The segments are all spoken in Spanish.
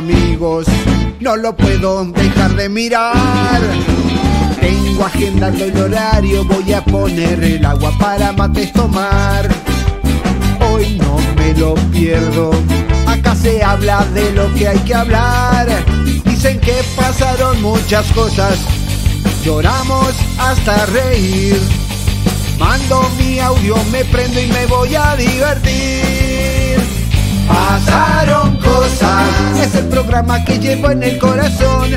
amigos, no lo puedo dejar de mirar. Tengo agendando el horario, voy a poner el agua para mates tomar. Hoy no me lo pierdo, acá se habla de lo que hay que hablar. Dicen que pasaron muchas cosas, lloramos hasta reír. Mando mi audio, me prendo y me voy a divertir. Pasaron cosas, es el programa que llevo en el corazón.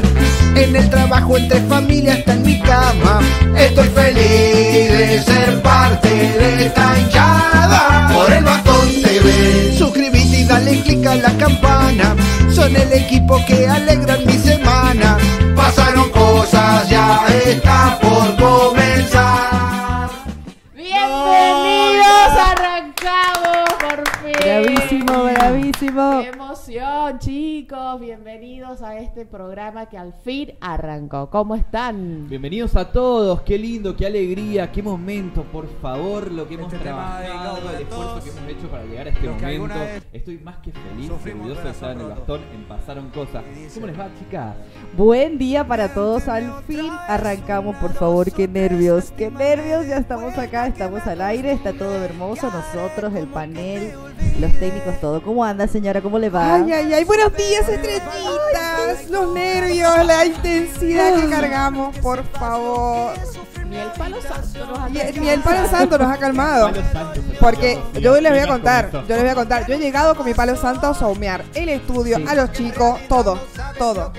En el trabajo, entre familia, hasta en mi cama. Estoy feliz de ser parte de esta hinchada. Por el bastón TV. Suscríbete y dale click a la campana. Son el equipo que alegran mi semana. Pasaron cosas, ya está por Bravísimo, bravísimo. Qué emoción, chicos. Bienvenidos a este programa que al fin arrancó. ¿Cómo están? Bienvenidos a todos, qué lindo, qué alegría, qué momento, por favor, lo que hemos Este trabajado, el esfuerzo que hemos hecho para llegar a este momento. Estoy más que feliz, sufrimos orgulloso de estar en el bastón, en Pasaron Cosas. ¿Cómo les va, chicas? Buen día para todos. Al fin arrancamos, por favor. Qué nervios, qué nervios. Ya estamos acá, estamos al aire. Está todo hermoso. Nosotros, el panel, los técnicos, todo. ¿Cómo anda, señora? ¿Cómo le va? Ay, ay, ay, buenos días, estrellitas. Los nervios, la intensidad que cargamos, por favor. Ni el palo santo nos ha palo santo nos calmado. Porque yo les voy a contar, yo les voy a contar. Yo he llegado con mi palo santo a saumear el estudio, Sí. a los chicos, todo, todo.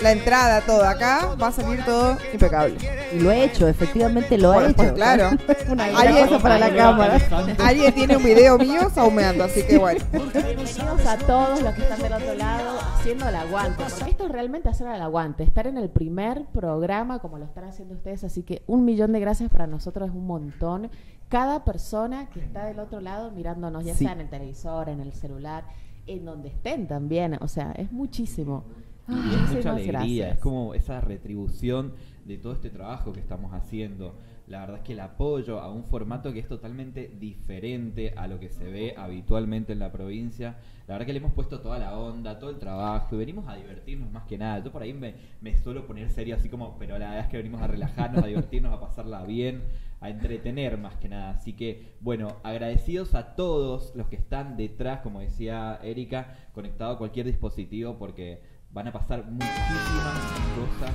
La entrada, todo. Acá va a salir todo impecable. Y lo he hecho, efectivamente lo Bueno, he pues hecho. claro. Una cosa para la cámara. Alguien tiene un video mío saumeando, así que bueno. Bienvenidos a todos los que están del otro lado haciendo el aguante. Porque esto es realmente hacer el aguante. Estar en el primer programa como lo están haciendo ustedes. Así que un millón de gracias para nosotros es un montón. Cada persona que está del otro lado mirándonos, ya Sí. sea en el televisor, en el celular, en donde estén también. O sea, es muchísimo. Y es mucha alegría, gracias. es como esa retribución de todo este trabajo que estamos haciendo. La verdad es que el apoyo a un formato que es totalmente diferente a lo que se ve habitualmente en la provincia. La verdad que le hemos puesto toda la onda, todo el trabajo y venimos a divertirnos más que nada. Yo por ahí me, me suelo poner serio así como, pero la verdad es que venimos a relajarnos, a divertirnos, a pasarla bien, a entretener más que nada. Así que, bueno, agradecidos a todos los que están detrás, como decía Erika, conectado a cualquier dispositivo porque van a pasar muchísimas cosas.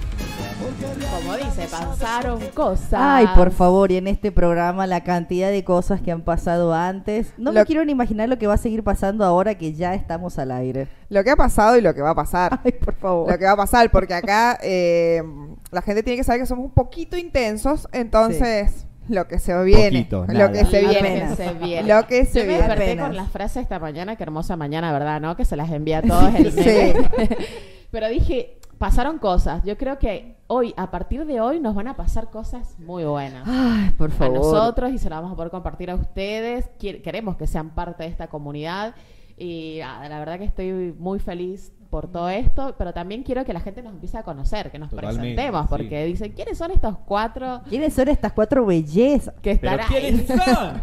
Como dice, pasaron cosas. Ay, por favor, y en este programa la cantidad de cosas que han pasado antes. No me quiero ni imaginar lo que va a seguir pasando ahora que ya estamos al aire. Lo que ha pasado y lo que va a pasar. Ay, por favor. lo que va a pasar, porque acá eh, la gente tiene que saber que somos un poquito intensos, entonces lo que se viene, Poquito, lo que se Lo que viene, se viene. lo que Yo se me viene. desperté Apenas. con la frase esta mañana, qué hermosa mañana, ¿verdad? ¿No? Que se las envía a todos el Sí. Pero dije, pasaron cosas. Yo creo que hoy, a partir de hoy, nos van a pasar cosas muy buenas. Ay, por A favor. nosotros y se las vamos a poder compartir a ustedes. Quier- Queremos que sean parte de esta comunidad. Y ah, la verdad que estoy muy feliz por todo esto, pero también quiero que la gente nos empiece a conocer, que nos Totalmente, presentemos, sí. porque dicen, ¿quiénes son estos cuatro ¿Quiénes son estas cuatro bellezas? que están? ¿quiénes son?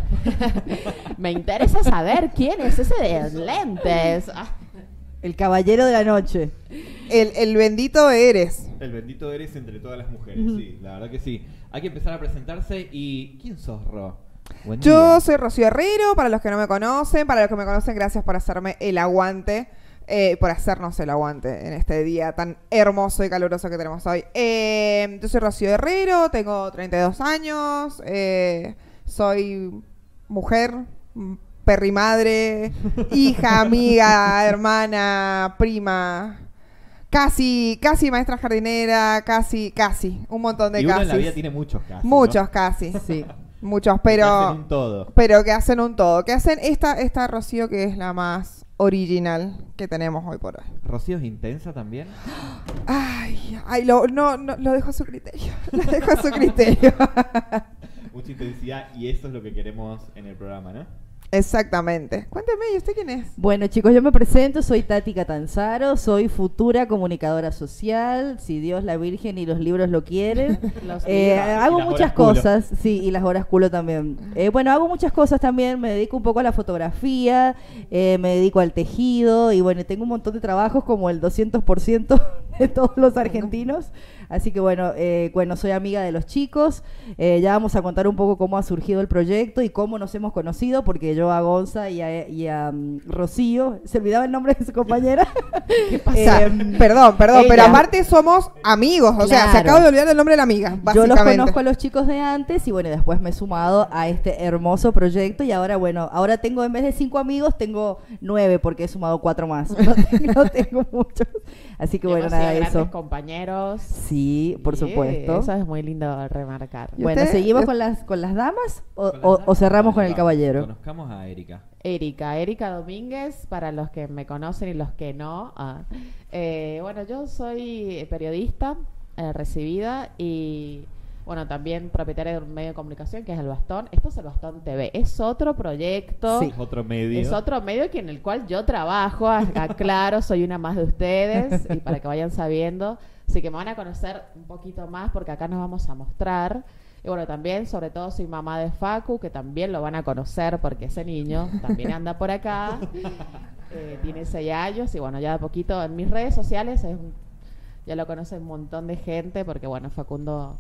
Me interesa saber quién es ese de lentes. Ah, El caballero de la noche. El, el bendito eres. El bendito eres entre todas las mujeres, sí, la verdad que sí. Hay que empezar a presentarse y ¿quién sos, Ro? Buen Yo día. soy Rocío Herrero, para los que no me conocen, para los que me conocen, gracias por hacerme el aguante, eh, por hacernos el aguante en este día tan hermoso y caluroso que tenemos hoy. Eh, yo soy Rocío Herrero, tengo 32 años, eh, soy mujer, perrimadre, hija, amiga, hermana, prima. Casi, casi maestra jardinera, casi, casi, un montón de y uno casi. en la vida tiene muchos casos. Muchos casi. Sí. Muchos, Hacen pero un todo. pero que hacen un todo, que hacen esta esta Rocío que es la más original que tenemos hoy por hoy. ¿Rocío es intensa también? Ay, ay, lo, no, no, lo dejo a su criterio. Lo dejo a su criterio. Mucha intensidad y eso es lo que queremos en el programa, ¿no? Exactamente. Cuénteme, ¿y usted quién es? Bueno, chicos, yo me presento, soy Tati Catanzaro, soy futura comunicadora social, si Dios, la Virgen y los libros lo quieren. Los Eh, hago muchas culo. cosas, sí, y las horas culo también. Eh, bueno, hago muchas cosas también, me dedico un poco a la fotografía, eh, me dedico al tejido y bueno, tengo un montón de trabajos como el 200% de todos los argentinos. Así que bueno, eh, bueno, soy amiga de los chicos. eh, ya vamos a contar un poco cómo ha surgido el proyecto y cómo nos hemos conocido, porque yo a Gonza y a, y a, mm, Rocío, se olvidaba el nombre de su compañera. ¿Qué pasa? Em, perdón, perdón, pero aparte somos amigos. O sea, se acaba de olvidar el nombre de la amiga, Yo los conozco a los chicos de antes y bueno, después me he sumado a este hermoso proyecto y ahora bueno, ahora tengo en vez de cinco amigos, tengo nueve porque he sumado cuatro más. No, tengo- no tengo muchos. Así que bueno, Hemos nada de eso. grandes compañeros. Sí, por Sí, supuesto. Eso es muy lindo remarcar. ¿Y Bueno, usted? ¿seguimos ¿Y- con las, con las damas o, Con las o- damas, o cerramos con el caballero? Conozcamos a Erika. Erika, Erika Domínguez, para los que me conocen y los que no. ah. Eh, bueno, yo soy periodista eh, recibida y, bueno, también propietaria de un medio de comunicación que es El Bastón. Esto es El Bastón TV. Es otro proyecto. Sí. Es otro medio. Es otro medio que en el cual yo trabajo, acá claro, soy una más de ustedes y para que vayan sabiendo. Así que me van a conocer un poquito más porque acá nos vamos a mostrar. Y bueno, también, sobre todo, soy mamá de Facu, que también lo van a conocer porque ese niño también anda por acá. Eh, tiene seis años y bueno, ya de poquito en mis redes sociales es ya lo conoce un montón de gente porque bueno, Facundo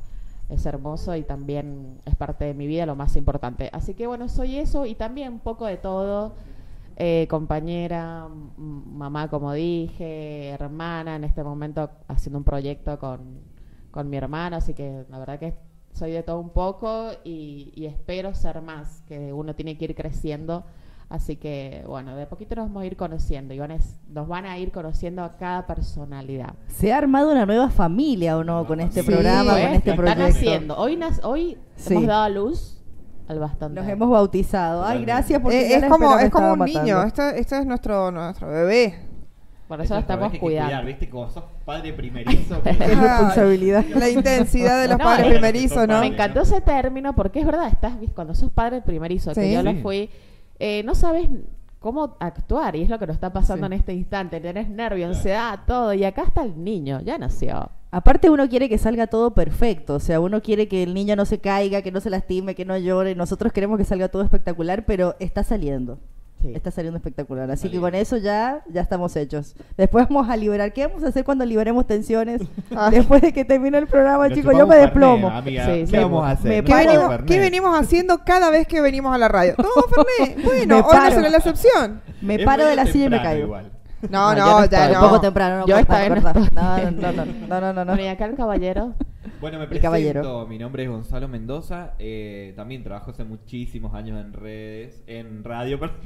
es hermoso y también es parte de mi vida, lo más importante. Así que bueno, soy eso y también un poco de todo. Eh, compañera, mamá, como dije, hermana, en este momento haciendo un proyecto con, con mi hermano, así que la verdad que soy de todo un poco y, y espero ser más, que uno tiene que ir creciendo. Así que, bueno, de poquito nos vamos a ir conociendo y van a, nos van a ir conociendo a cada personalidad. ¿Se ha armado una nueva familia o no con este Sí, programa, con este Están proyecto? haciendo. Hoy, nas- hoy Sí. hemos dado a luz al bastante. Nos hemos bautizado. Ay, gracias porque Eh, ya es como, es como un niño. Este, este es nuestro, nuestro bebé. Por eso lo es estamos cuidando. cuidar, ¿viste? Como sos padre primerizo. Qué que- responsabilidad. La intensidad de los No, padres es- primerizos, ¿no? Me encantó ese término porque es verdad, estás cuando sos padre primerizo, Sí. que yo lo fui, eh, no sabes cómo actuar y es lo que nos está pasando Sí. en este instante. Tenés nervio, ansiedad, todo y acá está el niño, ya nació. Aparte uno quiere que salga todo perfecto, o sea, uno quiere que el niño no se caiga, que no se lastime, que no llore, nosotros queremos que salga todo espectacular, pero está saliendo. Sí. Está saliendo espectacular, así que con eso ya ya estamos hechos. Después vamos a liberar. ¿Qué vamos a hacer cuando liberemos tensiones? Después de que termine el programa, Nos chicos, yo me desplomo. Sí, ¿Qué sí. vamos a hacer? Me ¿Qué paro- venimos, Fernet. qué venimos haciendo cada vez que venimos a la radio? Todo, Fernet. Bueno, hoy no será la excepción. Me Es paro de la silla y me caigo. igual. No, No, ya no. Un poco temprano, no, Yo corta, esta vez corta. no. No, no, no, no, no, no, no. Bueno, y acá el caballero. Bueno, me presento, caballero. mi nombre es Gonzalo Mendoza, eh, también trabajo hace muchísimos años en redes, en radio, perdón.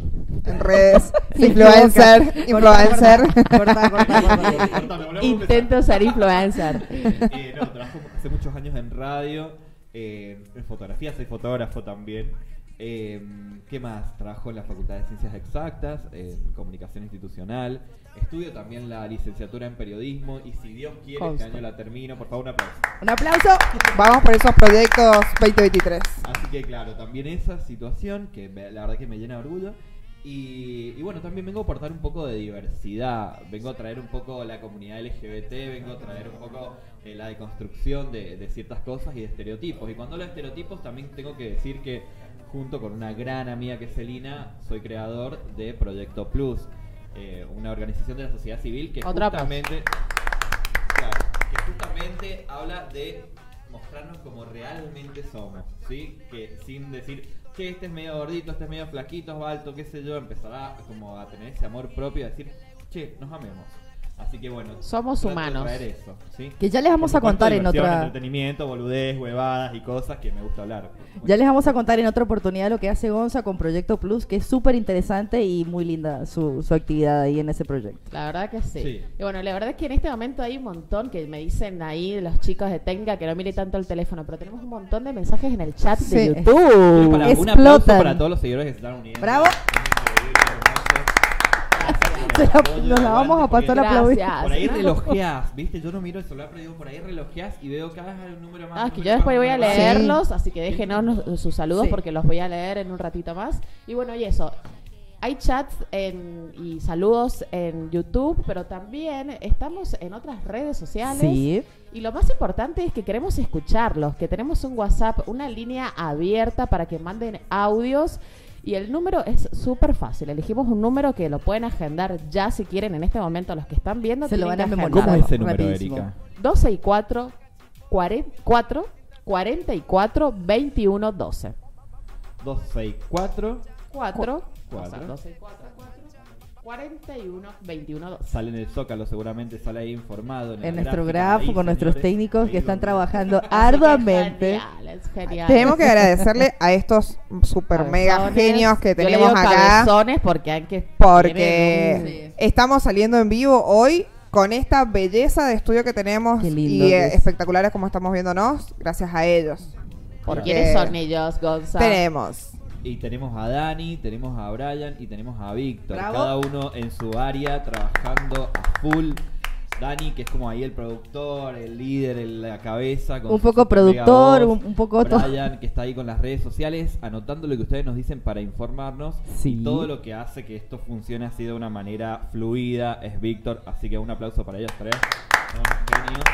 En redes. Influencer. Influencer. Corta, corta, Intento ser influencer. Eh, no, trabajo hace muchos años en radio, eh, en fotografía, soy fotógrafo también. Eh, ¿Qué más? Trabajo en la Facultad de Ciencias Exactas, en comunicación institucional. Estudio también la licenciatura en periodismo y si Dios quiere, Consta. este año la termino. Por favor, un aplauso. Un aplauso. Vamos por esos proyectos 2023. Así que claro, también esa situación que la verdad que me llena de orgullo. Y, y bueno, también vengo a aportar un poco de diversidad, vengo a traer un poco la comunidad LGBT, vengo a traer un poco eh, la deconstrucción de, de ciertas cosas y de estereotipos. Y cuando hablo de estereotipos también tengo que decir que junto con una gran amiga que es Celina, soy creador de Proyecto Plus, eh, una organización de la sociedad civil que justamente, claro, que justamente habla de mostrarnos como realmente somos, ¿sí? Que sin decir, che, este es medio gordito, este es medio flaquito, es alto, qué sé yo, empezará como a tener ese amor propio a decir, che, nos amemos. Así que bueno, Somos humanos. traer eso, ¿sí? Que ya les vamos Por a contar en otra. entretenimiento, boludez, huevadas y cosas que me gusta hablar. Ya les vamos a contar en otra oportunidad lo que hace Gonza con Proyecto Plus, que es súper interesante y muy linda su, su actividad ahí en ese proyecto. La verdad que sí. Sí. Y bueno, la verdad es que en este momento hay un montón que me dicen ahí los chicos de técnica que no mire tanto el teléfono, pero tenemos un montón de mensajes en el chat Sí. de YouTube. para- un aplauso para todos los seguidores que se están uniendo. Bravo. Es increíble, hermoso. Gracias por Se la- apoyo, nos la vamos a pasar aplaudir. Gracias. Por ahí relojeás, ¿viste? Yo no miro el celular, pero digo, por ahí relojeás y veo cada vez hay un número más. Ah, que yo después voy a leerlos, así que déjenos nos- sus saludos Sí. porque los voy a leer en un ratito más. Y bueno, y eso. Hay chats en- y saludos en YouTube, pero también estamos en otras redes sociales. Sí. Y lo más importante es que queremos escucharlos, que tenemos un WhatsApp, una línea abierta para que manden audios. Y el número es súper fácil. Elegimos un número que lo pueden agendar ya si quieren en este momento. Los que están viendo Se lo van a memorizar. ¿Cómo es ese número, Rapidísimo. Erika? 264 44 44 21 12. 264 4 Cuatro. 264 41 21 12. sale en el Zócalo, seguramente sale ahí informado. En nuestro grafo, con nuestros señores, técnicos que están trabajando arduamente. Genial, es genial. Tenemos que agradecerle a estos super mega genios que Yo le tenemos digo acá. cabezones porque hay que Porque estamos saliendo en vivo hoy con esta belleza de estudio que tenemos Qué lindo y que es. espectaculares como estamos viéndonos, gracias a ellos. ¿Por quiénes son ellos, Gonza? Tenemos. Y tenemos a Dani, tenemos a Brian y tenemos a Víctor. Cada uno en su área trabajando a full. Dani, que es como ahí el productor, el líder, el- la cabeza. con Un poco productor, voz. un, poco todo. Brian, que está ahí con las redes sociales, anotando lo que ustedes nos dicen para informarnos. Sí. Y todo lo que hace que esto funcione así de una manera fluida es Víctor. Así que un aplauso para ellos tres. Son genios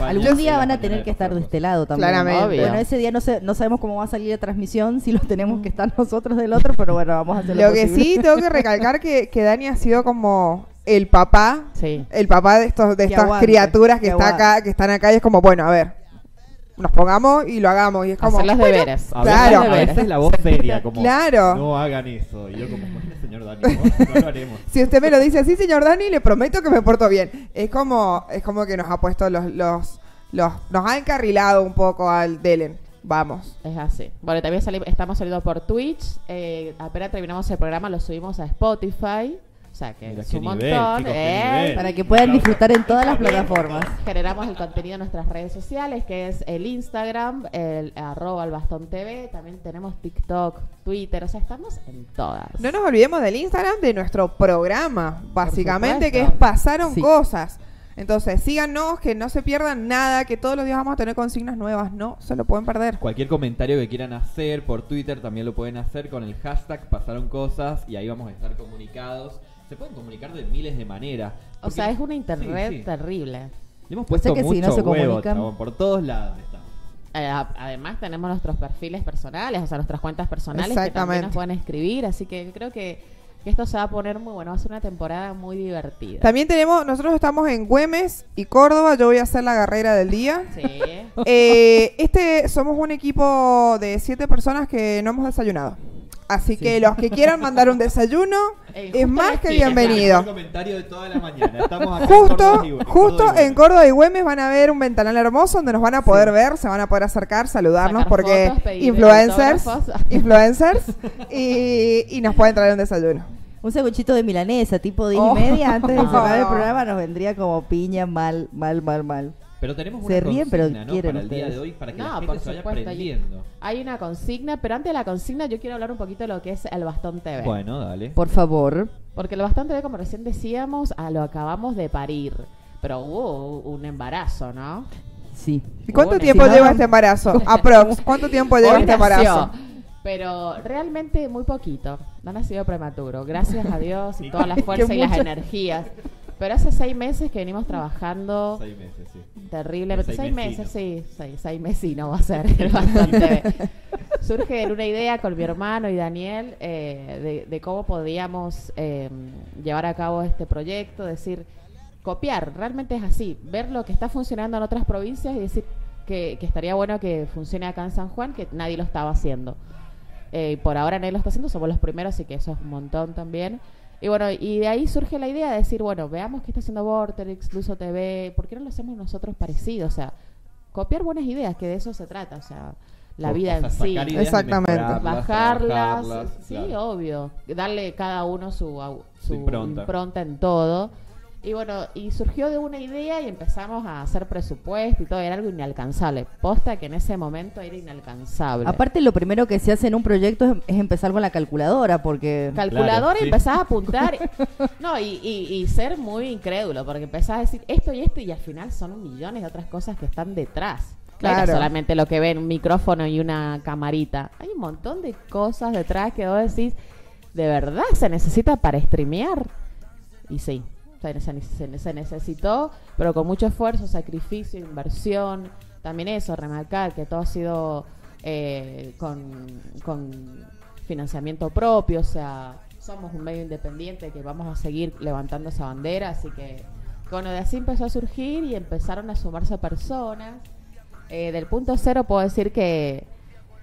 Algún día van a tener que estar de este lado también. Claramente. Obvio. Bueno, ese día no, sé, no sabemos cómo va a salir la transmisión, si los tenemos que estar nosotros del otro, pero bueno, vamos a hacer Lo que sí, tengo que recalcar que, que Dani ha sido como el papá, Sí. el papá de estos de Que estas aguante, criaturas que, que está aguante. acá, que están acá y es como, bueno, a ver, nos pongamos y lo hagamos y es como, Hacer los bueno, deberes. A Claro. a veces la voz seria, como Claro. no hagan eso. Y yo como, "Bueno, señor Dani, no, no lo haremos. Si usted me lo dice así, señor Dani, le prometo que me porto bien. Es como, es como que nos ha puesto los, los, los, nos ha encarrilado un poco al Delen. Vamos. Es así. Bueno, también estamos saliendo por Twitch. Eh, apenas terminamos el programa, lo subimos a Spotify. Que Mira es qué un nivel, montón. chicos, ¿eh? Para que puedan disfrutar en todas las plataformas. Generamos el contenido en nuestras redes sociales, que es el Instagram, el arroba el bastón TV. También tenemos TikTok, Twitter. O sea, estamos en todas. No nos olvidemos del Instagram de nuestro programa, básicamente, que es. Pasaron Sí. Cosas. Entonces, síganos, que no se pierdan nada, que todos los días vamos a tener consignas nuevas. No se lo pueden perder. Cualquier comentario que quieran hacer por Twitter también lo pueden hacer con el hashtag pasaron cosas y ahí vamos a estar comunicados. Se pueden comunicar de miles de maneras. o sea, es una internet Sí, sí. terrible. Le hemos O sea puesto que si mucho no se huevo, comunican- chabón, por todos lados estamos. Eh, a- además tenemos nuestros perfiles personales, o sea, nuestras cuentas personales que también nos pueden escribir, así que creo que, que esto se va a poner muy bueno, va a ser una temporada muy divertida. También tenemos, nosotros estamos en Güemes y Córdoba. Yo voy a hacer la carrera del día. Sí. Eh, este somos un equipo de siete personas que no hemos desayunado. Así que los que quieran mandar un desayuno Eh, es justo más que bienvenido. mejor comentario de toda la mañana. Estamos acá en Justo, Córdoba y- en justo Córdoba y en Córdoba y Güemes van a ver un ventanal hermoso donde nos van a poder ver, se van a poder acercar, saludarnos Sacar porque fotos, pedir influencers, influencers y, y nos pueden traer un desayuno. Un sanguchito de milanesa, tipo 10 Oh. y media, antes de cerrar el Oh. programa, nos vendría como piña mal, mal, mal, mal. Pero tenemos Se una ríen, pero consigna, ¿no? quieren para el día de hoy para que No, la gente por se vaya supuesto, hay- aprendiendo. Hay una consigna, pero antes de la consigna yo quiero hablar un poquito de lo que es el Bastón TV. Bueno, dale. Por favor. Porque el Bastón TV, como recién decíamos, a lo acabamos de parir. Pero hubo un embarazo, ¿no? Sí. ¿Y cuánto Bueno, tiempo si no- lleva este embarazo? Aprox, ¿cuánto tiempo lleva este embarazo? Pero realmente muy poquito. No ha nacido prematuro. Gracias a Dios y toda la fuerza y las energías. Pero hace seis meses que venimos trabajando Seis meses, sí. terriblemente. Seis meses, sí. Seis, seis mesino va a ser TV. Surge una idea con mi hermano y Daniel eh, de, de cómo podíamos eh, llevar a cabo este proyecto. Decir, copiar. Realmente es así. Ver lo que está funcionando en otras provincias y decir que, que estaría bueno que funcione acá en San Juan, que nadie lo estaba haciendo. Eh, por ahora nadie lo está haciendo, somos los primeros, así que eso es un montón también. Y bueno, y de ahí surge la idea de decir, bueno, veamos qué está haciendo Vorterix, Luso TV, ¿por qué no lo hacemos nosotros parecido? O sea, copiar buenas ideas, que de eso se trata, o sea, la O- vida o sea, en sí. Exactamente. Bajarlas, sí, claro. obvio. Darle cada uno su, Su su impronta. impronta en todo. Y bueno, y surgió de una idea y empezamos a hacer presupuesto y todo, era algo inalcanzable. Posta que en ese momento era inalcanzable. Aparte, lo primero que se hace en un proyecto es, es empezar con la calculadora, porque calculadora Claro, y sí. empezás a apuntar. no, y, y- y ser muy incrédulo, porque empezás a decir esto y esto, y al final son millones de otras cosas que están detrás. No era Claro. solamente lo que ven, un micrófono y una camarita. Hay un montón de cosas detrás que vos decís, ¿de verdad se necesita para streamear? Y sí, se, necesitó, pero con mucho esfuerzo, sacrificio, inversión. También eso, remarcar que todo ha sido eh, con, con financiamiento propio, o sea, somos un medio independiente que vamos a seguir levantando esa bandera, así que bueno, de así empezó a surgir y empezaron a sumarse personas. Eh, del punto cero puedo decir que,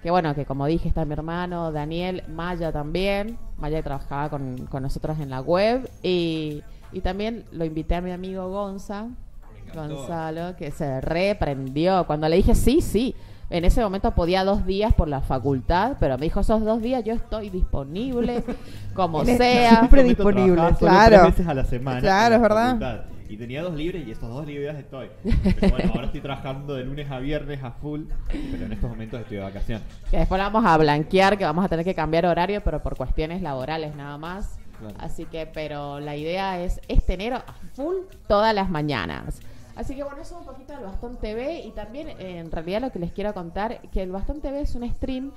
que, bueno, que como dije, está mi hermano Daniel, Maya también. Maya trabajaba con, con nosotros en la web. Y, y también lo invité a mi amigo Gonza. Gonzalo, que se reprendió. Cuando le dije sí, sí. En ese momento podía dos días por la facultad, pero me dijo, esos dos días yo estoy disponible, como sea. siempre disponible, claro. tres veces a la semana. Claro, es verdad. facultad. Y tenía dos libres y estos dos libres estoy. Pero bueno, ahora estoy trabajando de lunes a viernes a full, pero en estos momentos estoy de vacaciones. Que después la vamos a blanquear, que vamos a tener que cambiar horario, pero por cuestiones laborales nada más. Claro. Así que, pero la idea es este enero a full todas las mañanas. Así que bueno, eso es un poquito del Bastón TV y también eh, en realidad lo que les quiero contar, que el Bastón TV es un stream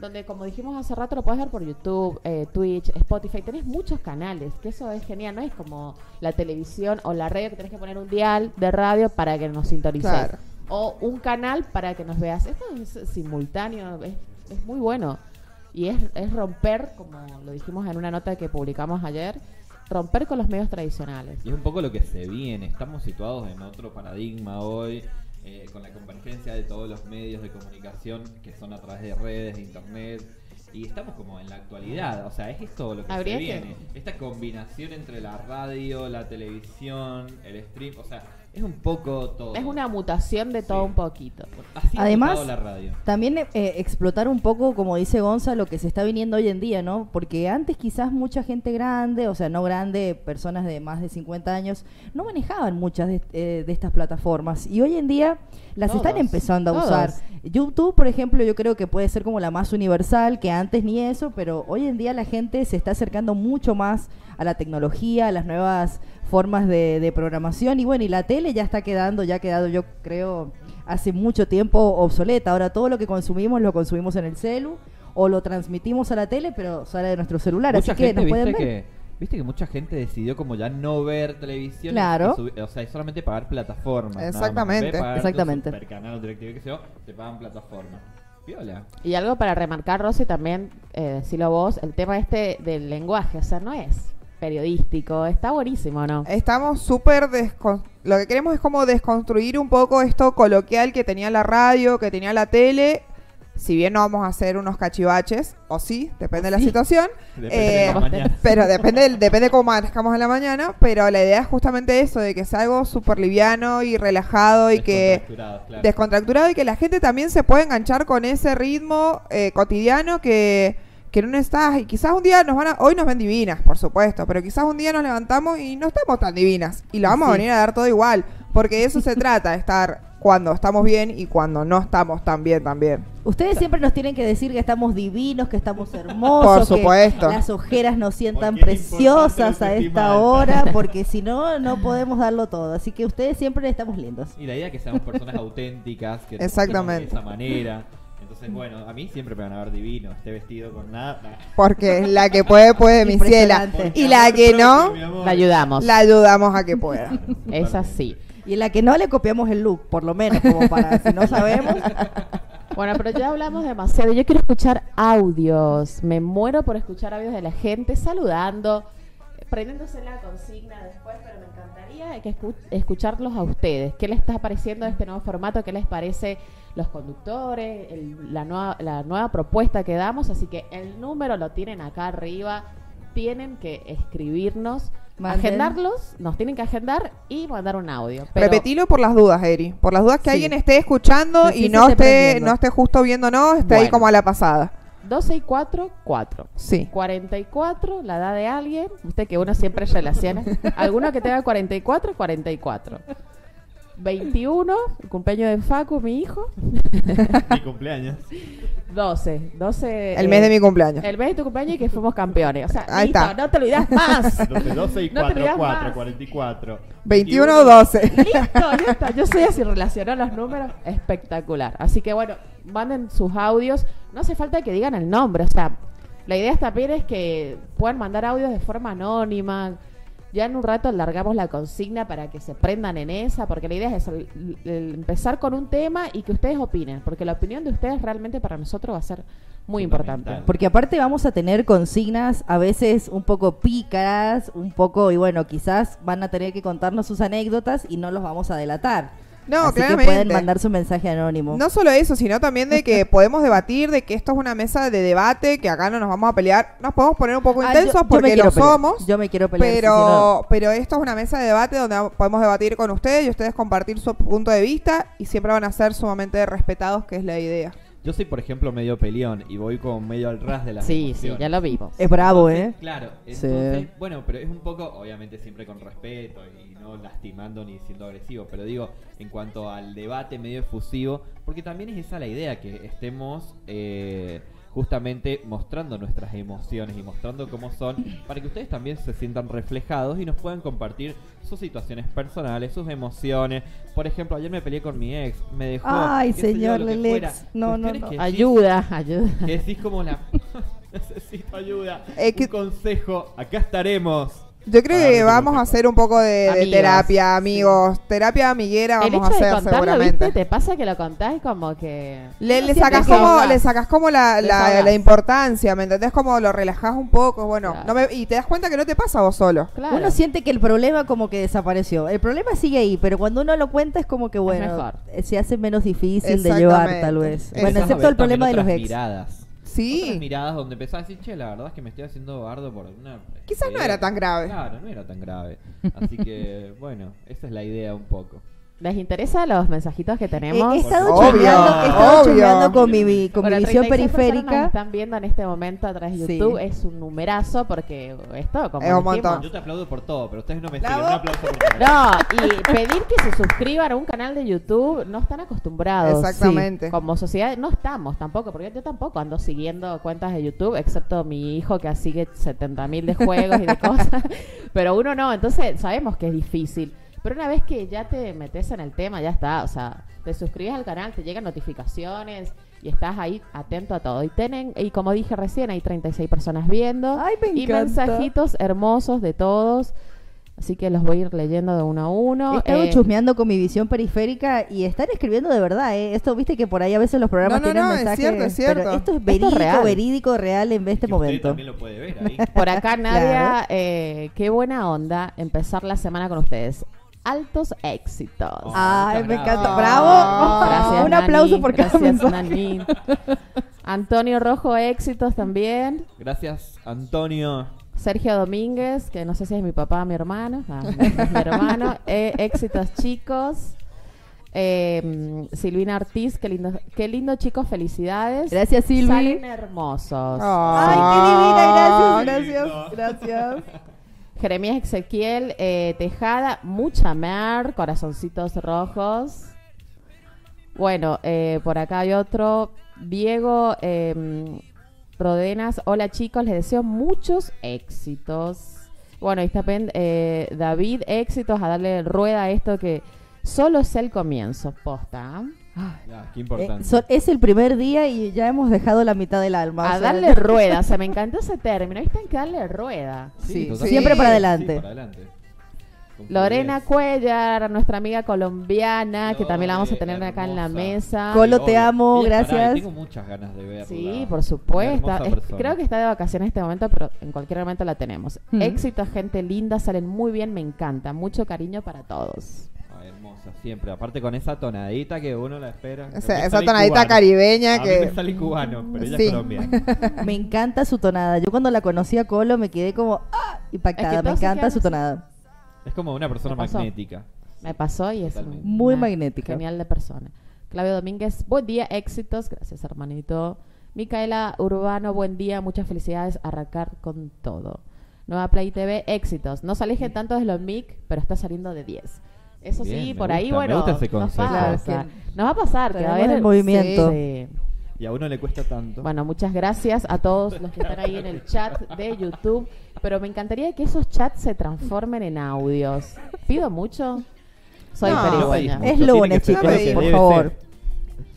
donde como dijimos hace rato lo puedes ver por YouTube, eh, Twitch, Spotify, tenés muchos canales, que eso es genial, no es como la televisión o la radio que tenés que poner un dial de radio para que nos sintonices. Claro. O un canal para que nos veas. Esto es simultáneo, es, es muy bueno. Y es, es romper, como lo dijimos en una nota que publicamos ayer, romper con los medios tradicionales. Y es un poco lo que se viene. Estamos situados en otro paradigma hoy, eh, con la convergencia de todos los medios de comunicación que son a través de redes, de internet. Y estamos como en la actualidad, o sea, es esto lo que se que- viene. Esta combinación entre la radio, la televisión, el stream, o sea, es un poco todo. Es una mutación de todo Sí. un poquito. Así Además, mutado la radio. También eh, explotar un poco, como dice Gonza, lo que se está viniendo hoy en día, ¿no? Porque antes quizás mucha gente grande, o sea, no grande, personas de más de 50 años, no manejaban muchas de, eh, de estas plataformas. Y hoy en día las están empezando a todos. usar. YouTube, por ejemplo, yo creo que puede ser como la más universal, que antes ni eso, pero hoy en día la gente se está acercando mucho más a la tecnología, a las nuevas formas de, de programación y bueno, y la tele ya está quedando, ya ha quedado yo creo hace mucho tiempo obsoleta. Ahora todo lo que consumimos lo consumimos en el celu o lo transmitimos a la tele, pero sale de nuestro celular, Mucha así que nos pueden ver. que, viste que mucha gente decidió como ya no ver televisión. Claro. o sea, es solamente pagar plataformas. nada más. Exactamente. Pagar Exactamente. supercanal o DirecTV, que sea, te pagan plataformas. Piola. Y algo para remarcar, Rosy, también, eh, decilo vos, el tema este del lenguaje, o sea, no es periodístico, está buenísimo, ¿no? Estamos súper. Lo que queremos es como desconstruir un poco esto coloquial que tenía la radio, que tenía la tele. Si bien no vamos a hacer unos cachivaches, o sí, depende de la Sí. situación. Depende Eh, de la mañana. Pero depende, del- depende cómo manejamos en la mañana. Pero la idea es justamente eso, de que sea algo súper liviano y relajado y que Descontracturado, claro. descontracturado y que la gente también se pueda enganchar con ese ritmo eh, cotidiano que, que no estás. Y quizás un día nos van a. Hoy nos ven divinas, por supuesto, pero quizás un día nos levantamos y no estamos tan divinas. Y la vamos a venir a dar todo igual. Porque de eso se trata, estar cuando estamos bien y cuando no estamos tan bien también. Ustedes siempre nos tienen que decir que estamos divinos, que estamos hermosos, Por supuesto. que las ojeras nos sientan preciosas a esta hora, porque si no, no podemos darlo todo. Así que ustedes siempre estamos lindos. Y la idea es que seamos personas auténticas, que Exactamente. de esa manera. Entonces, bueno, a mí siempre me van a ver divino, esté vestido con nada. Porque la que puede, puede, mi ciela. Y la que no. La ayudamos. la ayudamos a que pueda. Es así. Y la que no le copiamos el look, por lo menos, como para si no sabemos. Bueno, pero ya hablamos demasiado. Yo quiero escuchar audios. Me muero por escuchar audios de la gente saludando, prendiéndose la consigna después, pero me encantaría que escu- escucharlos a ustedes. ¿Qué les está pareciendo este nuevo formato? ¿Qué les parece los conductores? el- la, nueva, la nueva propuesta que damos. Así que el número lo tienen acá arriba. Tienen que escribirnos, Manden. agendarlos, nos tienen que agendar y mandar un audio. Pero- Repetilo por las dudas, Eri. Por las dudas que Sí. alguien esté escuchando y no esté prendiendo. no esté justo viéndonos, esté ahí como a la pasada. 12 y 4, 4. Sí. 44, la edad de alguien. Viste que uno siempre relaciona. Alguno que tenga 44, 44. 21, el cumpleaños de Facu, mi hijo. Mi cumpleaños. 12. 12 El eh, mes de mi cumpleaños. El mes de tu cumpleaños y que fuimos campeones. O sea, Ahí listo, está. no te olvidas más. 12, 12 y No te 4, olvidas 4, más. 44. 21 o 12. Listo, ya está. Yo soy así, relacionó los números, espectacular. Así que bueno, manden sus audios. No hace falta que digan el nombre, o sea, la idea también es que puedan mandar audios de forma anónima. Ya en un rato largamos la consigna para que se prendan en esa, porque la idea es eso, el- el empezar con un tema y que ustedes opinen, porque la opinión de ustedes realmente para nosotros va a ser muy importante. Porque aparte vamos a tener consignas a veces un poco pícaras, un poco, y bueno, quizás van a tener que contarnos sus anécdotas y no los vamos a delatar. No, Así que claramente. pueden mandar su mensaje anónimo. No solo eso, sino también de que podemos debatir, de que esto es una mesa de debate, que acá no nos vamos a pelear. Nos podemos poner un poco Ah, yo- intensos yo porque quiero lo pelear. somos. Yo me quiero pelear. sí, Pero, sí, no. pero esto es una mesa de debate donde podemos debatir con ustedes y ustedes compartir su punto de vista y siempre van a ser sumamente respetados, que es la idea. Yo soy, por ejemplo, medio peleón y voy como medio al ras de las Sí, sí, ya lo vimos. Es bravo, ¿eh? Entonces, Claro, Sí. entonces, bueno, pero es un poco, obviamente siempre con respeto y no lastimando ni siendo agresivo, pero digo, en cuanto al debate medio efusivo, porque también es esa la idea, que estemos eh, justamente mostrando nuestras emociones y mostrando cómo son, para que ustedes también se sientan reflejados y nos puedan compartir sus situaciones personales, sus emociones. Por ejemplo, ayer me peleé con mi ex, me dejó... Ay, señor Lelex. No, no, Cuestiones no. que decís- Ayuda, ayuda. que decís como la... Necesito ayuda. Eh, que- Un consejo. Acá estaremos. Yo creo que vamos a hacer un poco de, terapia, amigos. Terapia amiguera El vamos hecho a de hacer contarlo, seguramente. ¿viste? Te pasa que lo contás como que... Le, No le sientes sacas como, le sacas como la, la, importancia, ¿me entendés? Como lo relajás un poco, bueno, Claro. no me- y te das cuenta que no te pasa vos solo. Claro. Uno siente que el problema como que desapareció. El problema sigue ahí, pero cuando uno lo cuenta es como que bueno, mejor. se hace menos difícil de llevar tal vez. Bueno, excepto el problema de los ex. miradas. Otras Sí, miradas donde empezás a decir, che, la verdad es que me estoy haciendo bardo por una... Quizás no idea". era tan grave. Claro, no era tan grave. Así que, bueno, esa es la idea un poco. ¿Les interesa los mensajitos que He, tenemos? he estado Obvio, he estado con mi, con mi visión 36 personas nos periférica. están viendo en este momento a través de Sí. YouTube. Es un numerazo porque esto, como Es un montón. Yo te aplaudo por todo, pero ustedes no me siguen. Un aplauso por todo. No, y pedir que se suscriban a un canal de YouTube no están acostumbrados. Exactamente. Sí, como sociedad no estamos tampoco, porque yo tampoco ando siguiendo cuentas de YouTube, excepto mi hijo que sigue 70 mil de juegos y de cosas. Pero uno no, entonces sabemos que es difícil. Pero una vez que ya te metes en el tema, ya está. O sea, te suscribes al canal, te llegan notificaciones y estás ahí atento a todo. Y tienen, y como dije recién, hay 36 personas viendo. Ay, me y encanta. mensajitos hermosos de todos. Así que los voy a ir leyendo de uno a uno. He estado Eh, chusmeando con mi visión periférica y están escribiendo de verdad, ¿eh? Esto, viste que por ahí a veces los programas No, no, tienen no, es cierto, es cierto. Pero esto es Esto es verídico, real. verídico, real en este Y usted momento. también lo puede ver ahí. Por acá, Nadia, Claro. eh, qué buena onda empezar la semana con ustedes. Altos éxitos. Oh, Ay, me encanta. Bravo. Gracias, Un aplauso por cada Gracias. Nani. Antonio Rojo, éxitos también. Gracias, Antonio. Sergio Domínguez, que no sé si es mi papá o mi hermano. Ah, mi hermano. Eh, éxitos, chicos. Eh, Silvina Ortiz, qué lindo, qué lindo chicos, felicidades. Gracias, Silvi. Salen hermosos. Ay, qué divina, gracias, gracias, gracias. Jeremías Ezequiel eh, Tejada, mucha mer, corazoncitos rojos. Bueno, eh, por acá hay otro. Diego eh, Rodenas, hola chicos, les deseo muchos éxitos. Bueno, y está eh, David, éxitos a darle rueda a esto que solo es el comienzo, posta. ¿Ah? Eh, so- es el primer día y ya hemos dejado la mitad del alma. A o sea, darle rueda, o sea, me encantó ese término. ¿Viste? Hay que darle rueda. sí, siempre para Sí, adelante. para adelante. Con Lorena. Cuellar, nuestra amiga colombiana, que también la vamos a Lore, tener acá en la mesa. Colo, te obvio. amo, gracias. Tengo muchas ganas de verla. Sí, por supuesto. Es- creo que está de vacaciones en este momento, pero en cualquier momento la tenemos. Mm. Éxito, gente linda, salen muy bien, me encanta. Mucho cariño para todos. Hermosa, siempre. Aparte con esa tonadita que uno la espera. Esa, mí tonadita cubano. caribeña A mí que... me sale cubano, pero ella Sí. es colombiana. Me encanta su tonada. Yo cuando la conocí a Colo me quedé como ¡ah! impactada. Es que me encanta su tonada. Es como una persona magnética. Me pasó y es Totalmente. Muy una magnética. Genial de persona. Claudio Domínguez, buen día, éxitos. Gracias, hermanito. Micaela Urbano, buen día, muchas felicidades, arrancar con todo. Nueva Play TV, éxitos. No se alejen tanto de los mic, pero está saliendo de 10. Eso Bien, sí, por ahí, gusta, me bueno, gusta ese nos pasa. Claro, Nos va a pasar, que va a haber el movimiento. Sí. Y a uno le cuesta tanto. Bueno, muchas gracias a todos los que están ahí en el chat de YouTube. Pero me encantaría que esos chats se transformen en audios. ¿Pido mucho? Soy No, no Es lunes, chicos, lo que por favor. ser.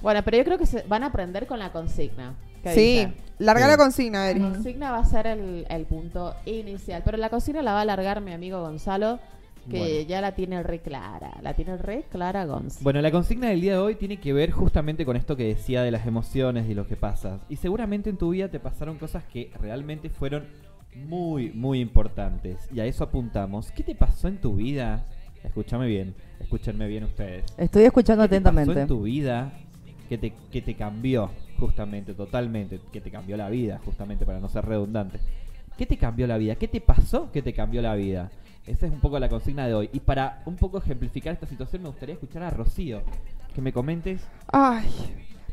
Bueno, pero yo creo que se van a aprender con la consigna. ¿Qué Sí, larga Sí. la consigna, La Eri. consigna va a ser el, el punto inicial. Pero la consigna la va a alargar mi amigo Gonzalo, que Bueno. ya la tiene re clara. La tiene re clara, Gonz. Bueno, la consigna del día de hoy tiene que ver justamente con esto que decía de las emociones y lo que pasa. Y seguramente en tu vida te pasaron cosas que realmente fueron muy, muy importantes. Y a eso apuntamos. ¿Qué te pasó en tu vida? Escúchame bien, escúchenme bien ustedes. Estoy escuchando ¿Qué te pasó atentamente. en tu vida que te, que te cambió justamente, totalmente? Que te cambió la vida, justamente, para no ser redundante. ¿Qué te cambió la vida? ¿Qué te pasó que te cambió la vida? Esa es un poco la consigna de hoy. Y para un poco ejemplificar esta situación, me gustaría escuchar a Rocío. Que me comentes. Ay.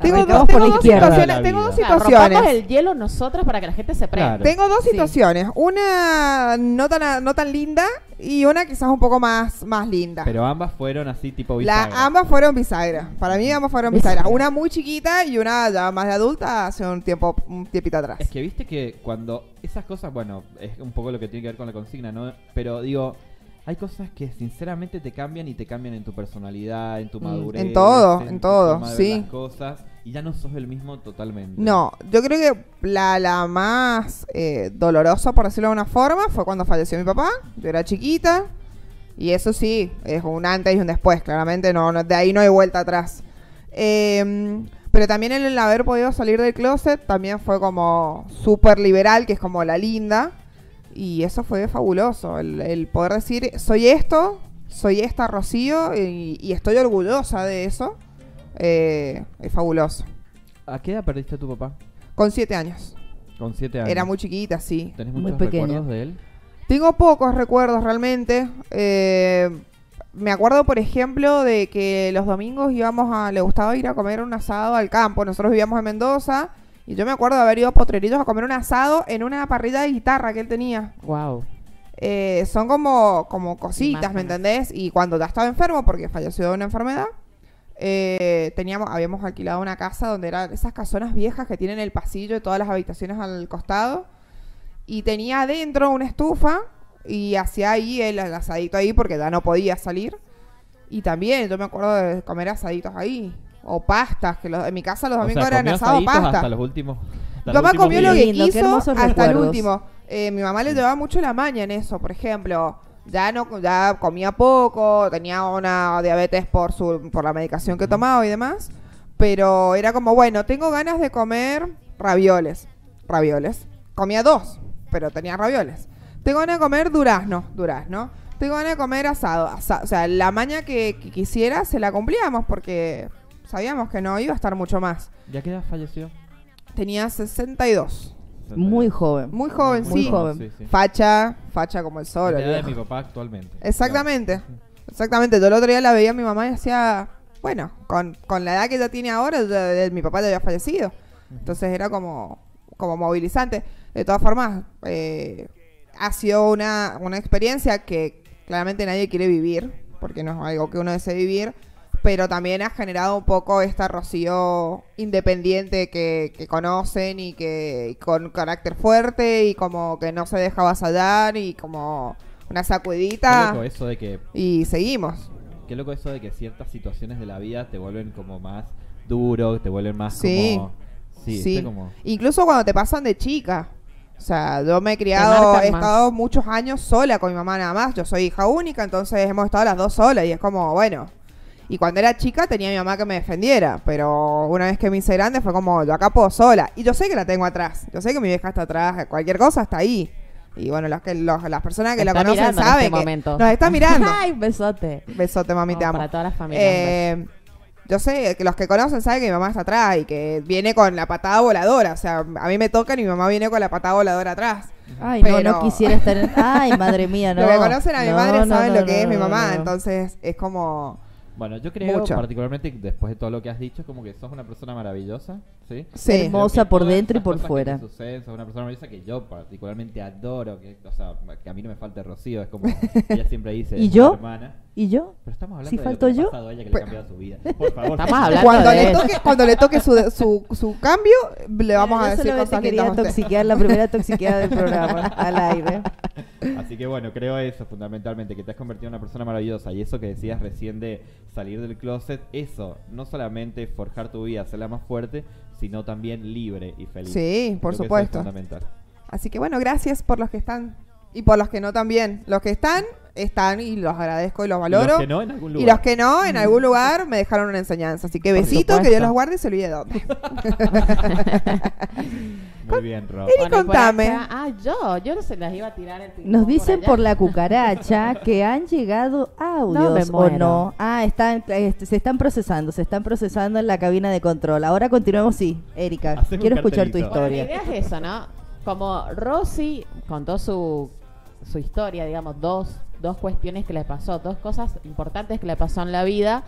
Tengo, dos, por tengo la dos izquierda. situaciones. La Tengo dos situaciones. el hielo nosotras para que la gente se prenda. Claro. Tengo dos Sí. situaciones. Una no tan, no tan linda y una quizás un poco más, más linda. Pero ambas fueron así, tipo La, bisagra. ambas fueron bisagra. Para mí ambas fueron Bisagra. bisagra. Una muy chiquita y una ya más de adulta hace un tiempo, un tiempito atrás. Es que viste que cuando esas cosas, bueno, es un poco lo que tiene que ver con la consigna, ¿no? Pero digo, hay cosas que sinceramente te cambian y te cambian en tu personalidad, en tu Mm, madurez. en todo, en todo, sí. las cosas y ya no sos el mismo totalmente. No, yo creo que la, la más eh, dolorosa, por decirlo de una forma, fue cuando falleció mi papá. Yo era chiquita. Y eso sí, es un antes y un después. Claramente no, no- de ahí no hay vuelta atrás. Eh, pero también el, haber podido salir del closet también fue como súper liberal, que es como la linda. Y eso fue fabuloso. El, el poder decir, soy esto, soy esta Rocío y, y estoy orgullosa de eso. eh, es fabuloso. ¿A qué edad perdiste a tu papá? Con siete años. Con siete años. Era muy chiquita, sí. ¿Tenés muy muchos pequeña. recuerdos de él? Tengo pocos recuerdos realmente. Eh, me acuerdo, por ejemplo, de que los domingos íbamos a. Le gustaba ir a comer un asado al campo. Nosotros vivíamos en Mendoza. Y yo me acuerdo de haber ido a Potrerillos a comer un asado en una parrilla de guitarra que él tenía. Wow. Eh, son como, como cositas, ¿me entendés? Y cuando ya estaba enfermo, porque falleció de una enfermedad, eh, teníamos, habíamos alquilado una casa donde eran esas casonas viejas que tienen el pasillo y todas las habitaciones al costado. Y tenía adentro una estufa y hacía ahí el, el asadito ahí porque ya no podía salir. Y también yo me acuerdo de comer asaditos ahí. O pastas, que los, en mi casa los O domingos sea, eran asado pasta. hasta los últimos. hasta Mi los últimos comió lo que quiso hasta el último. Eh, mi mamá le llevaba mucho la maña en eso, por ejemplo. Ya no ya comía poco, tenía una diabetes por su por la medicación que tomaba y demás, pero era como, bueno, tengo ganas de comer ravioles. Ravioles. Comía dos, pero tenía ravioles. Tengo ganas de comer durazno, durazno. Tengo ganas de comer asado, asa- o sea, la maña que, que quisiera se la cumplíamos porque sabíamos que no iba a estar mucho más. ¿Ya qué edad falleció? Tenía 62. Muy joven. Muy joven, Muy sí. joven. Sí, sí. Facha, facha como el sol. La edad de mi papá actualmente. Exactamente. Exactamente. Yo el otro día la veía a mi mamá y decía, bueno, con, con la edad que ella tiene ahora, ya- ya- mi papá ya había fallecido. Entonces era como, como movilizante. De todas formas, eh, ha sido una, una experiencia que claramente nadie quiere vivir, porque no es algo que uno desee vivir, pero también ha generado un poco esta Rocío independiente que, que conocen y que con carácter fuerte y como que no se deja avasallar y como una Qué sacudita loco eso de que y seguimos. Qué loco eso de que ciertas situaciones de la vida te vuelven como más duro, te vuelven más Sí. como... Sí, Sí. como... Incluso cuando te pasan de chica. O sea, yo me he criado, he más. estado muchos años sola con mi mamá nada más. Yo soy hija única, entonces hemos estado las dos solas y es como, bueno. Y cuando era chica tenía a mi mamá que me defendiera, pero una vez que me hice grande fue como, yo acá puedo sola. Y yo sé que la tengo atrás, yo sé que mi vieja está atrás, cualquier cosa está ahí. Y bueno, los que, los- las personas que la conocen en saben este que momento. nos está mirando. Ay, besote. Besote, mami, te No, amo. Para todas las familias. Eh, yo sé que los que conocen saben que mi mamá está atrás y que viene con la patada voladora. O sea, a mí me tocan y mi mamá viene con la patada voladora atrás. Ay, no, Pero- no quisiera estar en... Ay, madre mía, no. Los que conocen a mi No, madre no, saben no, lo que no, es mi no, mamá. no. Entonces es como. Bueno, yo creo, Mucho. particularmente después de todo lo que has dicho, como que sos una persona maravillosa, ¿sí? Sí. Hermosa por dentro y por fuera. suceden, sos una persona maravillosa que yo particularmente adoro, que, o sea, que a mí no me falte Rocío, es como ella siempre dice, ¿Y yo? hermana. ¿Y yo? Pero estamos hablando Si de falto lo que le ha yo. pasado a ella que le Pues- ha cambiado su vida. Por favor. Estamos hablando Cuando de le, toque, cuando le toque su, su, su cambio, le vamos Yo a decir cosas quería toxiquear la primera toxiqueada del programa al aire. Así que bueno, creo eso fundamentalmente, que te has convertido en una persona maravillosa y eso que decías recién de salir del closet, eso, no solamente forjar tu vida, hacerla más fuerte, sino también libre y feliz. Sí, por Creo que eso es supuesto. fundamental. Así que bueno, gracias por los que están y por los que no también. Los que están, están y los agradezco y los Y valoro. los que no, en algún lugar. Y los que no, en algún lugar me dejaron una enseñanza. Así que besito, que Dios los guarde y se olvide de dónde. Muy bien, Rob. Bueno, y contame. acá- ah, yo, yo no se las iba a tirar el Nos dicen por la cucaracha que han llegado audios me o no. Ah, están, este, se están procesando, se están procesando en la cabina de control. Ahora continuemos, sí, Erika. Quiero escuchar tu cartelito. Bueno, la historia. idea es eso, ¿no? Como Rosy contó su, su historia, digamos, dos, dos cuestiones que le pasó, dos cosas importantes que le pasó en la vida.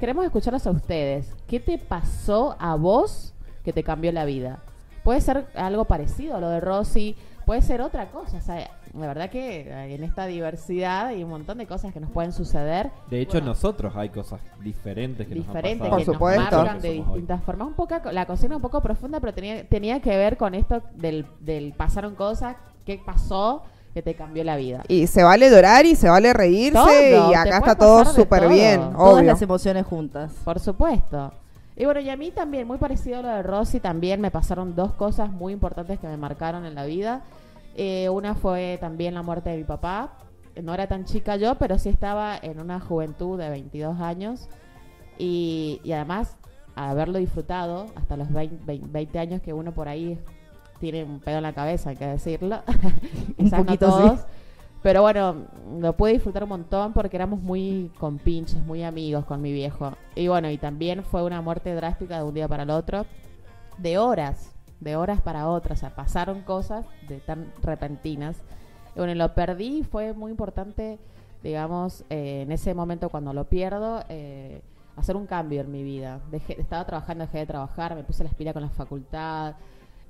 Queremos escucharlos a ustedes. ¿Qué te pasó a vos que te cambió la vida? Puede ser algo parecido a lo de Rosy, puede ser otra cosa. O sea, la verdad que en esta diversidad hay un montón de cosas que nos pueden suceder. De hecho, Bueno, nosotros hay cosas diferentes que diferentes nos han Por que supuesto. nos marcan de distintas formas. Un poco, la cocina un poco profunda, pero tenía, tenía que ver con esto del, del pasaron cosas, qué pasó, que te cambió la vida. Y se vale llorar y se vale reírse. Todo, y acá está todo súper bien, Todas las emociones juntas. Por supuesto. Y bueno, y a mí también, muy parecido a lo de Rosy, también me pasaron dos cosas muy importantes que me marcaron en la vida. Eh, una fue también la muerte de mi papá. No era tan chica yo, pero sí estaba en una juventud de 22 años. Y, y además, haberlo disfrutado hasta los 20, 20 20 años que uno por ahí tiene un pedo en la cabeza, hay que decirlo. Quizás no poquito sí. todos. Pero bueno, lo pude disfrutar un montón porque éramos muy compinches, muy amigos con mi viejo. Y bueno, y también fue una muerte drástica de un día para el otro, de horas, de horas para otras. O sea, pasaron cosas de tan repentinas. Y bueno, lo perdí y fue muy importante, digamos, eh, en ese momento cuando lo pierdo, eh, hacer un cambio en mi vida. Dejé, estaba trabajando, dejé de trabajar, me puse la espira con la facultad.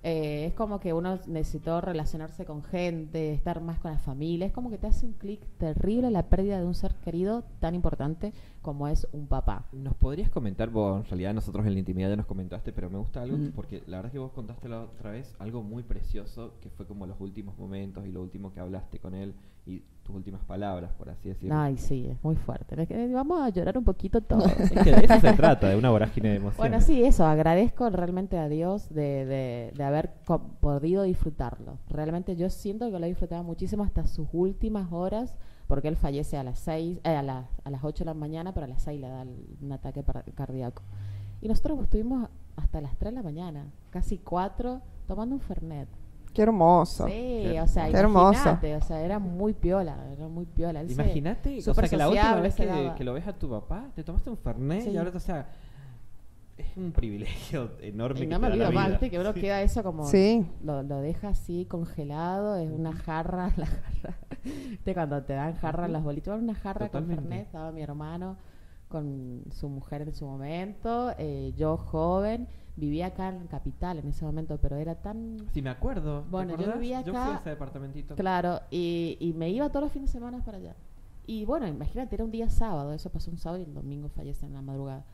Eh, es como que uno necesitó relacionarse con gente, estar más con la familia. Es como que te hace un clic terrible la pérdida de un ser querido tan importante como es un papá. ¿Nos podrías comentar, vos en realidad nosotros en la intimidad ya nos comentaste, pero me gusta algo Mm. porque la verdad es que vos contaste la otra vez algo muy precioso que fue como los últimos momentos y lo último que hablaste con él y tus últimas palabras, por así decirlo. Ay, sí, es muy fuerte. Vamos a llorar un poquito todos. Es que de eso se trata, de una vorágine de emociones. Bueno, sí, eso, agradezco realmente a Dios de, de- de haber podido disfrutarlo. Realmente yo siento que lo he disfrutado muchísimo hasta sus últimas horas, porque él fallece a las seis, eh, a, las a las 8 de la mañana, pero a las 6 le da un ataque cardíaco. Y nosotros estuvimos hasta las 3 de la mañana, casi 4, tomando un Fernet. Qué hermoso. Sí, o sea, Qué hermoso. imagínate, o sea, era muy piola, era muy piola. Imagínate, o sea, que la última vez que, que lo ves a tu papá, te tomaste un Fernet Sí. y ahora, o sea, es un privilegio enorme. Y que no te me olvido más, que uno queda eso como... Sí. Lo, lo deja así congelado, es una jarra, la jarra. ¿Viste cuando te dan jarra las bolitas? Una jarra Totalmente. con Fernet, estaba mi hermano con su mujer en su momento, eh, yo joven, vivía acá en Capital en ese momento, pero era tan... Sí, me acuerdo. ¿te Bueno, yo vivía Yo fui acá- a ese departamentito. Claro, y, y me iba todos los fines de semana para allá. Y bueno, imagínate, era un día sábado, eso pasó un sábado y el domingo fallece en la madrugada.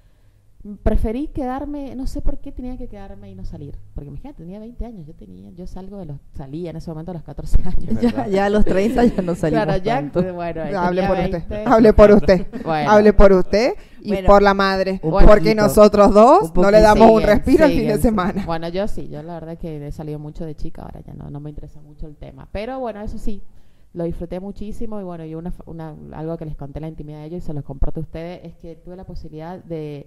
Preferí quedarme, no sé por qué tenía que quedarme y no salir. Porque imagínate, tenía 20 años, yo tenía, yo salgo de los, salía en ese momento a los 14 años. Es Ya, a los 30 ya no salimos claro, ya, tanto. bueno, Hable por 20. usted. Hable por usted. Bueno. Hable por usted y Bueno, por la madre. porque poquito. nosotros dos no le damos un Siguen, respiro el fin de semana. Bueno, yo sí, yo la verdad que he salido mucho de chica, ahora ya no, no me interesa mucho el tema. Pero bueno, eso sí, lo disfruté muchísimo y bueno, y una, una, algo que les conté en la intimidad de ellos y se los comparto a ustedes es que tuve la posibilidad de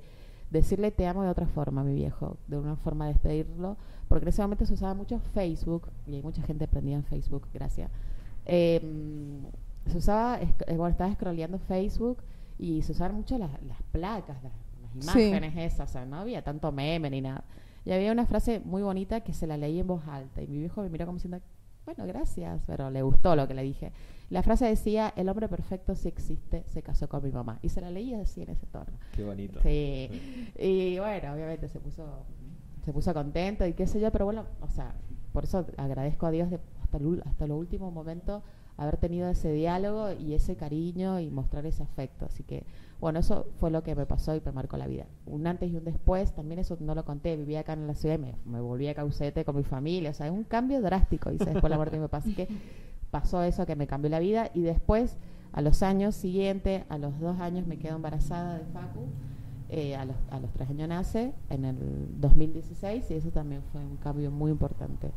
decirle te amo de otra forma mi viejo, de una forma de despedirlo, porque en ese momento se usaba mucho Facebook y hay mucha gente prendida en Facebook, gracias. Eh, se usaba, eh, bueno, estaba scrolleando Facebook y se usaban mucho las, las placas, las, las Sí. imágenes esas, o sea, no había tanto meme ni nada. Y había una frase muy bonita que se la leí en voz alta y mi viejo me miró como diciendo, bueno, gracias, pero le gustó lo que le dije. La frase decía, el hombre perfecto sí existe, se casó con mi mamá. Y se la leí así en ese tono. Qué bonito. Sí. Y bueno, obviamente se puso, se puso contento y qué sé yo, pero bueno, o sea, por eso agradezco a Dios de hasta, el hasta lo último momento haber tenido ese diálogo y ese cariño y mostrar ese afecto. Así que, bueno, eso fue lo que me pasó y me marcó la vida. Un antes y un después, también eso no lo conté, vivía acá en la ciudad y me, me volví a Caucete con mi familia, o sea, es un cambio drástico, hice después de la muerte de mi papá. Así que pasó eso que me cambió la vida y después, a los años siguientes, a los dos años me quedo embarazada de Facu. eh, a, los, a los tres años nace, en el 2016, y eso también fue un cambio muy importante.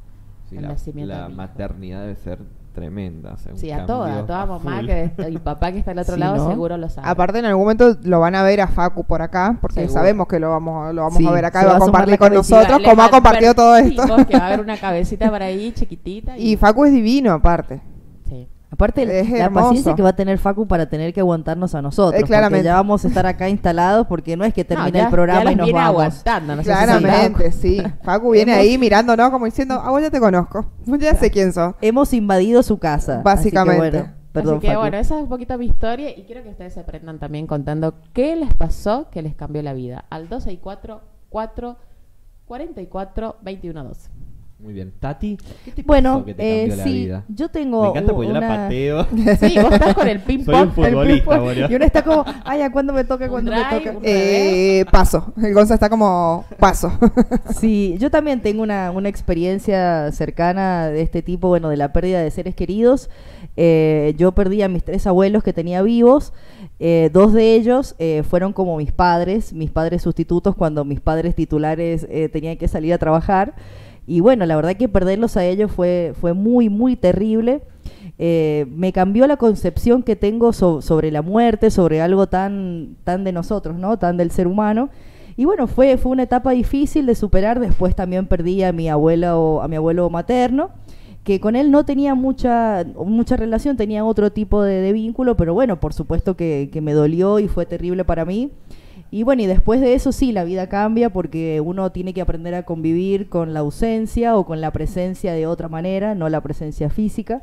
Sí, el la, nacimiento la de maternidad debe ser tremenda. o sea, un Sí, a toda, a toda mamá que el papá que está al otro Sí, lado ¿no? seguro lo sabe. Aparte en algún momento lo van a ver a Facu por acá, porque Seguro. sabemos que lo vamos, lo vamos Sí, a ver acá y va a compartir con nosotros, como ha compartido todo esto. que va a haber una cabecita por ahí chiquitita. Y Facu es divino aparte. Aparte, Es la hermoso. paciencia que va a tener Facu para tener que aguantarnos a nosotros. Eh, porque claramente. ya vamos a estar acá instalados porque no es que No, termine ya- el programa ya y nos viene vamos. aguantando, no sé si se Claramente, sí. Facu viene Hemos- ahí mirándonos como diciendo, ah, vos ya te conozco. Ya sé quién sos. Hemos invadido su casa. Básicamente. Así que, bueno, perdón, Así que Facu. bueno, esa es un poquito mi historia y quiero que ustedes se aprendan también contando qué les pasó que les cambió la vida. Al 264 4 44 21 12. Muy bien. Tati, ¿qué te Bueno, pasó que te eh, cambió la sí, vida? yo tengo Me encanta porque yo la una- pateo. Sí, vos estás con el ping Soy un futbolista, ping-pong. Y uno está como, ay, ¿a cuándo me toca? ¿Cuándo me toca? Eh, paso. El Gonza está como paso. Sí, yo también tengo una, una experiencia cercana de este tipo, bueno, de la pérdida de seres queridos. Eh, yo perdí a mis tres abuelos que tenía vivos. Eh, dos de ellos eh, fueron como mis padres, mis padres sustitutos cuando mis padres titulares eh, tenían que salir a trabajar. Y bueno, la verdad que perderlos a ellos fue, fue muy, muy terrible. Eh, me cambió la concepción que tengo so- sobre la muerte, sobre algo tan, tan de nosotros, ¿no? Tan del ser humano. Y bueno, fue, fue una etapa difícil de superar. Después también perdí a mi abuelo, a mi abuelo materno, que con él no tenía mucha, mucha relación, tenía otro tipo de, vínculo, pero bueno, por supuesto que me dolió y fue terrible para mí. Y bueno, y después de eso sí, la vida cambia porque uno tiene que aprender a convivir con la ausencia o con la presencia de otra manera, no la presencia física.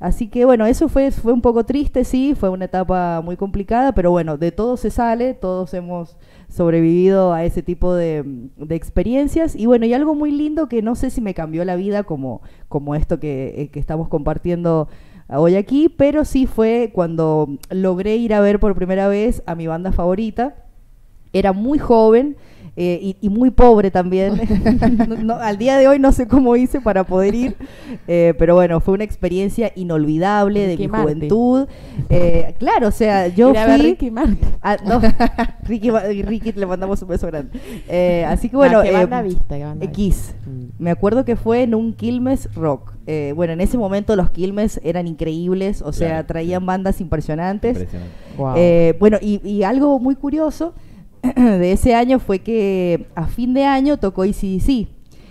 Así que bueno, eso fue, fue un poco triste, sí, fue una etapa muy complicada, pero bueno, de todo se sale, todos hemos sobrevivido a ese tipo de, de experiencias. Y bueno, y algo muy lindo que no sé si me cambió la vida como, como esto que, eh, que estamos compartiendo hoy aquí, pero sí fue cuando logré ir a ver por primera vez a mi banda favorita. Era muy joven eh, y, y muy pobre también. No- no, al día de hoy no sé cómo hice para poder ir, eh, pero bueno, fue una experiencia inolvidable de Ricky mi Martin. juventud. Eh, claro, o sea, yo a ver fui... Ricky Martin. Ah, no, Ricky, Ricky, le mandamos un beso grande. Eh, así que bueno, ¿qué eh, banda viste? ¿Qué banda X. Mm. Me acuerdo que fue en un Quilmes Rock. Eh, bueno, en ese momento los Quilmes eran increíbles, o sea, Claro, traían sí. bandas impresionantes. Impresionante. Guau. Eh, bueno, y, y algo muy curioso de ese año fue que a fin de año tocó ACDC.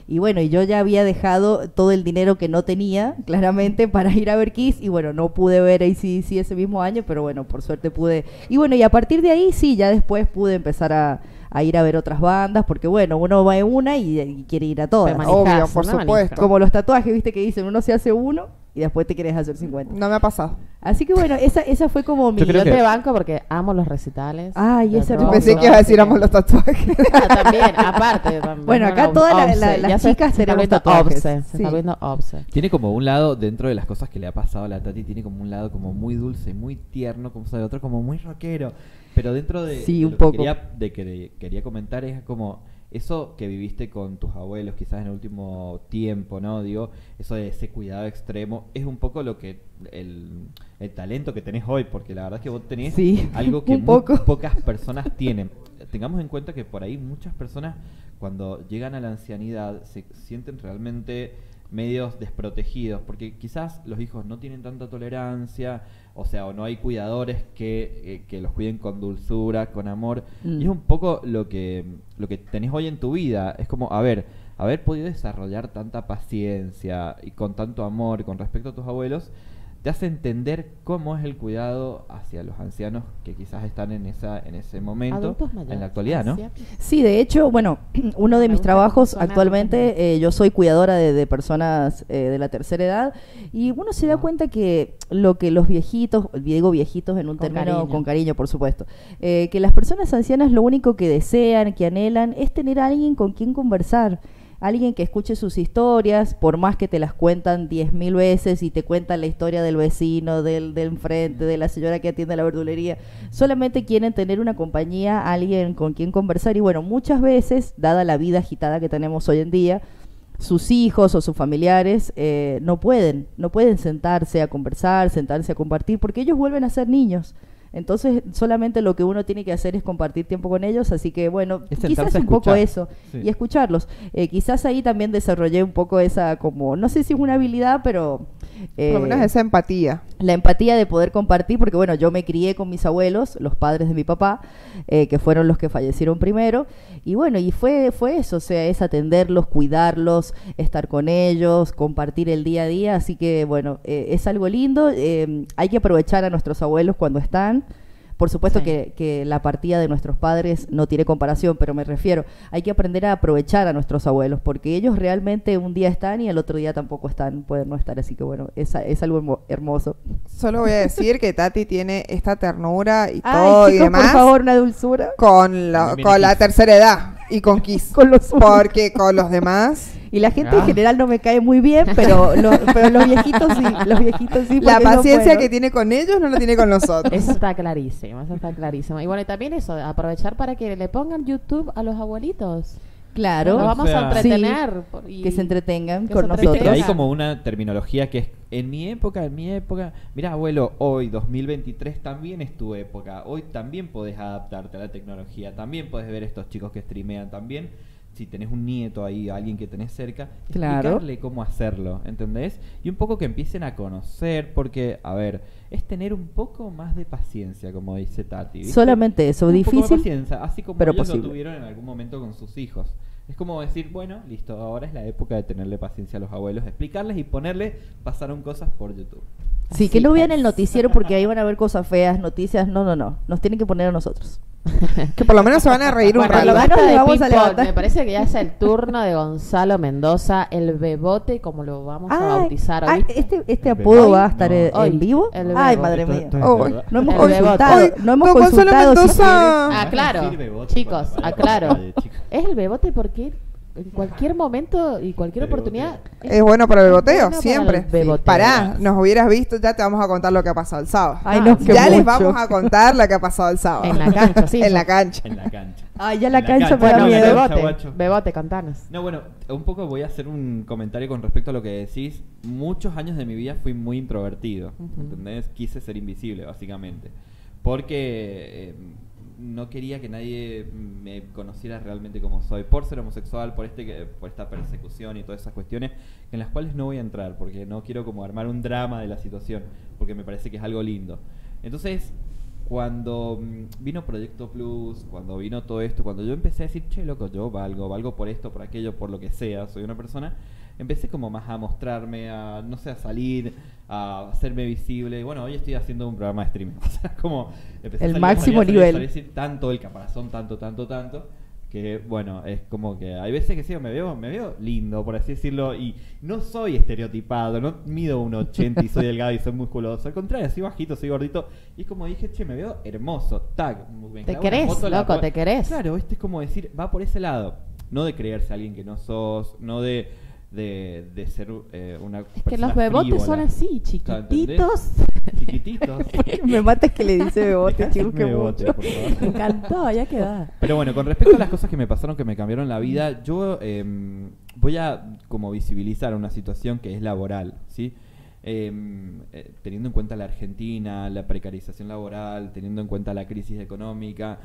Y bueno, y yo ya había dejado todo el dinero que no tenía, claramente, para ir a ver Kiss. Y bueno, no pude ver ACDC ese mismo año, pero bueno, por suerte pude. Y bueno, y a partir de ahí sí, ya después pude empezar a, a ir a ver otras bandas, porque bueno, uno va en una y, y quiere ir a todas. Obvio, por ¿no? supuesto. Como los tatuajes, viste, que dicen, uno se hace uno y después te quieres hacer 50. No me ha pasado. Así que bueno, esa, esa fue como mi... Yo creo que- te banco porque amo los recitales. Ay, ese rock, Pensé rock, que ibas a decir amo que- los tatuajes. Ah, también, aparte. también, Bueno, acá no, todas la- obse, la- las ya se- chicas se está tenemos volviendo tatuajes. obse, Se está volviendo obse. Tiene como un lado, dentro de las cosas que le ha pasado a la Tati, tiene como un lado como muy dulce, muy tierno, como sabe otro como muy rockero. Pero dentro de, Sí, de un lo que poco. quería, de que quería comentar es como eso que viviste con tus abuelos quizás en el último tiempo, ¿no? Digo, eso de ese cuidado extremo es un poco lo que el, el talento que tenés hoy, porque la verdad es que vos tenés Sí, algo que muy pocas personas tienen. Tengamos en cuenta que por ahí muchas personas cuando llegan a la ancianidad se sienten realmente medios desprotegidos, porque quizás los hijos no tienen tanta tolerancia, o sea, o no hay cuidadores que, eh, que los cuiden con dulzura, con amor, Mm. y es un poco lo que, lo que tenés hoy en tu vida, es como, a ver, haber podido desarrollar tanta paciencia y con tanto amor con respecto a tus abuelos, te hace entender cómo es el cuidado hacia los ancianos que quizás están en esa en ese momento en la actualidad, ¿no? ¿cierto? Sí, de hecho, bueno, uno de mis trabajos actualmente, eh, yo soy cuidadora de, de personas eh, de la tercera edad y uno se da cuenta que lo que los viejitos, digo viejitos en un Con término cariño. con cariño, por supuesto, eh, que las personas ancianas lo único que desean, que anhelan, es tener a alguien con quien conversar. Alguien que escuche sus historias, por más que te las cuentan diez mil veces y te cuentan la historia del vecino, del, del enfrente, de la señora que atiende la verdulería, solamente quieren tener una compañía, alguien con quien conversar. Y bueno, muchas veces, dada la vida agitada que tenemos hoy en día, sus hijos o sus familiares eh, no pueden, no pueden sentarse a conversar, sentarse a compartir, porque ellos vuelven a ser niños. Entonces, solamente lo que uno tiene que hacer es compartir tiempo con ellos, así que bueno, Es quizás un poco eso Sí. y escucharlos. Eh, quizás ahí también desarrollé un poco esa como, no sé si es una habilidad, pero Por lo eh, menos esa empatía. la empatía de poder compartir, porque bueno, yo me crié con mis abuelos, los padres de mi papá, eh, que fueron los que fallecieron primero, y bueno, y fue, fue eso, o sea, es atenderlos, cuidarlos, estar con ellos, compartir el día a día, así que bueno, eh, es algo lindo, eh, hay que aprovechar a nuestros abuelos cuando están. Por supuesto Sí. que, que la partida de nuestros padres no tiene comparación, pero me refiero, hay que aprender a aprovechar a nuestros abuelos, porque ellos realmente un día están y el otro día tampoco están, pueden no estar, así que bueno, es, es algo hermo- hermoso. Solo voy a decir que Tati tiene esta ternura y Ay, todo y chicos, demás por favor, una dulzura. con, la, También con la tercera edad y con Kiss. Con los Porque con los demás, Y la gente en Ah. general no me cae muy bien, pero, lo- pero los viejitos sí, los viejitos sí. la paciencia que tiene con ellos no la tiene con nosotros. Eso está clarísimo, eso está clarísimo. Y bueno, y también eso, aprovechar para que le pongan YouTube a los abuelitos. Claro, Nos vamos O sea- a entretener. que se entretengan que con se nosotros. Viste que hay como una terminología que es en mi época, en mi época. Mira, abuelo, hoy 2023 también es tu época. Hoy también podés adaptarte a la tecnología. También podés ver estos chicos que streamean también. Si tenés un nieto ahí, alguien que tenés cerca, Claro. explicarle cómo hacerlo, ¿entendés? Y un poco que empiecen a conocer, porque, a ver, es tener un poco más de paciencia, como dice Tati. ¿viste? Solamente eso, Un poco de difícil. paciencia, así como pero ellos lo tuvieron en algún momento con sus hijos. Es como decir, bueno, listo, ahora es la época de tenerle paciencia a los abuelos, explicarles y ponerle, pasaron cosas por YouTube. Sí, que no vean es. el noticiero porque ahí van a ver cosas feas, noticias. No, no, no. Nos tienen que poner a nosotros. Que por lo menos se van a reír un Bueno, rato. lo de vamos a. Me parece que ya es el turno de Gonzalo Mendoza, el bebote, como lo vamos a bautizar hoy. este, este apodo bebote. va a estar No. en, Hoy, en vivo. el Ay, madre mía. Oh. No hemos El consultado, Hoy, no hemos Gonzalo consultado si Mendoza. Ah, No claro. decir bebote Chicos, aclaro. Es el bebote porque en cualquier momento y cualquier oportunidad. Es bueno para el beboteo, bueno para siempre. beboteo. Pará, nos hubieras visto, ya te vamos a contar lo que ha pasado el sábado. Ay, Ah, no, ya les vamos a contar lo que ha pasado el sábado. En la cancha, sí. en la cancha. En la cancha. Ay, ya la En cancha me da Bueno, en la miedo. cancha, bebote, guacho. bebote, contanos. No, bueno, un poco voy a hacer un comentario con respecto a lo que decís. Muchos años de mi vida fui muy introvertido, Ujú. ¿entendés? Quise ser invisible, básicamente. Porque eh, no quería que nadie me conociera realmente como soy. Por ser homosexual, por, este, por esta persecución y todas esas cuestiones, en las cuales no voy a entrar, porque no quiero como armar un drama de la situación, porque me parece que es algo lindo. Entonces, cuando mm, vino Proyecto Plus, cuando vino todo esto, cuando yo empecé a decir, che, loco, yo valgo, valgo por esto, por aquello, por lo que sea, soy una persona, empecé como más a mostrarme, a, no sé, a salir, a hacerme visible. Bueno, hoy estoy haciendo un programa de streaming. O sea, como empecé a El salir, máximo salir, salir, nivel. salir, tanto el caparazón, tanto, tanto, tanto, que bueno, es como que hay veces que sí, me veo, me veo lindo, por así decirlo, y no soy estereotipado, no mido un 80 y soy delgado y soy musculoso, al contrario, soy bajito, soy gordito, y es como dije, che, me veo hermoso, tag, me Te querés, foto en la loco, co- te querés. Claro, este es como decir, va por ese lado, no de creerse alguien que no sos, no de, de, de ser eh, una Es que los bebotes son así, chiquititos. Chiquititos. me mata que le dice bebote, chicos, que bebote, mucho. por favor. Me encantó, ya quedó. Pero bueno, con respecto a las cosas que me pasaron, que me cambiaron la vida, yo em, voy a como visibilizar una situación que es laboral, ¿sí? Em, eh, teniendo en cuenta la Argentina, la precarización laboral, teniendo en cuenta la crisis económica,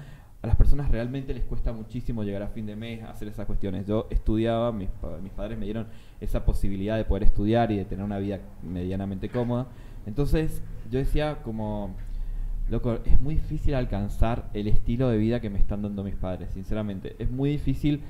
a las personas realmente les cuesta muchísimo llegar a fin de mes a hacer esas cuestiones. Yo estudiaba, mis, mis padres me dieron esa posibilidad de poder estudiar y de tener una vida medianamente cómoda. Entonces yo decía como, Loco, es muy difícil alcanzar el estilo de vida que me están dando mis padres, sinceramente. Es muy difícil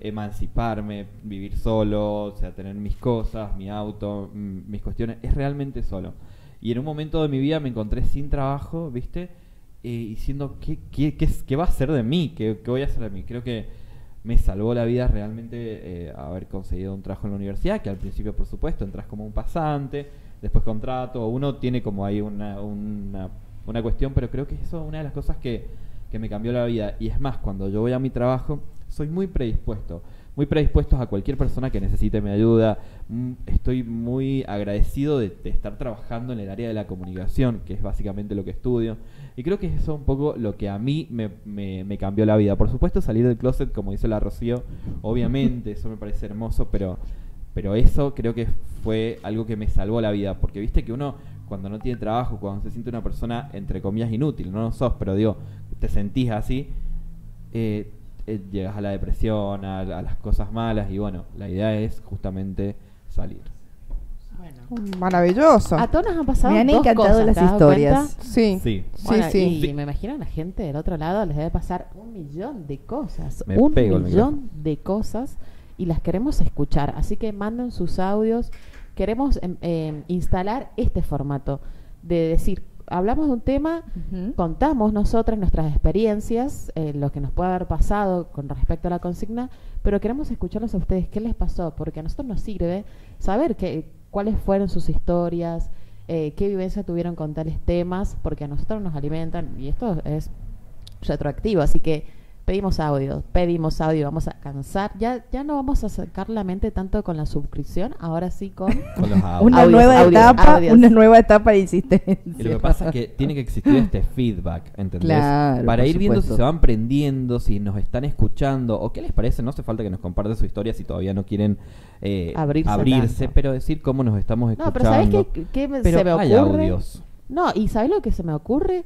emanciparme, vivir solo, o sea, tener mis cosas, mi auto, mm, mis cuestiones. Es realmente solo. Y en un momento de mi vida me encontré sin trabajo, ¿viste? Eh, diciendo, ¿qué, qué, qué, qué va a hacer de mí? ¿Qué, voy a hacer de mí? Creo que me salvó la vida realmente eh, haber conseguido un trabajo en la universidad, que al principio, por supuesto, entras como un pasante, después contrato, uno tiene como ahí una, una, una cuestión, pero creo que eso es una de las cosas que, que me cambió la vida. Y es más, cuando yo voy a mi trabajo, soy muy predispuesto, muy predispuesto a cualquier persona que necesite mi ayuda. Mm, Estoy muy agradecido de, estar trabajando en el área de la comunicación, que es básicamente lo que estudio. Y creo que eso es un poco lo que a mí me, cambió la vida. Por supuesto, salir del closet, como dice la Rocío, obviamente, eso me parece hermoso, pero, pero eso creo que fue algo que me salvó la vida. Porque viste que uno, cuando no tiene trabajo, cuando se siente una persona, entre comillas, inútil, no lo sos, pero digo, te sentís así, eh, eh, llegas a la depresión, a las cosas malas, y bueno, la idea es justamente salir. Bueno. Maravilloso. A todos nos han pasado Me han dos encantado cosas, las ¿te das historias. cuenta? Sí. Sí. Sí, Bueno, sí. Y Sí. me imagino a la gente del otro lado les debe pasar un millón de cosas. Me un pego el millón de cosas y las queremos escuchar. Así que manden sus audios. Queremos em, em, instalar este formato de decir, hablamos de un tema, contamos nosotras nuestras experiencias, eh, lo que nos puede haber pasado con respecto a la consigna, pero queremos escucharlos a ustedes, qué les pasó, porque a nosotros nos sirve saber qué, cuáles fueron sus historias, eh, qué vivencia tuvieron con tales temas, porque a nosotros nos alimentan y esto es retroactivo, así que pedimos audio, pedimos audio, vamos a cansar, ya, ya no vamos a sacar la mente tanto con la suscripción, ahora sí con... Con los audios. Una Audios, nueva audios, etapa, audios. una nueva etapa de insistencia. Y lo que pasa es que tiene que existir este feedback, ¿entendés? Claro, Para ir viendo si se van prendiendo, si nos están escuchando, o qué les parece, no hace falta que nos compartan su historia si todavía no quieren eh, Abrirse tanto. pero decir cómo nos estamos No, escuchando. pero ¿sabes qué, qué me- Pero se me hay ocurre? audios. No, y ¿sabes lo que se me ocurre?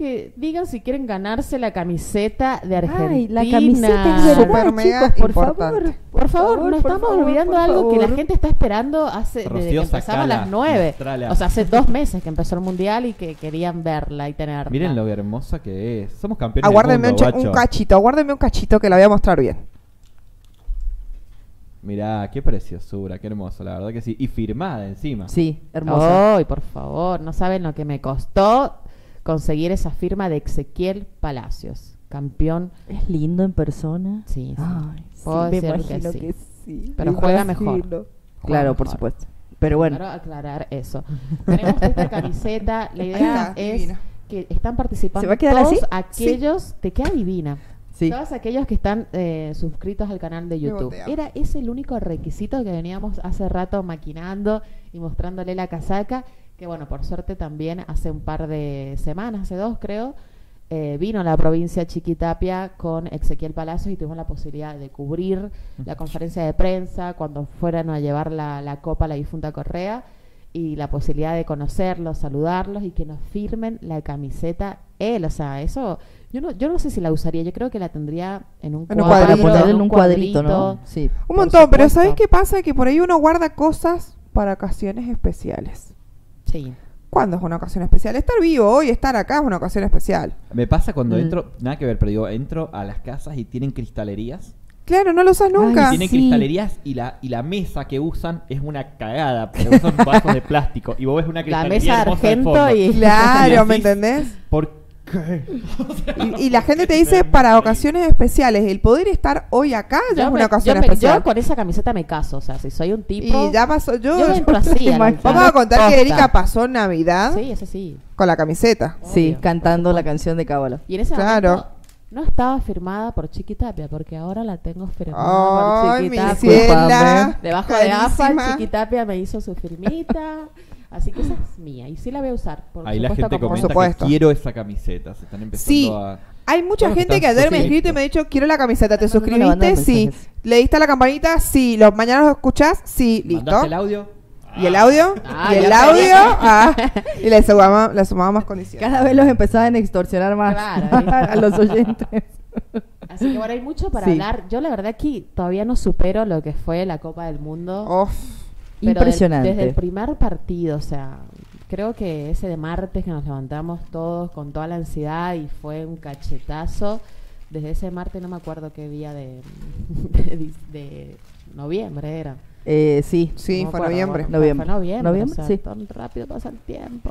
Que digan si quieren ganarse la camiseta de Argentina. Ay, la camiseta es verdad, Super mega chicos, por importante. favor. Por favor, nos por estamos favor, olvidando por algo que la gente está esperando hace desde que Rocío, empezamos a sacala, las 9. mostrala. O sea, hace dos meses que empezó el mundial y que querían verla y tenerla. Miren lo hermosa que es. Somos campeones Aguárdenme del un, mundo, un guacho. cachito, aguárdenme un cachito que la voy a mostrar bien. Mirá, qué preciosura, qué hermoso, la verdad que sí. Y firmada encima. Sí, hermosa. Ay, por favor, no saben lo que me costó conseguir esa firma de Ezequiel Palacios, campeón. Es lindo en persona. Sí, sí. Ay, sí, Puedo me decir que sí. que sí. Pero me juega imagino. mejor. Claro, por supuesto. Pero bueno, Quiero aclarar eso. Tenemos esta camiseta. La idea es divina. que están participando ¿Se va a quedar todos así? aquellos. Te queda divina. sí. Todos aquellos que están eh, suscritos al canal de YouTube. Era ese el único requisito que veníamos hace rato maquinando y mostrándole la casaca. Que bueno, por suerte también hace un par de semanas, hace dos creo, eh, vino a la provincia Chiquitapia con Ezequiel Palacios y tuvimos la posibilidad de cubrir la conferencia de prensa cuando fueron a llevar la, la copa a la difunta Correa y la posibilidad de conocerlos, saludarlos y que nos firmen la camiseta él. O sea, eso yo no, yo no sé si la usaría, yo creo que la tendría en un En un cuadro, Para cuadrito. en un cuadrito, ¿no? Sí. Un montón, pero. ¿sabes qué pasa? Que por ahí uno guarda cosas para ocasiones especiales. Sí. ¿Cuándo es una ocasión especial? Estar vivo hoy, estar acá es una ocasión especial. Me pasa cuando Mm. entro, nada que ver, pero digo, entro a las casas y tienen cristalerías. Claro, no lo usas nunca. Ay, Tienen sí. cristalerías y la, y la mesa que usan es una cagada, pero usan vasos de plástico. Y vos ves una La cristalería mesa de argento y... Claro, Y ¿me entendés? ¿Por qué? Y, y la gente te dice para ocasiones especiales. El poder estar hoy acá ya Yo, es me- una ocasión yo me- especial. yo con esa camiseta me caso, o sea, si soy un tipo... Y ya pasó. Yo, Yo entro así Vamos a contar que. Erika pasó Navidad Sí, eso sí. con la camiseta. Sí, cantando por la canción de Cábala. Y en ese Claro. momento no estaba firmada por Chiquitapia, porque ahora la tengo firmada por Ay, mi Chiquitapia. ciela. Debajo de AFA. Chiquitapia me hizo su firmita. Así que esa es mía y sí la voy a usar. Por Ahí la supuesto, gente como- comenta supuesto. que quiero esa camiseta. Se están empezando Sí. a... Hay mucha gente que ayer me ha escrito y me ha dicho, quiero la camiseta. ¿Te suscribiste? Sí. mensajes. ¿Le diste a la campanita? Sí. ¿Los mañana los escuchás? Sí. ¿Mandaste Listo. el audio? ¿Y el audio? Ah, ¿Y el ya audio? Ah, y le sumamos, le sumamos más condiciones. Cada vez los empezaban a extorsionar más Claro, a los oyentes. Así que bueno, hay mucho para Sí. hablar. Yo la verdad que todavía no supero lo que fue la Copa del Mundo. Uf. Pero del- Impresionante. desde el primer partido, o sea, creo que ese de martes que nos levantamos todos con toda la ansiedad y fue un cachetazo. Desde ese martes no me acuerdo qué día de, de, noviembre era. Eh, sí. Sí, No fue acuerdo, noviembre. bueno, Noviembre. Fue noviembre. Noviembre, o sea, sí. Tan rápido pasa el tiempo.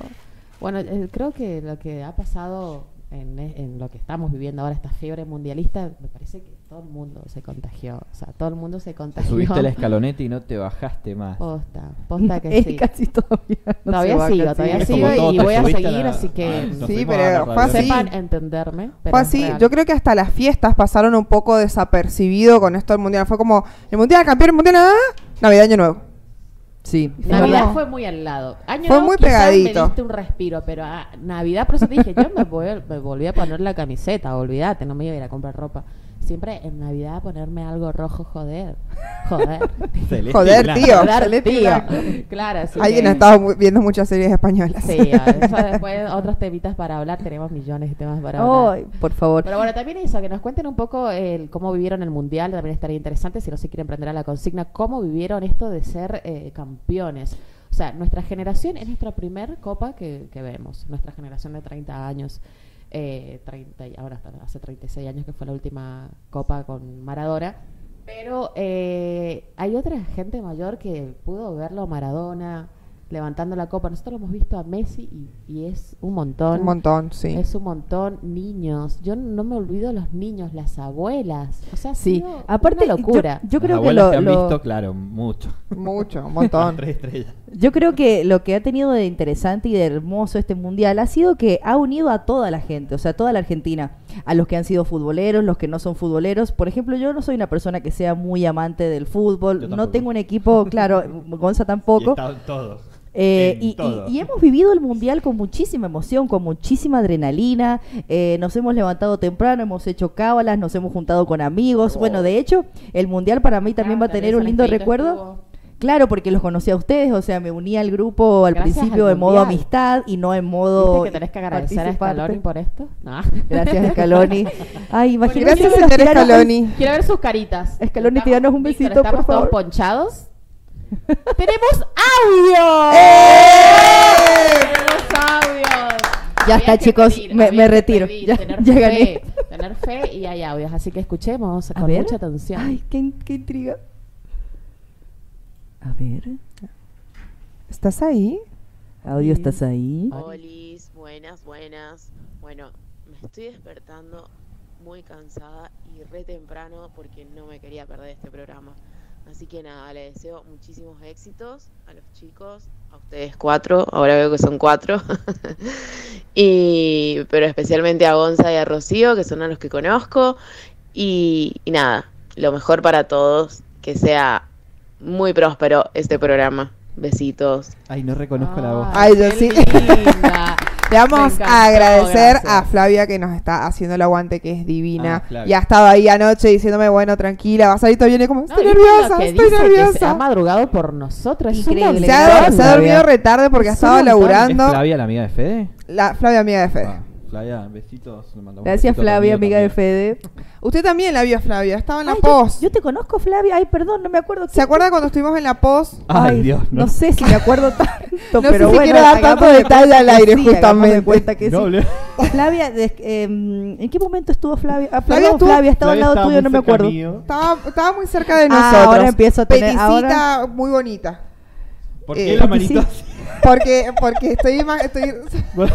Bueno, eh, creo que lo que ha pasado en, en lo que estamos viviendo ahora, esta fiebre mundialista, me parece que todo el mundo se contagió. O sea, todo el mundo se Te contagió. subiste la escaloneta y no te bajaste más. Posta, posta que sí. casi todavía. no todavía baja, sigo, todavía sigo y voy a seguir, la- así que Ah, Sí, pero fue así. sepan entenderme. Pero Fue así, yo creo que hasta las fiestas pasaron un poco desapercibido con esto del mundial. Fue como, el mundial, campeón, el mundial, ah, Navidad, Año Nuevo. Sí. Navidad fue muy al lado. Año Fue nuevo muy pegadito. Me diste un respiro, pero a Navidad, por eso te dije, yo me, voy, me volví a poner la camiseta, olvídate, no me iba a ir a comprar ropa. Siempre en Navidad ponerme algo rojo, joder. Joder. Joder, blanco. tío. Joder, tío. Claro, así Alguien que- ha estado mu- viendo muchas series españolas. Sí, eso después otros temitas para hablar, tenemos millones de temas para hablar. Ay, por favor. Pero bueno, también eso, que nos cuenten un poco el, cómo vivieron el Mundial, también estaría interesante, si no se quieren prender a la consigna, cómo vivieron esto de ser eh, campeones. O sea, nuestra generación es nuestra primer copa que, que vemos, nuestra generación de 30 años, eh, 30, y ahora hace 36 años que fue la última copa con Maradona. Pero eh, hay otra gente mayor que pudo verlo Maradona levantando la copa. Nosotros lo hemos visto a Messi y, y es un montón. Un montón, sí. Es un montón. Niños. Yo no me olvido los niños, las abuelas. O sea, Sí. sido Aparte, una locura. Yo, yo Las creo que lo, han lo- visto, claro, mucho. Mucho, un montón. Tres estrellas. Yo creo que lo que ha tenido de interesante y de hermoso este mundial ha sido que ha unido a toda la gente, o sea, toda la Argentina, a los que han sido futboleros, los que no son futboleros. Por ejemplo, yo no soy una persona que sea muy amante del fútbol, no tengo un equipo, claro, Gonza Y tampoco. estaban todos. Eh, y, y- todo. y hemos vivido el mundial con muchísima emoción, con muchísima adrenalina. eh, nos hemos levantado temprano, hemos hecho cábalas, nos hemos juntado con amigos. Bueno, de hecho, el mundial para mí también va a Ah, tener un lindo recuerdo. estuvo- Claro, porque los conocí a ustedes, o sea, me uní al grupo al Gracias principio al en modo amistad y no en modo. ¿Viste que tenés que agradecer a. Scaloni por esto? No. Gracias, Scaloni. Ay, imagínate. Gracias, Scaloni. Quiero ver sus caritas. Scaloni, Estamos- tíranos un Víctor, besito, por ¿estamos todos favor. ponchados? ¡Tenemos audio! ¡Eh! ¡Tenemos audios! Ya está, chicos, pedir, me- retiro. pedir, Ya- tener ya fe, gané. Tener fe y hay audios, así que escuchemos A con ver. mucha atención. Ay, qué intriga. A ver. ¿Estás ahí? Audio, ¿estás ahí? Olis, buenas, buenas. Bueno, me estoy despertando muy cansada y re temprano porque no me quería perder este programa. Así que nada, le deseo muchísimos éxitos a los chicos, a ustedes cuatro, ahora veo que son cuatro. y pero especialmente a Gonza y a Rocío, que son a los que conozco. Y, y nada, lo mejor para todos, que sea muy próspero este programa. Besitos. Ay, no reconozco la voz. Ay, yo sí. linda. Le vamos a agradecer gracias. a Flavia que nos está haciendo el aguante, que es divina. Ah, y ha estado ahí anoche diciéndome, bueno, tranquila, vas a ir, viene como, No, estoy ¿viste nerviosa, estoy dice? Que se ha nerviosa. madrugado por nosotros. Es Increíble, Se ha, se ha dormido retarde porque Es estaba un montón. ¿Es laburando. Flavia, la amiga de Fede? La Flavia, amiga de Fede. Ah, Flavia, besitos. le mandamos Gracias, besitos Flavia, amiga de. Fede. Usted también la vio a Flavia, estaba en la Ay, yo, pos. yo te conozco, Flavia. Ay, perdón, no me acuerdo. ¿Se acuerda cuando estuvimos en la pos? Ay, Dios, no. no. sé si me acuerdo tanto, No sé pero si bueno, quiero dar tanto detalle al aire, sí, justamente. cuenta que No, sí. Flavia, em, ¿en qué momento estuvo Flavia? Ah, Flavia estuvo- Flavia estaba al Flavia lado estaba tuyo, muy no me cerca acuerdo. Estaba, estaba muy cerca de Ah, nosotros. ahora empiezo a tener- Peticita muy bonita. ¿Por Eh, qué la porque manito? Porque, porque estoy más, estoy, Bueno.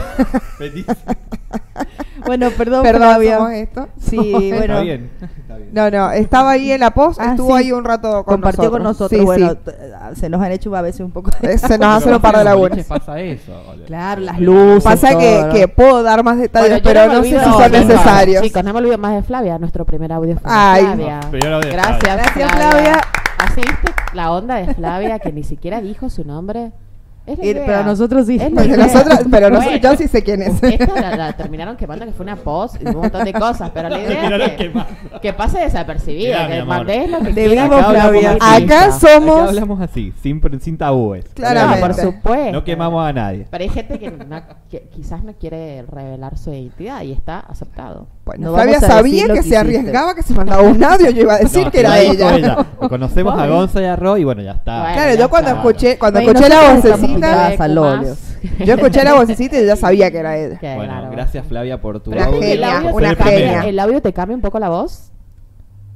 Bueno, perdón, perdón, Flavia. somos esto. Sí, Está bueno. bien. Está bien. No, no, estaba ahí en la pos, Ah, estuvo sí. ahí un rato con compartió con nosotros. Sí, bueno, sí. t- se nos han hecho a veces un poco. Eh, se nos hacen un par de lagunas. pasa eso, boludo. Claro, las luces. Pasa que, todo, ¿no? que puedo dar más detalles, Bueno, pero me no sé si son necesarios. Chicos, no me olvido más de Flavia. Nuestro primer audio fue de Ay. Flavia. No, de Gracias, Flavia. Gracias, Flavia. Así viste la onda de Flavia que ni siquiera dijo su nombre. Pero nosotros sí. Idea. nosotros, pero Bueno, nosotros, yo sí sé quién es. Esta la, la terminaron quemando que fue una post y un montón de cosas, pero la idea Terminaron es que, quemando. que pase desapercibida, Mira, mi que mandés lo que quieras. Acá muy Acá somos. hablamos así, sin, sin tabúes. No, por supuesto. No quemamos a nadie. Pero hay gente que, no- que quizás no quiere revelar su identidad y está aceptado. Bueno, No Flavia sabía que, que se arriesgaba, que se mandaba un audio, yo iba a decir No, que era ella. Conocemos a. Gonza y a Ro y bueno, ya está. Bueno, Claro, ya yo cuando está. escuché, cuando escuché la vocecita, yo escuché la vocecita y ya sabía que era ella. Bueno, claro. gracias Flavia por tu Una el genia, audio una genia. ¿El audio te cambia un poco la voz?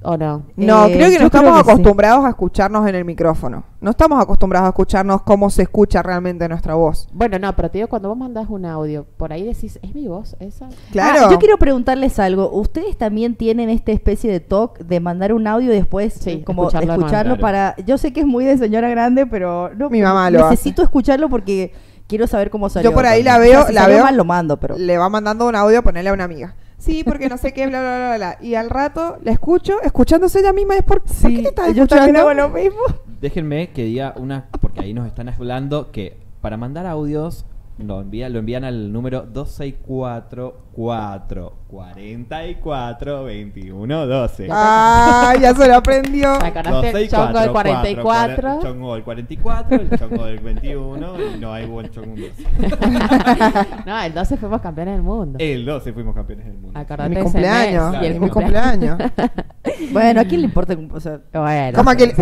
¿O no? No, Eh, creo que yo no estamos sí. acostumbrados a escucharnos en el micrófono. No estamos acostumbrados a escucharnos cómo se escucha realmente nuestra voz. Bueno, no, pero te digo, cuando vos mandás un audio, por ahí decís, ¿es mi voz esa? Claro. Ah, yo quiero preguntarles algo. ¿Ustedes también tienen esta especie de talk de mandar un audio y después Sí, eh, como escucharlo para... Yo sé que es muy de señora grande, pero no, Mi mamá lo necesito escucharlo porque quiero saber cómo salió. Yo por ahí la O sea, veo, si la veo. mal lo mando, pero... Le va mandando un audio, ponerle a una amiga. Sí, porque no sé qué, bla, bla, bla, bla. Y al rato la escucho, escuchándose ella misma. Es por, ¿por qué te estás escuchando? hago lo mismo. Déjenme que diga una, porque ahí nos están hablando que para mandar audios lo, envía, lo envían al número 2644 44 21 12. Ah, ya se lo aprendió. Acordaste el chongo del 44. El chongo del 44, el chongo del 21 y no hay buen chongo un 12. no, el 12 fuimos campeones del mundo. El 12 fuimos campeones del mundo. Acordate Mi ese cumpleaños. mes y el mi cumpleaños. Bueno, ¿a quién le importa? O sea, Bueno. ¿Cómo a quién,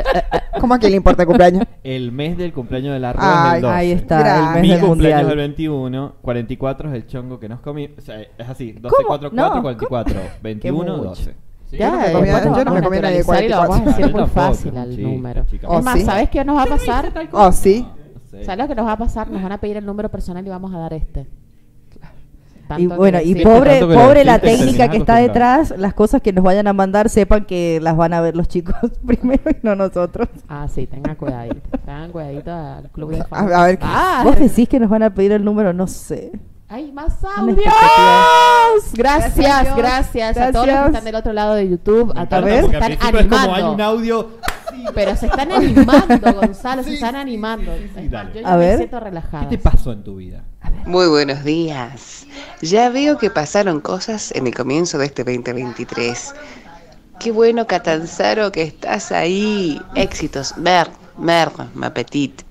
¿Cómo a quién le importa el cumpleaños? El mes del cumpleaños de la es el 12. ahí está, el mes Mi del cumpleaños el mundial. 21, 44 es el chongo que nos comí. O sea, es así: 12, ¿Cómo? 4, No, 4, ¿cómo? 44, 21, mucho. 12. Sí. Ya, Yo no me comía- después lo yo no me vamos a comía nadie y lo vamos a 44. decir muy tampoco, fácil al chica, número. chica. Oh, es más, ¿sí? ¿sabes qué nos va a pasar? Oh, sí. No. ¿Sabes lo que nos va a pasar? Nos van a pedir el número personal y vamos a dar este. Tanto Y que bueno, y sí. pobre, tanto que lo pobre la técnica terminás que está acostumbrado. detrás, las cosas que nos vayan a mandar, sepan que las van a ver los chicos primero y no nosotros. Ah, sí, tengan cuidadito. Tengan cuidadito al club de A, fans. a ver, ¿qué- Ah, ¿Vos decís que nos van a pedir el número? No sé. ¡Hay más audios! Gracias, Gracias, gracias, a todos los que están del otro lado de YouTube, a todos los que están principio es como hay animando. un audio. Pero se están animando, Gonzalo, se están animando. Dale. yo ya A me ver. siento relajada. ¿Qué te pasó en tu vida? Muy buenos días. Ya veo que pasaron cosas en el comienzo de este 2023. Qué bueno, Catanzaro, que estás ahí. Éxitos. Mer, mer, ma petit.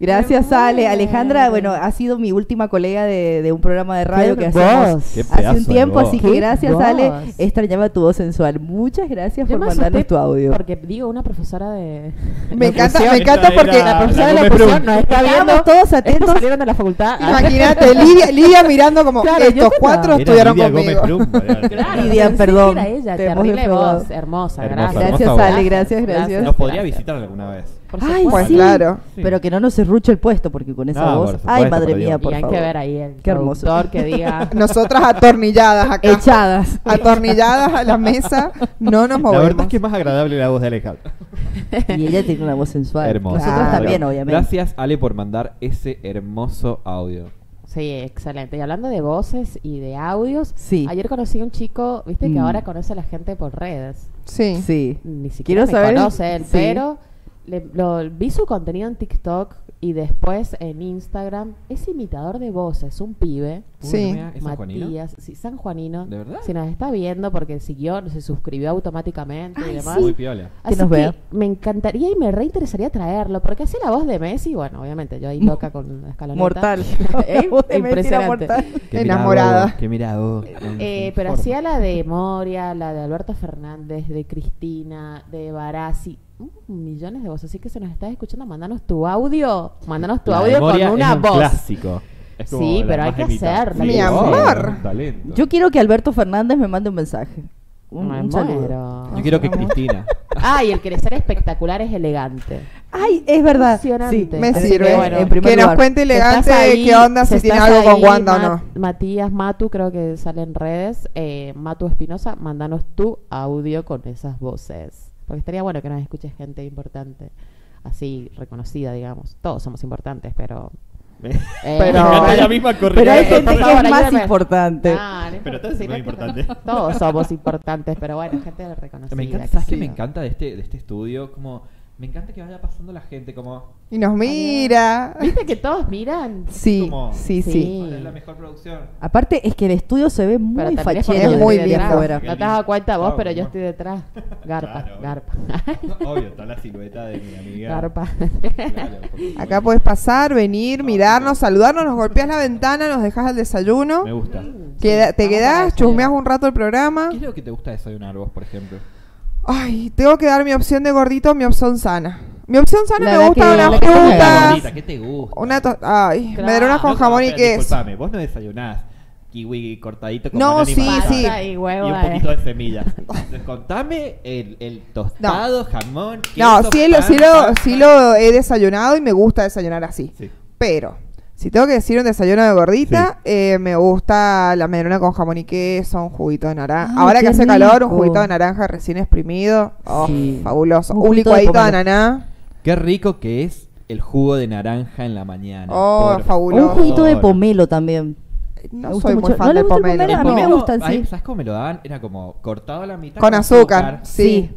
Gracias, Ale. Alejandra, bueno, ha sido mi última colega de, de un programa de radio Qué que hacemos hace un tiempo, así que gracias, voz. Ale. Extrañaba tu voz sensual. Muchas gracias Yo por mandarnos tu audio. Porque digo, una profesora de. Me encanta, me encanta porque. La profesora de la Gómez nos está viendo. todos atentos. salieron de la facultad. Imagínate, Lidia, Lidia mirando como Claro, estos cuatro Era estudiaron Lidia Gómez conmigo. Plum. Claro, Lidia, perdón, Era ella, te terrible voz, hermosa, Hermosa, gracias. Ale. Gracias, gracias. Nos podría visitar alguna vez. Por Ay, supuesto. Pues sí. claro. Sí. Pero que no nos serruche el puesto, porque con esa No, voz. Ay, madre por mía, por y hay favor. que ver ahí el Qué hermoso. que diga. Nosotras atornilladas acá. Echadas. Atornilladas a la mesa, no nos La movemos. verdad es que es más agradable la voz de Alejandra. Y ella tiene una voz sensual. Hermoso. Nosotros Claro. también, obviamente. Gracias, Ale, por mandar ese hermoso audio. Sí, excelente. Y hablando de voces y de audios, Sí. ayer conocí a un chico, viste que Mm. ahora conoce a la gente por redes. Sí. Sí. Ni siquiera Quiero me saber- conoce él, sí. pero le- lo- vi su contenido en TikTok y después en Instagram. Es imitador de voces, un pibe. Sí. Matías, sí, San Juanino. ¿De verdad? Si nos está viendo porque siguió, se suscribió automáticamente y demás. Muy piola. Que Así nos que me encantaría y me reinteresaría traerlo, porque hace la voz de Messi, bueno, obviamente, yo ahí loca con la escaloneta. Mortal. Eh, impresionante. mortal. Qué Enamorada. Qué mirado. Eh, pero hacía la de Moria, la de Alberto Fernández, de Cristina, de Barassi, millones de voces. Así que si nos estás escuchando, mandanos tu audio, mandanos tu La audio con una es un voz. clásico. Es como Sí, pero hay que hacerla. Mi amor. talento. Yo quiero que Alberto Fernández me mande un mensaje. Un, Me un saludo. Yo quiero que Cristina. Ah, y el crecer espectacular es elegante. Ay, es verdad. Sí. Me Así sirve. que, bueno, en primer que nos cuente elegante ahí, qué onda, si, tiene algo con Wanda o no. Matías Matu, creo que sale en redes. Eh, Matu Espinosa, mandanos tu audio con esas voces. Porque estaría bueno que nos escuche gente importante, así reconocida, digamos. Todos somos importantes, pero. eh, Pero- la misma. Pero hay gente que es más importante. Ah, no Pero todos sí, no importantes. Todos somos importantes, pero bueno, gente reconocida. Me encanta, qué ¿sabes qué me encanta de este, de este estudio? Como, me encanta que vaya pasando la gente, como, Y nos mira. ¿Viste que todos miran? Sí, Como- sí, sí. Sí. ¿cuál es la mejor producción? Aparte, es que el estudio se ve muy fachero. Es muy detrás. afuera. No te das cuenta vos, Claro, pero yo estoy detrás. Garpa, Claro. garpa. Obvio, está la silueta de mi amiga. Garpa. Claro, Acá puedes pasar, venir, mirarnos, saludarnos, nos golpeas la ventana, nos dejas el desayuno. Me gusta. Queda- te quedás, chusmeas un rato el programa. ¿Qué es lo que te gusta desayunar vos, por ejemplo? Ay, tengo que dar mi opción de gordito, mi opción sana. Mi opción sana La- me la gusta que- una la que La fruta. gordita, ¿qué te gusta? Una to- Ay, Claro. medronas con No, jamón y queso. Disculpame, vos no desayunás kiwi cortadito con No, sí, sí. Y huevo. Y un eh. poquito de semillas. Entonces, contame el, el tostado, jamón, No, sí, lo, pan, sí, lo, pan, sí lo he desayunado y me gusta desayunar así. Sí. Pero, si tengo que decir un desayuno de gordita, eh, me gusta la medialuna con jamón y queso, un juguito de naranja. Ay, Ahora que hace calor, un juguito de naranja recién exprimido. Oh, Sí. fabuloso. Un de licuadito de pomelo. ananá. Qué rico que es el jugo de naranja en la mañana. Oh, por fabuloso. Un juguito de pomelo también. No Me gusta soy muy mucho. fan ¿No del gusta el pomelo. pomelo? A mí me pomelo, gusta, ay, sí. ¿Sabes cómo me lo daban? Era como cortado a la mitad. Con azúcar. Sí.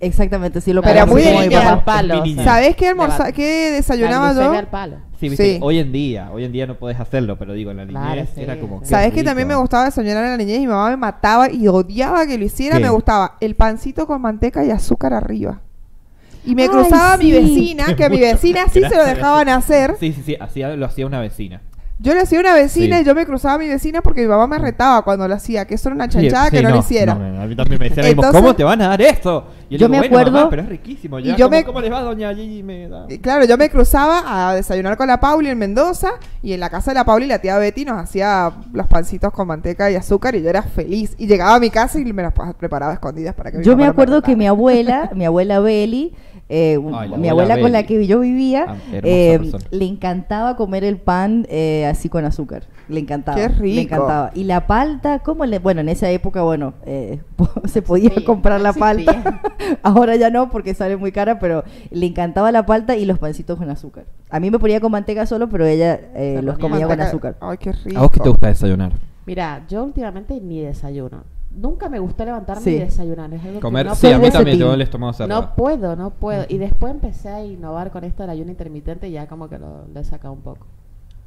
Exactamente, sí lo Pero muy como papá. al palo. ¿Sabés qué, almorza qué desayunaba yo? al palo. Sí, viste, Sí. hoy en día, hoy en día no podés hacerlo, pero digo, en la niñez Claro, sí, era como... qué ¿Sabés que rico. también me gustaba desayunar en la niñez? Mi mamá me mataba y odiaba que lo hiciera. ¿Qué? Me gustaba el pancito con manteca y azúcar arriba. Y me Ay, cruzaba mi vecina, que a mi vecina sí se lo dejaban hacer. Sí, sí, sí, hacía, lo hacía una vecina. Yo le hacía a una vecina Sí. y yo me cruzaba a mi vecina porque mi mamá me retaba cuando lo hacía, que eso era una chanchada sí, que no, lo hiciera. no, no, a mí también me decían, Entonces- ¿cómo te van a dar esto? Y Yo me digo, "Bueno, acuerdo- mamá, pero es riquísimo. Y Ya, yo ¿cómo, me- ¿Cómo les va, doña Gigi? Me da... Y claro, yo me cruzaba a desayunar con la Pauli en Mendoza y en la casa de la Pauli la tía Betty nos hacía los pancitos con manteca y azúcar y yo era feliz. Y llegaba a mi casa y me pa- preparaba escondidas para que mi Yo mamá me acuerdo que mi abuela, mi abuela Beli, eh, Ay, mi abuela abuela con la que yo vivía, Ah, eh, le encantaba comer el pan eh, así con azúcar. Le encantaba. Qué Le rico. encantaba. Y la palta, ¿cómo le...? Bueno, en esa época, bueno, eh, se podía comprar la palta. Ahora ya no, porque sale muy cara, pero le encantaba la palta y los pancitos con azúcar. A mí me ponía con manteca solo, pero ella eh, los comía con azúcar. Ay, qué rico. ¿A vos qué te gusta desayunar? Mira, yo últimamente ni desayuno. Nunca me gustó levantarme Sí. y desayunar. Es algo que Comer, no sí, a mí puedo también team. el estómago cerrado. No puedo, no puedo. Y después empecé a innovar con esto del ayuno intermitente y ya como que lo, lo he sacado un poco.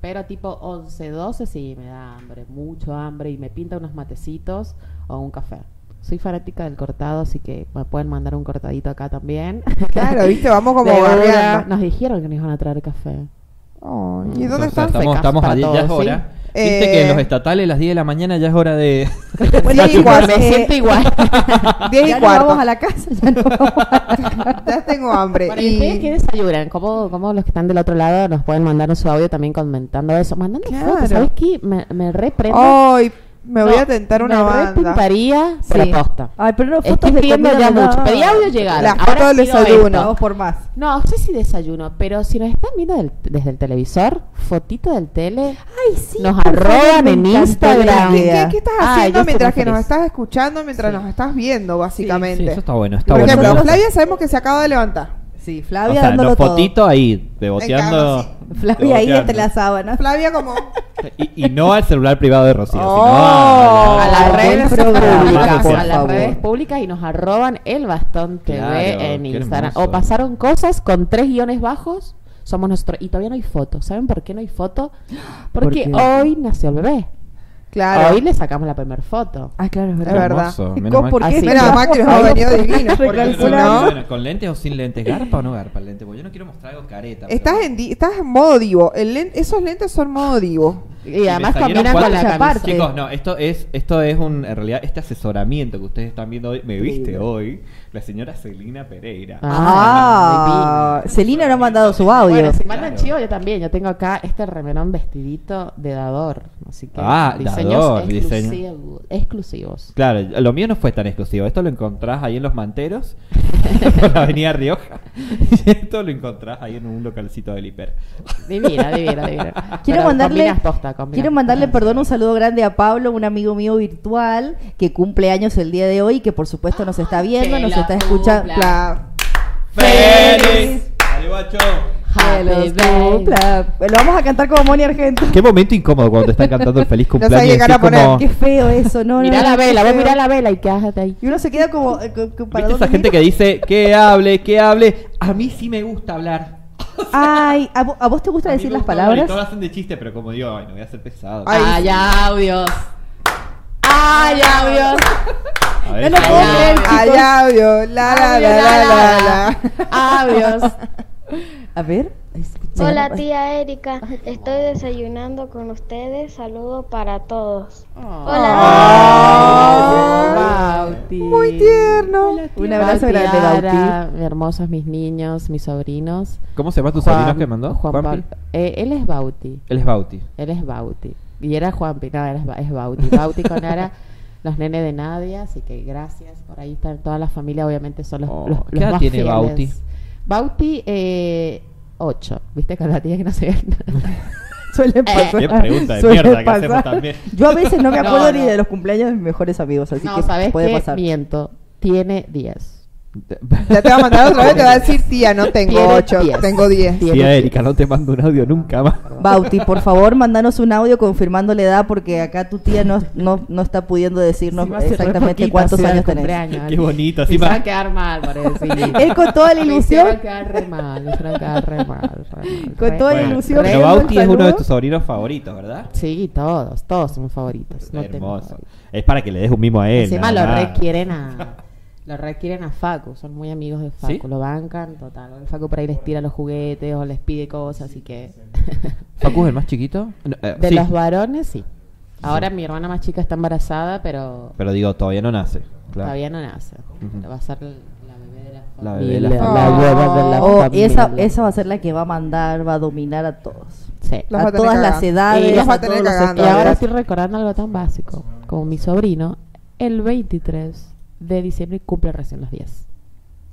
Pero tipo 11, 12 sí me da hambre, mucho hambre y me pinta unos matecitos o un café. Soy fanática del cortado, así que me pueden mandar un cortadito acá también. Claro, viste, vamos como barriando. Nos dijeron que nos iban a traer café. Ay, ¿Y dónde Entonces, están? Estamos, estamos para a 10, ya es todos, ¿sí? hora. Viste que en Eh, los estatales a las 10 de la mañana ya es hora de... Bueno, Sí, chicos, igual, me eh, siento igual. 10 y ya no cuarto. vamos a la casa, ya no vamos a la casa. Ya tengo hambre. Bueno, ¿y ustedes y... qué desayunan? ¿Cómo, ¿Cómo los que están del otro lado nos pueden mandar su audio también comentando eso? Mandando Claro. fotos, ¿sabes qué? Me, me reprendo. Ay, me voy No, a tentar una me banda. repintaría Sí. por posta. Ay, pero no, Estoy fotos de pidiendo ya mucho. Pedí audio llegar. La Ahora foto del desayuno. esto. Vamos por más. No, no sé si desayuno, pero si nos están viendo del- desde el televisor, fotito del tele, Ay, sí. nos por arroban me en la Instagram. ¿Qué, estás yo haciendo estoy mientras que nos estás escuchando, mientras Sí. nos estás viendo, básicamente? Sí, eso está bueno, está Por bueno. ejemplo, me gusta. Flavia sabemos que se acaba de levantar. Sí, O Flavia sea, dándolo los todo. fotitos ahí, cama, Flavia ahí entre las sábanas. Flavia como... Y, y no al celular privado de Rocío, Oh. sino a, a Ay, las redes públicas, a las redes públicas y nos arroban el bastón TV Claro, en Instagram. hermoso. O pasaron cosas con tres guiones bajos, somos nosotros. Y todavía no hay foto. ¿Saben por qué no hay foto? Porque hoy nació el bebé. Claro. Hoy le sacamos la primera foto. Ah, claro, es Es verdad. verdad. Hermoso, ¿Y menos que nos ha venido divino. Bueno, ¿Con lentes o sin lentes? ¿Garpa o no garpa el lente? Porque yo no quiero mostrar algo careta. pero- Estás en, di- estás en modo divo. El len- esos lentes son modo divo. Y además combinan con la camiseta. Chicos, no, esto es, esto es un, en realidad, este asesoramiento que ustedes están viendo hoy, me viste hoy, la señora Celina Pereira. Ah, divino. Celina no ha mandado su audio. Bueno, si mandan Claro. chivo, yo también. Yo tengo acá este remerón vestidito de dador. Así que Ah, diseños dador, diseño. exclusivos, exclusivos. Claro, lo mío no fue tan exclusivo. Esto lo encontrás ahí en Los Manteros, por la avenida Rioja. Y esto lo encontrás ahí en un localcito del hiper. Divina, divina, divina. Quiero Pero mandarle, posta, quiero mandarle, perdón, un saludo grande a Pablo, un amigo mío virtual que cumple años el día de hoy, que por supuesto nos está viendo, nos la está escuchando. ¡Feliz! ¡Dale, guacho! Cumpla. Lo vamos a cantar como Moni Argento. Qué momento incómodo cuando te están cantando el feliz sé cumpleaños. qué y cara así como- poner. Qué feo eso, no, no. Mirá no, la vela, vos mirá la vela y quédate ahí. Y uno se queda como. eh, co- co- ¿para ¿Viste esa gente que dice que hable, que hable? A mí sí me gusta hablar. Ay, ¿a, vo- a vos te gusta A decir las palabras? Y todos hacen de chiste, pero como digo, ay, no voy a ser pesado. Ay, Ay, audios. Ay, audios. A ver, no puedo creer. chicos. Ay, audio. La, la, la, la, la, la. Audios. A ver. escucha. Hola tía Erika, estoy desayunando con ustedes, saludo para todos. Ah, Bauti. Muy tierno. Un abrazo Bauti, grande, Ara, Bauti. hermosos mis niños, mis sobrinos. ¿Cómo se llama tu sobrino que mandó? Juan. Pablo. Eh, él es Bauti. Él es Bauti. Él es Bauti. Y era Juanpi, no, era, es Bauti. Bauti con Ara, los nenes de Nadia, así que gracias. Por ahí están toda la familia, obviamente son los, Oh, los, ¿qué edad más tiene fieles. Bauti? Bauti, eh, 8. ¿Viste con la tía que no se ve nada? Suele pasar. Qué pregunta de Suele mierda que pasar. hacemos también. Yo a veces no me No, acuerdo no. ni de los cumpleaños de mis mejores amigos, así no, que ¿sabes puede qué? pasar. Miento. Tiene 10. Ya te va a mandar otra vez, te va a decir, tía, no tengo Tiene 8, 10. tengo 10. Tiene Tía 10. Erika, no te mando un audio nunca más. Bauti, por favor, mandanos un audio confirmando la edad porque acá tu tía no, no, no está pudiendo decirnos Sí, va a ser re exactamente poquito, cuántos sí, años tenés. cumpleaños. Qué bonito, así Y se va- va a quedar mal, parece. Él con toda la Se ilusión, va a quedar re mal, se va a quedar re mal. re mal, Con re toda la mal. ilusión, Pero Bauti es uno de saludo. tus sobrinos favoritos, ¿verdad? Sí, todos, todos son favoritos. No tengo Hermoso. favoritos. Es para que le des un mimo a él. Encima lo más. requieren a lo requieren a Facu, son muy amigos de Facu, ¿Sí? lo bancan total. El Facu por ahí les tira los juguetes o les pide cosas, así que ¿Facu es el más chiquito? No, eh, de sí. los varones sí. Ahora mi hermana más chica está embarazada, pero Pero digo, todavía no nace. Claro. todavía no nace. Va a ser la bebé de la La familia. bebé de la la familia. bebé de la Oh, y esa, familia. esa va a ser la que va a mandar, va a dominar a todos. Sí. Los a todas las edades, Y a a tener todos los. Y ahora estoy recordando algo tan básico como mi sobrino, el 23 de diciembre cumple recién los 10.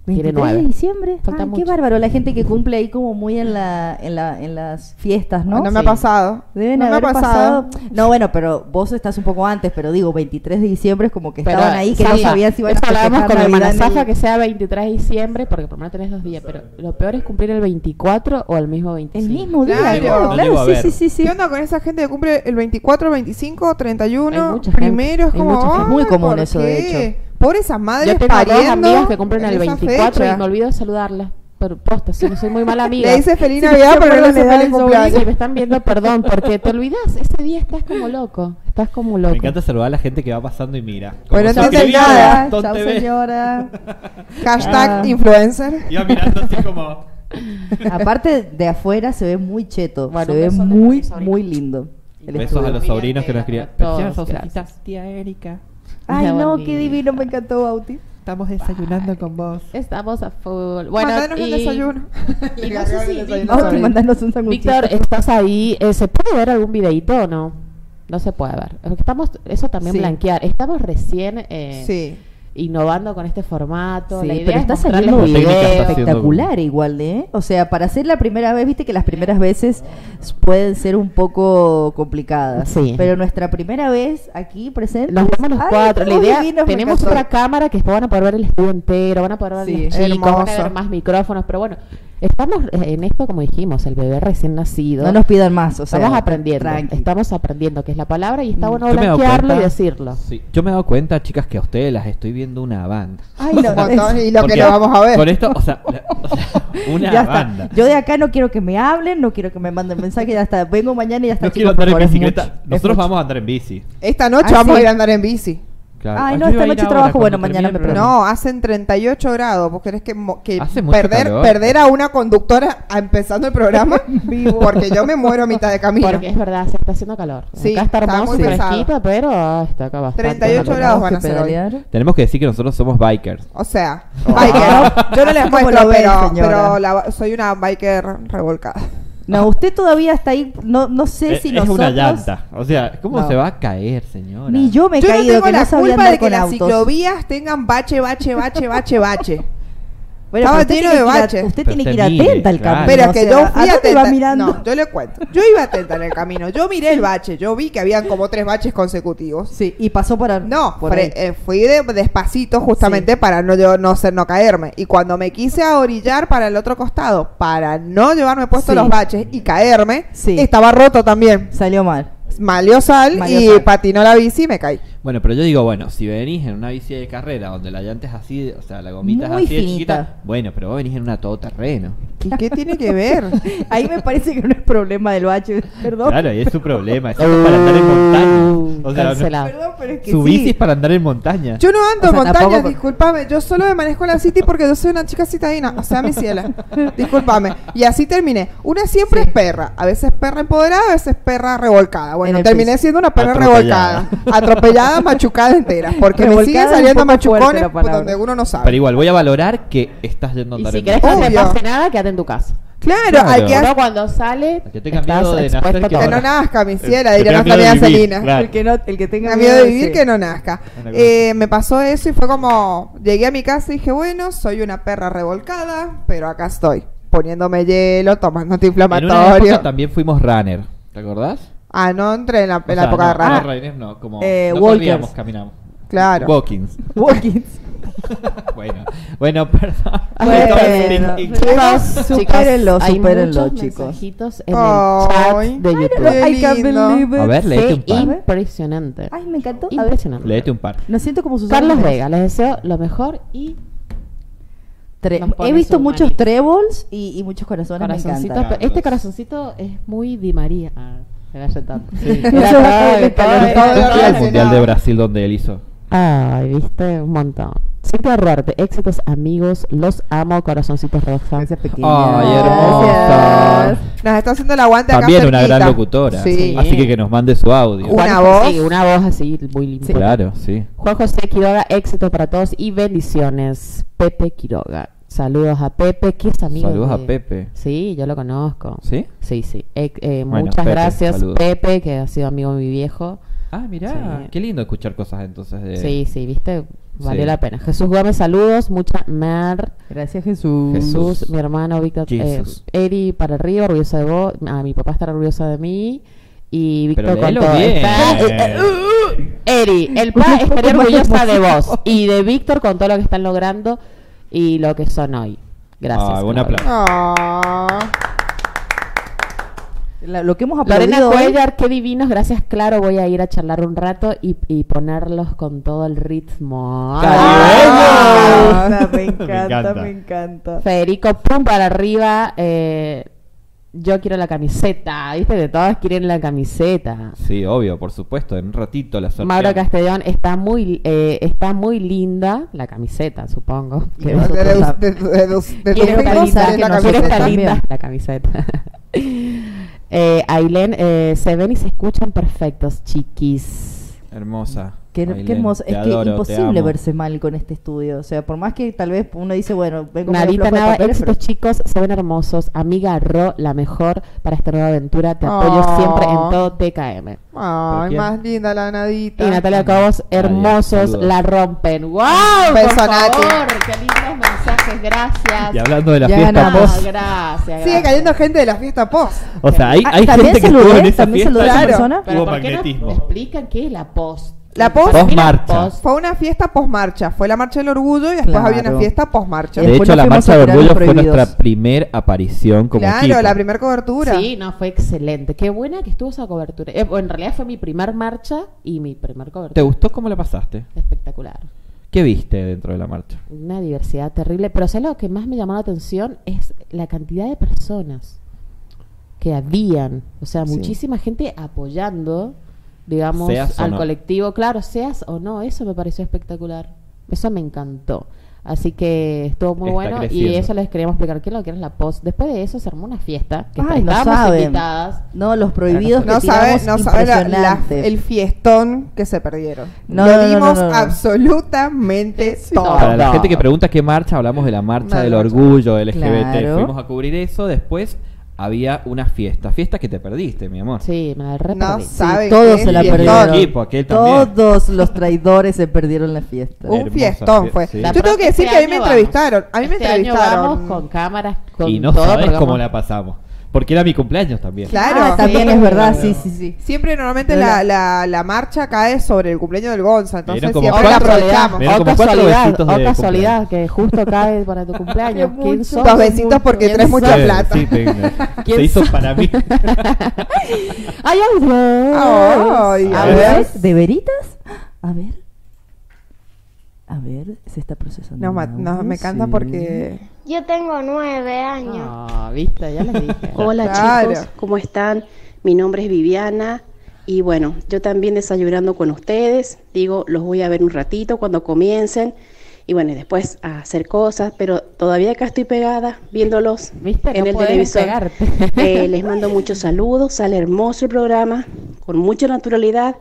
Tiene 23 de 9. diciembre. Falta Ay, qué bárbaro. La gente que cumple ahí como muy en la, en la, en las fiestas, ¿no? No, me ha Sí. pasado. Deben no me haber ha pasado. No, bueno, pero vos estás un poco antes, pero digo, 23 de diciembre es como que Pero, estaban ahí que no Zafa, sabían si iban a hablábamos con hermana el- Zafa que sea 23 de diciembre, porque por lo menos tenés dos días, pero lo peor es cumplir el 24 o el mismo 25. El mismo día, Claro. claro, No claro, sí, sí, sí, sí. ¿Qué onda con esa gente que cumple el 24, 25, 31, Hay mucha gente, primero? Es hay como, mucha gente. Es muy "Ay, común ¿por eso, de qué? hecho. Por esas madres Yo tengo dos pariendo amigas que en el esa 24 fecha. y me olvido de saludarlas. Pero posta, soy, soy muy mala amiga. Le dice feliz Navidad, pero no le dice feliz cumpleaños. Si me están viendo, perdón, porque te olvidas, ese día estás como loco. Estás como loco. Me encanta saludar a la gente que va pasando y mira. Como entonces escribía nada. Chao, TV. señora. Hashtag Ah. influencer. Iba mirando así como. Aparte de afuera se ve muy cheto, Bueno, se ve muy, muy lindo. Besos a los sobrinos que nos gracias. cositas, Tía Erika, Ay, no, qué divino, me encantó Bauti. estamos desayunando con vos. Estamos a full. Bueno, Mandanos y, el desayuno. y no sé si Víctor- Bauti, mandanos un sanguchito. Víctor, ¿estás ahí? Eh, ¿Se puede ver algún videito o no? No se puede ver. Estamos, eso también Sí. blanquear. Estamos recién eh, Sí. Innovando con este formato. Sí, la idea pero es está saliendo videos. haciendo- espectacular igual, ¿eh? O sea, para hacer la primera vez, viste que las primeras veces pueden ser un poco complicadas. Sí. Pero nuestra primera vez aquí presente. Nos vemos los cuatro. La idea, tenemos otra cámara que después van a poder ver el estudio entero, van a poder ver Sí, los chicos, van a ver más micrófonos, pero bueno, estamos eh, en esto como dijimos, el bebé recién nacido. No nos pidan más, o sea. estamos aprendiendo, tranqui. estamos aprendiendo qué es la palabra y está Mm. bueno blanquearlo y decirlo. Sí, yo me he dado cuenta, chicas, que a ustedes las estoy viendo una banda. Ay, no, es- y lo que no vamos a ver. Con esto, o sea, la- o sea, una ya está. banda. Yo de acá no quiero que me hablen, no quiero que me manden mensajes, ya está. Vengo mañana y ya está. No quiero andar en por bicicleta. Nosotros vamos a andar en bici. Esta noche Ah, vamos sí. a ir a andar en bici. Claro. Ay, Ah, no, esta noche trabajo, bueno, mañana me programa. No, hacen 38 grados. ¿Vos querés que, mo- que perder, calor. perder a una conductora a- empezando el programa? Porque yo me muero a mitad de camino. Porque es verdad, se está haciendo calor. Sí, acá está está muy pesado. fresquito, pero ah, está acá bastante 38 calor. grados van a ser hoy. Tenemos que decir que nosotros somos bikers. O sea, Oh. biker. Yo no les ¿Cómo muestro, ven, pero, pero la- soy una biker revolcada. No, usted todavía está ahí. No, no sé Es, si es nosotros. una llanta. O sea, ¿cómo No. se va a caer, señora? Ni yo me he Yo no caído, tengo que la no sabía culpa andar de que con las autos. ciclovías tengan bache, bache, bache, bache, bache. Bueno, Estaba lleno de baches. Usted Pero tiene que ir atenta al claro. camino. Pero o que sea, yo ¿a fui atenta. va mirando? No, yo le cuento. Yo iba atenta en el camino. Yo miré el bache. Yo vi que habían como tres baches consecutivos. Sí, y pasó por ar- No, por fre- ahí. eh, fui de- despacito justamente para no, yo- no ser no caerme. Y cuando me quise a orillar para el otro costado, para no llevarme puesto Sí. los baches y caerme, Sí. estaba roto también. Salió mal. Malió sal Malió y sal. patinó la bici y me caí. Bueno, pero yo digo, bueno, si venís en una bici de carrera donde la llanta es así, o sea, la gomita Muy es así de finita. chiquita, bueno, pero vos venís en una todoterreno. ¿Y qué tiene que ver? Ahí me parece que no es problema del bache, perdón. Claro, y es su problema, es para andar en montaña. O sea, no-. Perdón, pero es que su sí. bici es para andar en montaña. Yo no ando O en montaña, tampoco- discúlpame. Yo solo me manejo en la city porque yo soy una chica citadina. O sea, mi ciela. Discúlpame. Y así terminé. Una siempre Sí. es perra. A veces perra empoderada, a veces perra revolcada. En Bueno, terminé piso. siendo una perra Atropellada. revolcada. Atropellada, machucada entera. Porque me siguen saliendo machucones palabra. donde uno no sabe. Pero igual, voy a valorar que estás yendo a Y andar si en que no te pase nada, quédate en tu casa. Claro, Claro. al que, Uno cuando sale, El que tenga estás miedo de nacer, expuesto a que todo. que no nazca, mi ciela, que tenga nuestra miedo amiga de vivir, Celina. claro. El que, no, el que tenga Tenga miedo de vivir sí. que no nazca. Una cosa Eh, me pasó eso y fue como, llegué a mi casa y dije, bueno, soy una perra revolcada, pero acá estoy, poniéndome hielo, tomando En una antiinflamatorio. época también fuimos runner, ¿te acordás? Ah, no entré en la, en O la sea, época no, de rana. No, runners no, como Eh, no walkers. caminamos. Claro. Walkings. Walkings. bueno, bueno, perdón. Bueno, bueno. Chicos, Supérenlo, chicos, hay supérenlo, chicos. mensajitos en Ay. el chat de YouTube. A ver, léete un par. impresionante. Ay, me encantó. Impresionante. Léete un par. no siento como Susana. Carlos. Vega, les deseo lo mejor y Tre- He visto muchos manito. trébols y, y muchos corazones. Me corazoncitos. encantan. pero Este corazoncito es muy Di María. Ah, se tanto. Sí. El mundial de Brasil donde él hizo. Ay, viste, un montón. Cintia Ruarte, éxitos amigos, los amo, corazoncitos pequeña. Ay, hermosa. Nos está haciendo el aguante acá También una cerquita. gran locutora. Sí. Así que que nos mande su audio. Una Juan- voz. Sí, una voz así, muy limpia. Claro, sí. Juan José Quiroga, éxitos para todos y bendiciones. Pepe Quiroga. Saludos a Pepe, que es amigo Saludos de- a Pepe. Sí, yo lo conozco. ¿Sí? Sí, sí. Eh, eh, Bueno, muchas Pepe, gracias, saludos. Pepe, que ha sido amigo de mi viejo. Ah, mirá. Sí. Qué lindo escuchar cosas entonces de... Sí, sí, viste, valió Sí. la pena. Jesús Gómez, saludos, mucha mer. Gracias, Jesús. Jesús, mi hermano Víctor, eh, Jesús. Eri para arriba, orgullosa de vos. Ah, mi papá está orgulloso de mí. Y Víctor Pero con léelo todo. bien. Está- eh, eh, Eri, el pa estaría orgullosa de vos y de Víctor con todo lo que están logrando y lo que son hoy. Gracias. Ah, un aplauso. La- lo que hemos Lorena aplaudido hoy. Cuellar, qué divinos, gracias, claro, voy a ir a charlar un rato y, y ponerlos con todo el ritmo. Ah, me Me encanta, encanta. me encanta. Federico, pum para arriba, eh, yo quiero la camiseta, viste, de todas quieren la camiseta. Sí, obvio, por supuesto. En un ratito la sorteamos. Mauro Castellón está muy eh, está muy linda la camiseta, supongo. Que- De, linda, la camiseta. también. linda la camiseta. Eh, Ailén, eh, se ven y se escuchan perfectos, chiquis. Hermosa. Qué, qué Ailén, hermoso. te Es adoro, que imposible verse mal con este estudio. O sea, por más que tal vez uno dice, bueno, vengo Narita Nava, papeles, pero- éxitos chicos, se ven hermosos. Amiga Ro, la mejor para esta nueva aventura. Te apoyo Oh. siempre en todo TKM. Ay, más linda la nadita. Y Natalia Cobos, hermosos, la rompen. ¡Wow! Beso, por Nati. favor, qué lindos mensajes, gracias. Y hablando de la Ya fiesta ganamos. post, gracias, Sigue gracias. cayendo gente de la fiesta post. o sea, hay, hay ¿también gente que estuvo en esa ¿También fiesta. saludé a esa Claro. persona? Pero Hubo ¿por qué no magnetismo. me explican qué es la post? La post- la Post-marcha. post- Fue una fiesta post-marcha. Fue la marcha del orgullo y después Claro. había una fiesta post-marcha. Y De hecho, la marcha a de tirar orgullo fue nuestra primer aparición como claro, equipo. la primera cobertura. Sí, no, fue excelente. Qué buena que estuvo esa cobertura. Eh, en realidad fue mi primer marcha y mi primer cobertura. ¿Te gustó cómo la pasaste? Espectacular. ¿Qué viste dentro de la marcha? Una diversidad terrible. Pero ¿sabes lo que más me llamó la atención? Es la cantidad de personas que habían. O sea, Sí. muchísima gente apoyando, digamos, Seas al no. colectivo. Claro, seas o no, eso me pareció espectacular. Eso me encantó. Así que estuvo muy Está bueno y eso les queríamos explicar. ¿Qué es lo que era la post? Después de eso se armó una fiesta. Que Ay, no estábamos saben. invitadas. No, los prohibidos No que sabe, tiramos no sabe la- la- impresionante. el fiestón que se perdieron. No, Lo no, no, dimos no, no. absolutamente todo. Para la gente que pregunta qué marcha, hablamos de la marcha del orgullo LGBT. Claro. Fuimos a cubrir eso. Después había una fiesta. Fiesta que te perdiste, mi amor. Sí, me la re No perdí. Sí, todos qué se la fiestón. perdieron. equipo, aquel también. Todos los traidores se perdieron la fiesta. Un Hermosa fiestón fie- fue. sí. La Yo tengo que decir este que a mí me año entrevistaron. A mí me Este año entrevistaron. vamos con cámaras, con y no todo. sabes porque cómo vamos- la pasamos. Porque era mi cumpleaños también. Claro. Ah, también Sí. es verdad, sí, sí, sí. Siempre normalmente No, la, la- marcha cae sobre el cumpleaños del Gonza. Entonces como siempre la aprovechamos. O casualidad, besitos o casualidad que justo cae para tu cumpleaños. ¿Quién sos? Dos besitos porque ¿Quién traes mucha plata. sí, venga. ¿Quién Se hizo para mí. Ay, ay, A ver. ¿de veritas? A ver. A ver, se está procesando. No, no, me encanta sí. porque. Yo tengo nueve años. No, viste, ya les dije. Hola Claro. chicos, ¿cómo están? Mi nombre es Viviana y bueno, yo también desayunando con ustedes. Digo, los voy a ver un ratito cuando comiencen y bueno, y después a hacer cosas, pero todavía acá estoy pegada viéndolos ¿Viste? en no el televisor. Eh, les mando muchos saludos, sale hermoso el programa, con mucha naturalidad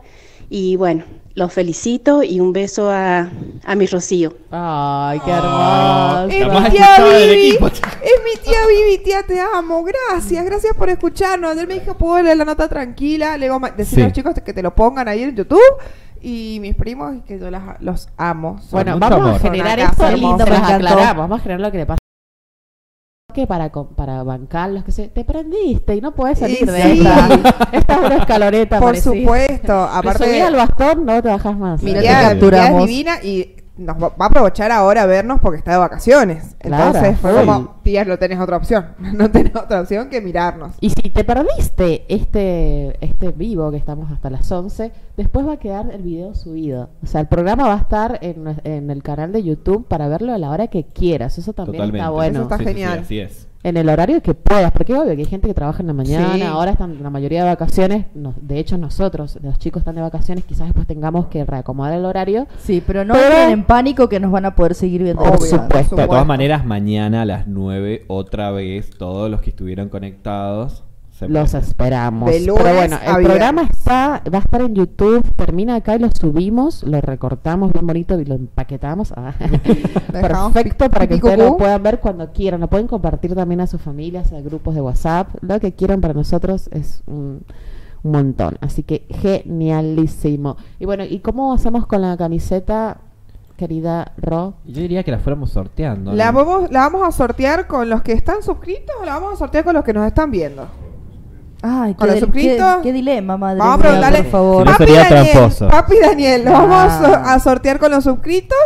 Y bueno, los felicito y un beso a, a mi Rocío. Ay, qué Ah, hermoso. Es La mi más tía Vivi. Es mi tía Vivi, tía, te amo. Gracias, gracias por escucharnos. Él me dijo, ¿puedo leer la nota tranquila? Le digo, decir Sí. a los chicos que te lo pongan ahí en YouTube. Y mis primos, que yo las- los amo. Son- Bueno, vamos amor. a generar acá, y encantó. aclaramos. Vamos a generar lo que le pasa. Que para, co- para bancar los que se. Te prendiste y no puedes salir Y de sí. esta. Esta es una escaloreta. Por parecida. supuesto. Te Aparte, subí al bastón, no te bajas más. mi Mira, tía capturamos. es divina y nos va a aprovechar ahora a vernos porque está de vacaciones. Claro, Entonces fue como, tía, no tenés otra opción. No tenés otra opción que mirarnos. Y si te perdiste este, este vivo que estamos hasta las 11, después va a quedar el video subido. O sea, el programa va a estar en, el canal de YouTube para verlo a la hora que quieras. Eso también Totalmente. está bueno. Eso está Sí, sí, sí, genial. así es. En el horario que puedas, porque obvio que hay gente que trabaja en la mañana, Sí. ahora están la mayoría de vacaciones, no- de hecho nosotros, los chicos están de vacaciones, quizás después tengamos que reacomodar el horario. Sí, pero no Pero- entren en pánico que nos van a poder seguir viendo. Por De supuesto. todas maneras, mañana a las 9, otra vez, todos los que estuvieron conectados. Los esperamos. Pero bueno, el programa está, va a estar en YouTube, termina acá y lo subimos, lo recortamos bien bonito y lo empaquetamos. Ah. Perfecto para que ustedes lo puedan ver cuando quieran. Lo pueden compartir también a sus familias, a grupos de WhatsApp. Lo que quieran para nosotros es un, un montón. Así que genialísimo. Y bueno, ¿y cómo hacemos con la camiseta, querida Ro? Yo diría que la fuéramos sorteando. La vamos, la vamos a sortear con los que están suscritos o la vamos a sortear con los que nos están viendo. Ay, ¿Con qué, los qué, qué dilema, madre Vamos a preguntarle. por favor. Si no Papi Daniel. Papi Daniel, ¿lo vamos a, so- a sortear con los suscritos?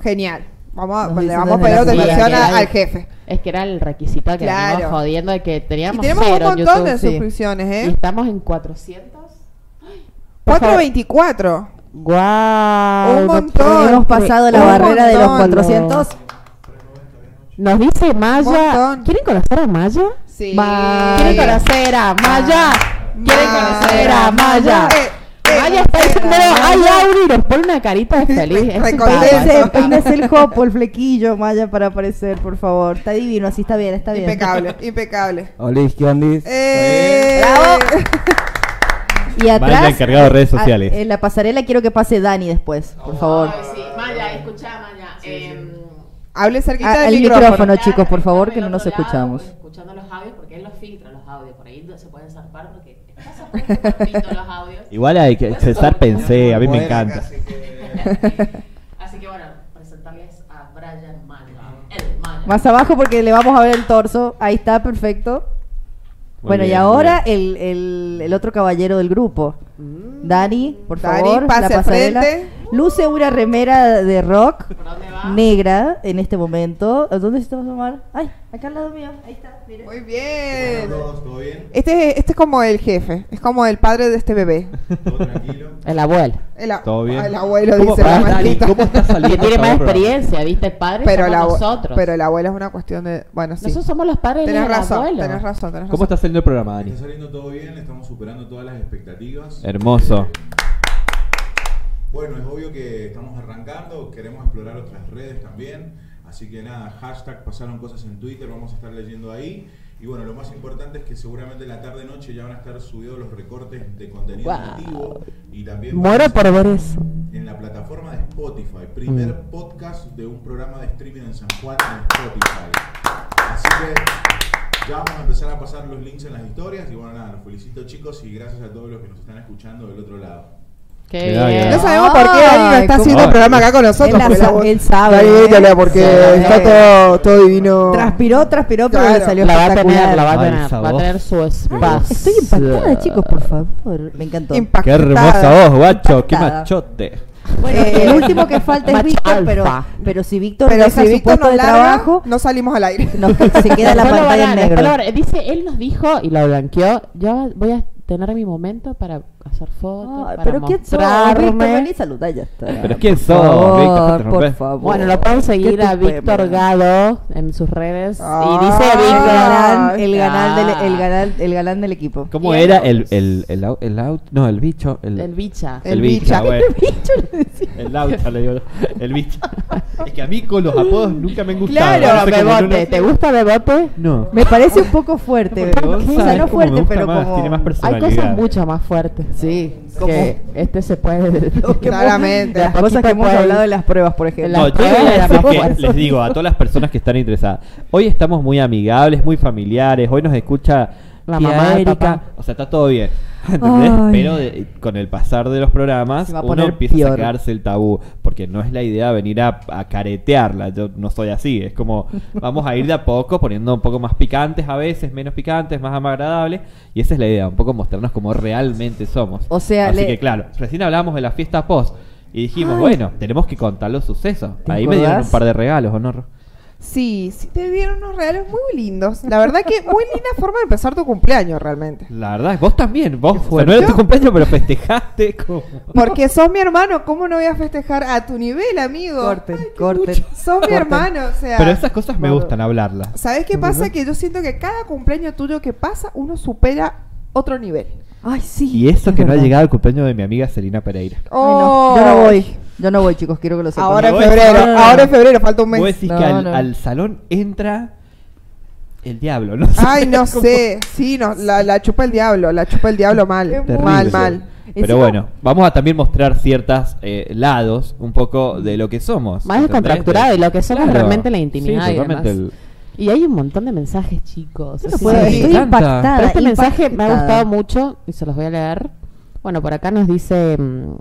Genial. Vamos a, Nos le vamos a pedir autorización al jefe. Es que era el requisito que Claro. venimos jodiendo de que Y teníamos tenemos un cero montón de sí. suscripciones, Y ¿eh? estamos en 400. Por favor. 424. Guau. Un montón. Hemos pasado la Un barrera de los montón. 400. Nos dice Maya. ¿Quieren conocer a Maya? Sí. Maya. ¿Quieren conocer a Maya? ¿Quieren conocer a Maya? Eh, eh, Maya está eh, diciendo, Maya. ay, Auri, nos pone una carita de feliz. Peínese, el jopo, el flequillo, Maya, para aparecer, por favor. Está divino, así está bien, está bien. Impecable, impecable. Hola, ¿qué ondis? Eh, Bravo. Y atrás, Maya, encargado de redes a- sociales. en la pasarela quiero que pase Dani después, por favor. Sí, Maya, escucha, Maya. em, Hable cerquita Ah, del el micrófono. micrófono, chicos, por favor, que no nos lado, escuchamos. Escuchando los audios, porque él los filtra los audios. Por ahí se pueden zarpar porque poquito los audios. Igual hay que César pensé, a mí me encanta. Así que bueno, presentarles a Brian Maya. Más abajo porque le vamos a ver el torso. Ahí está, perfecto. Muy bueno, y bien, ahora muy el, el, el otro caballero del grupo. Dani, por Dani, favor, pase la pasarela. frente. Luce una remera de rock ¿Por dónde va? negra en este momento. ¿Dónde estamos, Omar? Ay, acá al lado mío. Ahí está, mire. Muy bien. ¿Todo bien? Este, este es como el jefe, es como el padre de este bebé. ¿Todo tranquilo? El abuelo. El, a- ¿Todo bien? el abuelo ¿Cómo, dice la Dani, maldita. ¿Cómo está saliendo? Que tiene más el experiencia, ¿viste? Padre Pero, somos el nosotros. pero el abuelo es una cuestión de... Bueno, sí. Nosotros somos los padres Tenés del razón, abuelo. tenés razón, tenés ¿Cómo está razón. saliendo el programa, Dani? Está saliendo todo bien, estamos superando todas las expectativas. Hermoso. Bueno, es obvio que estamos arrancando, queremos explorar otras redes también. Así que nada, hashtag pasaron cosas en Twitter, vamos a estar leyendo ahí. Y bueno, lo más importante es que seguramente en la tarde-noche ya van a estar subidos los recortes de contenido nativo. Y también Muero por ver eso. en la plataforma de Spotify. Primer Mm. podcast de un programa de streaming en San Juan en Spotify. Así que ya vamos a empezar a pasar los links en las historias. Y bueno, nada, los felicito chicos y gracias a todos los que nos están escuchando del otro lado. Qué bien. No sabemos por qué Dani no está haciendo el programa acá con nosotros. Él la sa- él sabe, Dani, ¿eh? porque Sabe. está todo, todo divino. Transpiró, transpiró, pero Claro. le salió La va a espectacular. tener, la va a Ay, tener, esa va a voz. tener su espacio. Estoy impactada, chicos, por favor. Me encantó. Qué Impactada. hermosa voz, guacho. Qué Impactada. machote. Bueno, Eh, el último que falta es macho Víctor, pero, alfa. pero si Víctor Pero deja si su Víctor puesto nos de larga, trabajo, no salimos al aire. nos- se queda la Después lo pantalla van en lo negro. van a- Dice, él nos dijo y lo blanqueó. Yo voy a tener mi momento para hacer fotos, para pero ¿quién sos? Víctor, vení, saludá, ya está. Pero ¿quién Por sos, Víctor? Por rompés. favor. Bueno, lo pueden seguir ¿Qué a Víctor? Gado en sus redes. Ah. y dice El Víctor. el galán, del, el, galán, el galán del equipo. ¿Cómo era el, el, el, au- el out? No, el bicho. El, El bicha. El bicha. bueno. Bicho, le decía. El laucha, le digo. El bicho. Es que a mí con los apodos nunca me han gustado. Claro, No sé cómo no- Bebote. ¿Te gusta Bebote? No. Me parece un poco fuerte. O sea, no fuerte, pero como... tiene más Hay cosas mucho más fuertes. Sí, Que este se puede. Claramente. Las cosas que hemos puede- hablado de las pruebas, por ejemplo. No, yo les digo a todas las personas que están interesadas, hoy estamos muy amigables, muy familiares, hoy nos escucha La tía mamá, Erika, papá. o sea, está todo bien. ¿entendés? Ay. Pero de- con el pasar de los programas Se va a uno poner empieza a sacarse el tabú, porque no es la idea venir a, a caretearla, yo no soy así, es como vamos a ir de a poco poniendo un poco más picantes a veces, menos picantes, más agradables, y esa es la idea, un poco mostrarnos como realmente somos. O sea, así le- que claro, recién hablamos de la fiesta post. Y dijimos, bueno, tenemos que contar los sucesos. ¿Te Ahí me dieron acordás? un par de regalos, ¿o no? Ro? Sí, sí, te dieron unos regalos muy lindos. La verdad que muy linda forma de empezar tu cumpleaños realmente. La verdad, vos también, vos, fuerte. no era tu cumpleaños, pero festejaste como... Porque sos mi hermano, ¿cómo no voy a festejar a tu nivel, amigo? Corten, Ay, corten. Sos mi hermano, o sea. Pero esas cosas me gustan hablarlas. ¿Sabes qué pasa? Que yo siento que cada cumpleaños tuyo que pasa, uno supera otro nivel. Ay, sí. Y eso es que no ha llegado el cumpleaños de mi amiga Celina Pereira. Ay, no, Yo no voy. Yo no voy, chicos, quiero que lo sepan. Ahora en voy. febrero, No, no, no. ahora en febrero, falta un Vos mes. decís No, que al, no. al salón entra el diablo, ¿no? sé Ay, no cómo- sé. Sí, no, la, la chupa el diablo, la chupa el diablo mal. Terrible. Mal, mal. Pero Encima- bueno, vamos a también mostrar ciertos lados, un poco de lo que somos. Más ¿entendés? descontracturado y lo que somos Claro. realmente en la intimidad Sí, y totalmente demás. el- Y hay un montón de mensajes, chicos. Yo no puedo, Sí, estoy impactada. Pero este mensaje me ha gustado mucho y se los voy a leer. Bueno, por acá nos dice mm,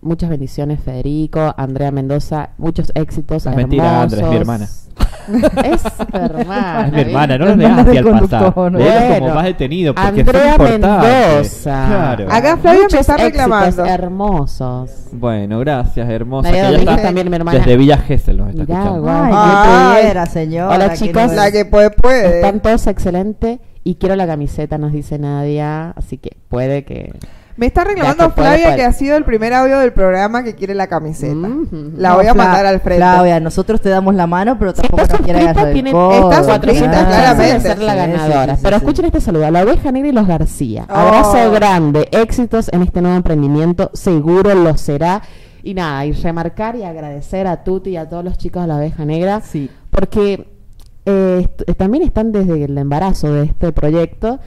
muchas bendiciones Federico, Andrea Mendoza, muchos éxitos. Es mentira, Andrea, es mi hermosos. Es hermana. es mi hermana, no La lo hermana así del al pasar. conductor. Léelo como Bueno, más detenido, porque Andrea. Mendoza. Claro. Acá Flavia me está éxitos reclamando. hermosos. Bueno, gracias, hermosa. María que ya Domínguez está también, mi hermana. Desde Villa Gesell nos está Mirá, escuchando. guau. Ay, qué pudiera, señora. Hola, chicos. La que puede, puede. Están todos excelente y quiero la camiseta, nos dice Nadia. Así que puede que. Me está reclamando Flavia que ha sido el primer audio del programa que quiere la camiseta. Mhm. La No, voy a mandar al frente. Flavia, nosotros te damos la mano, pero Si tampoco nos quieras suscrita, agarrar el codo, Está suscrita, claramente. ser la Sí, sí, ganadora. sí, Pero sí. escuchen este saludo. A la oveja negra y los García. Oh. Abrazo grande. Éxitos en este nuevo emprendimiento. Seguro lo será. Y nada, y remarcar y agradecer a Tuti y a todos los chicos de la oveja negra. Sí. Porque eh, también están desde el embarazo de este proyecto.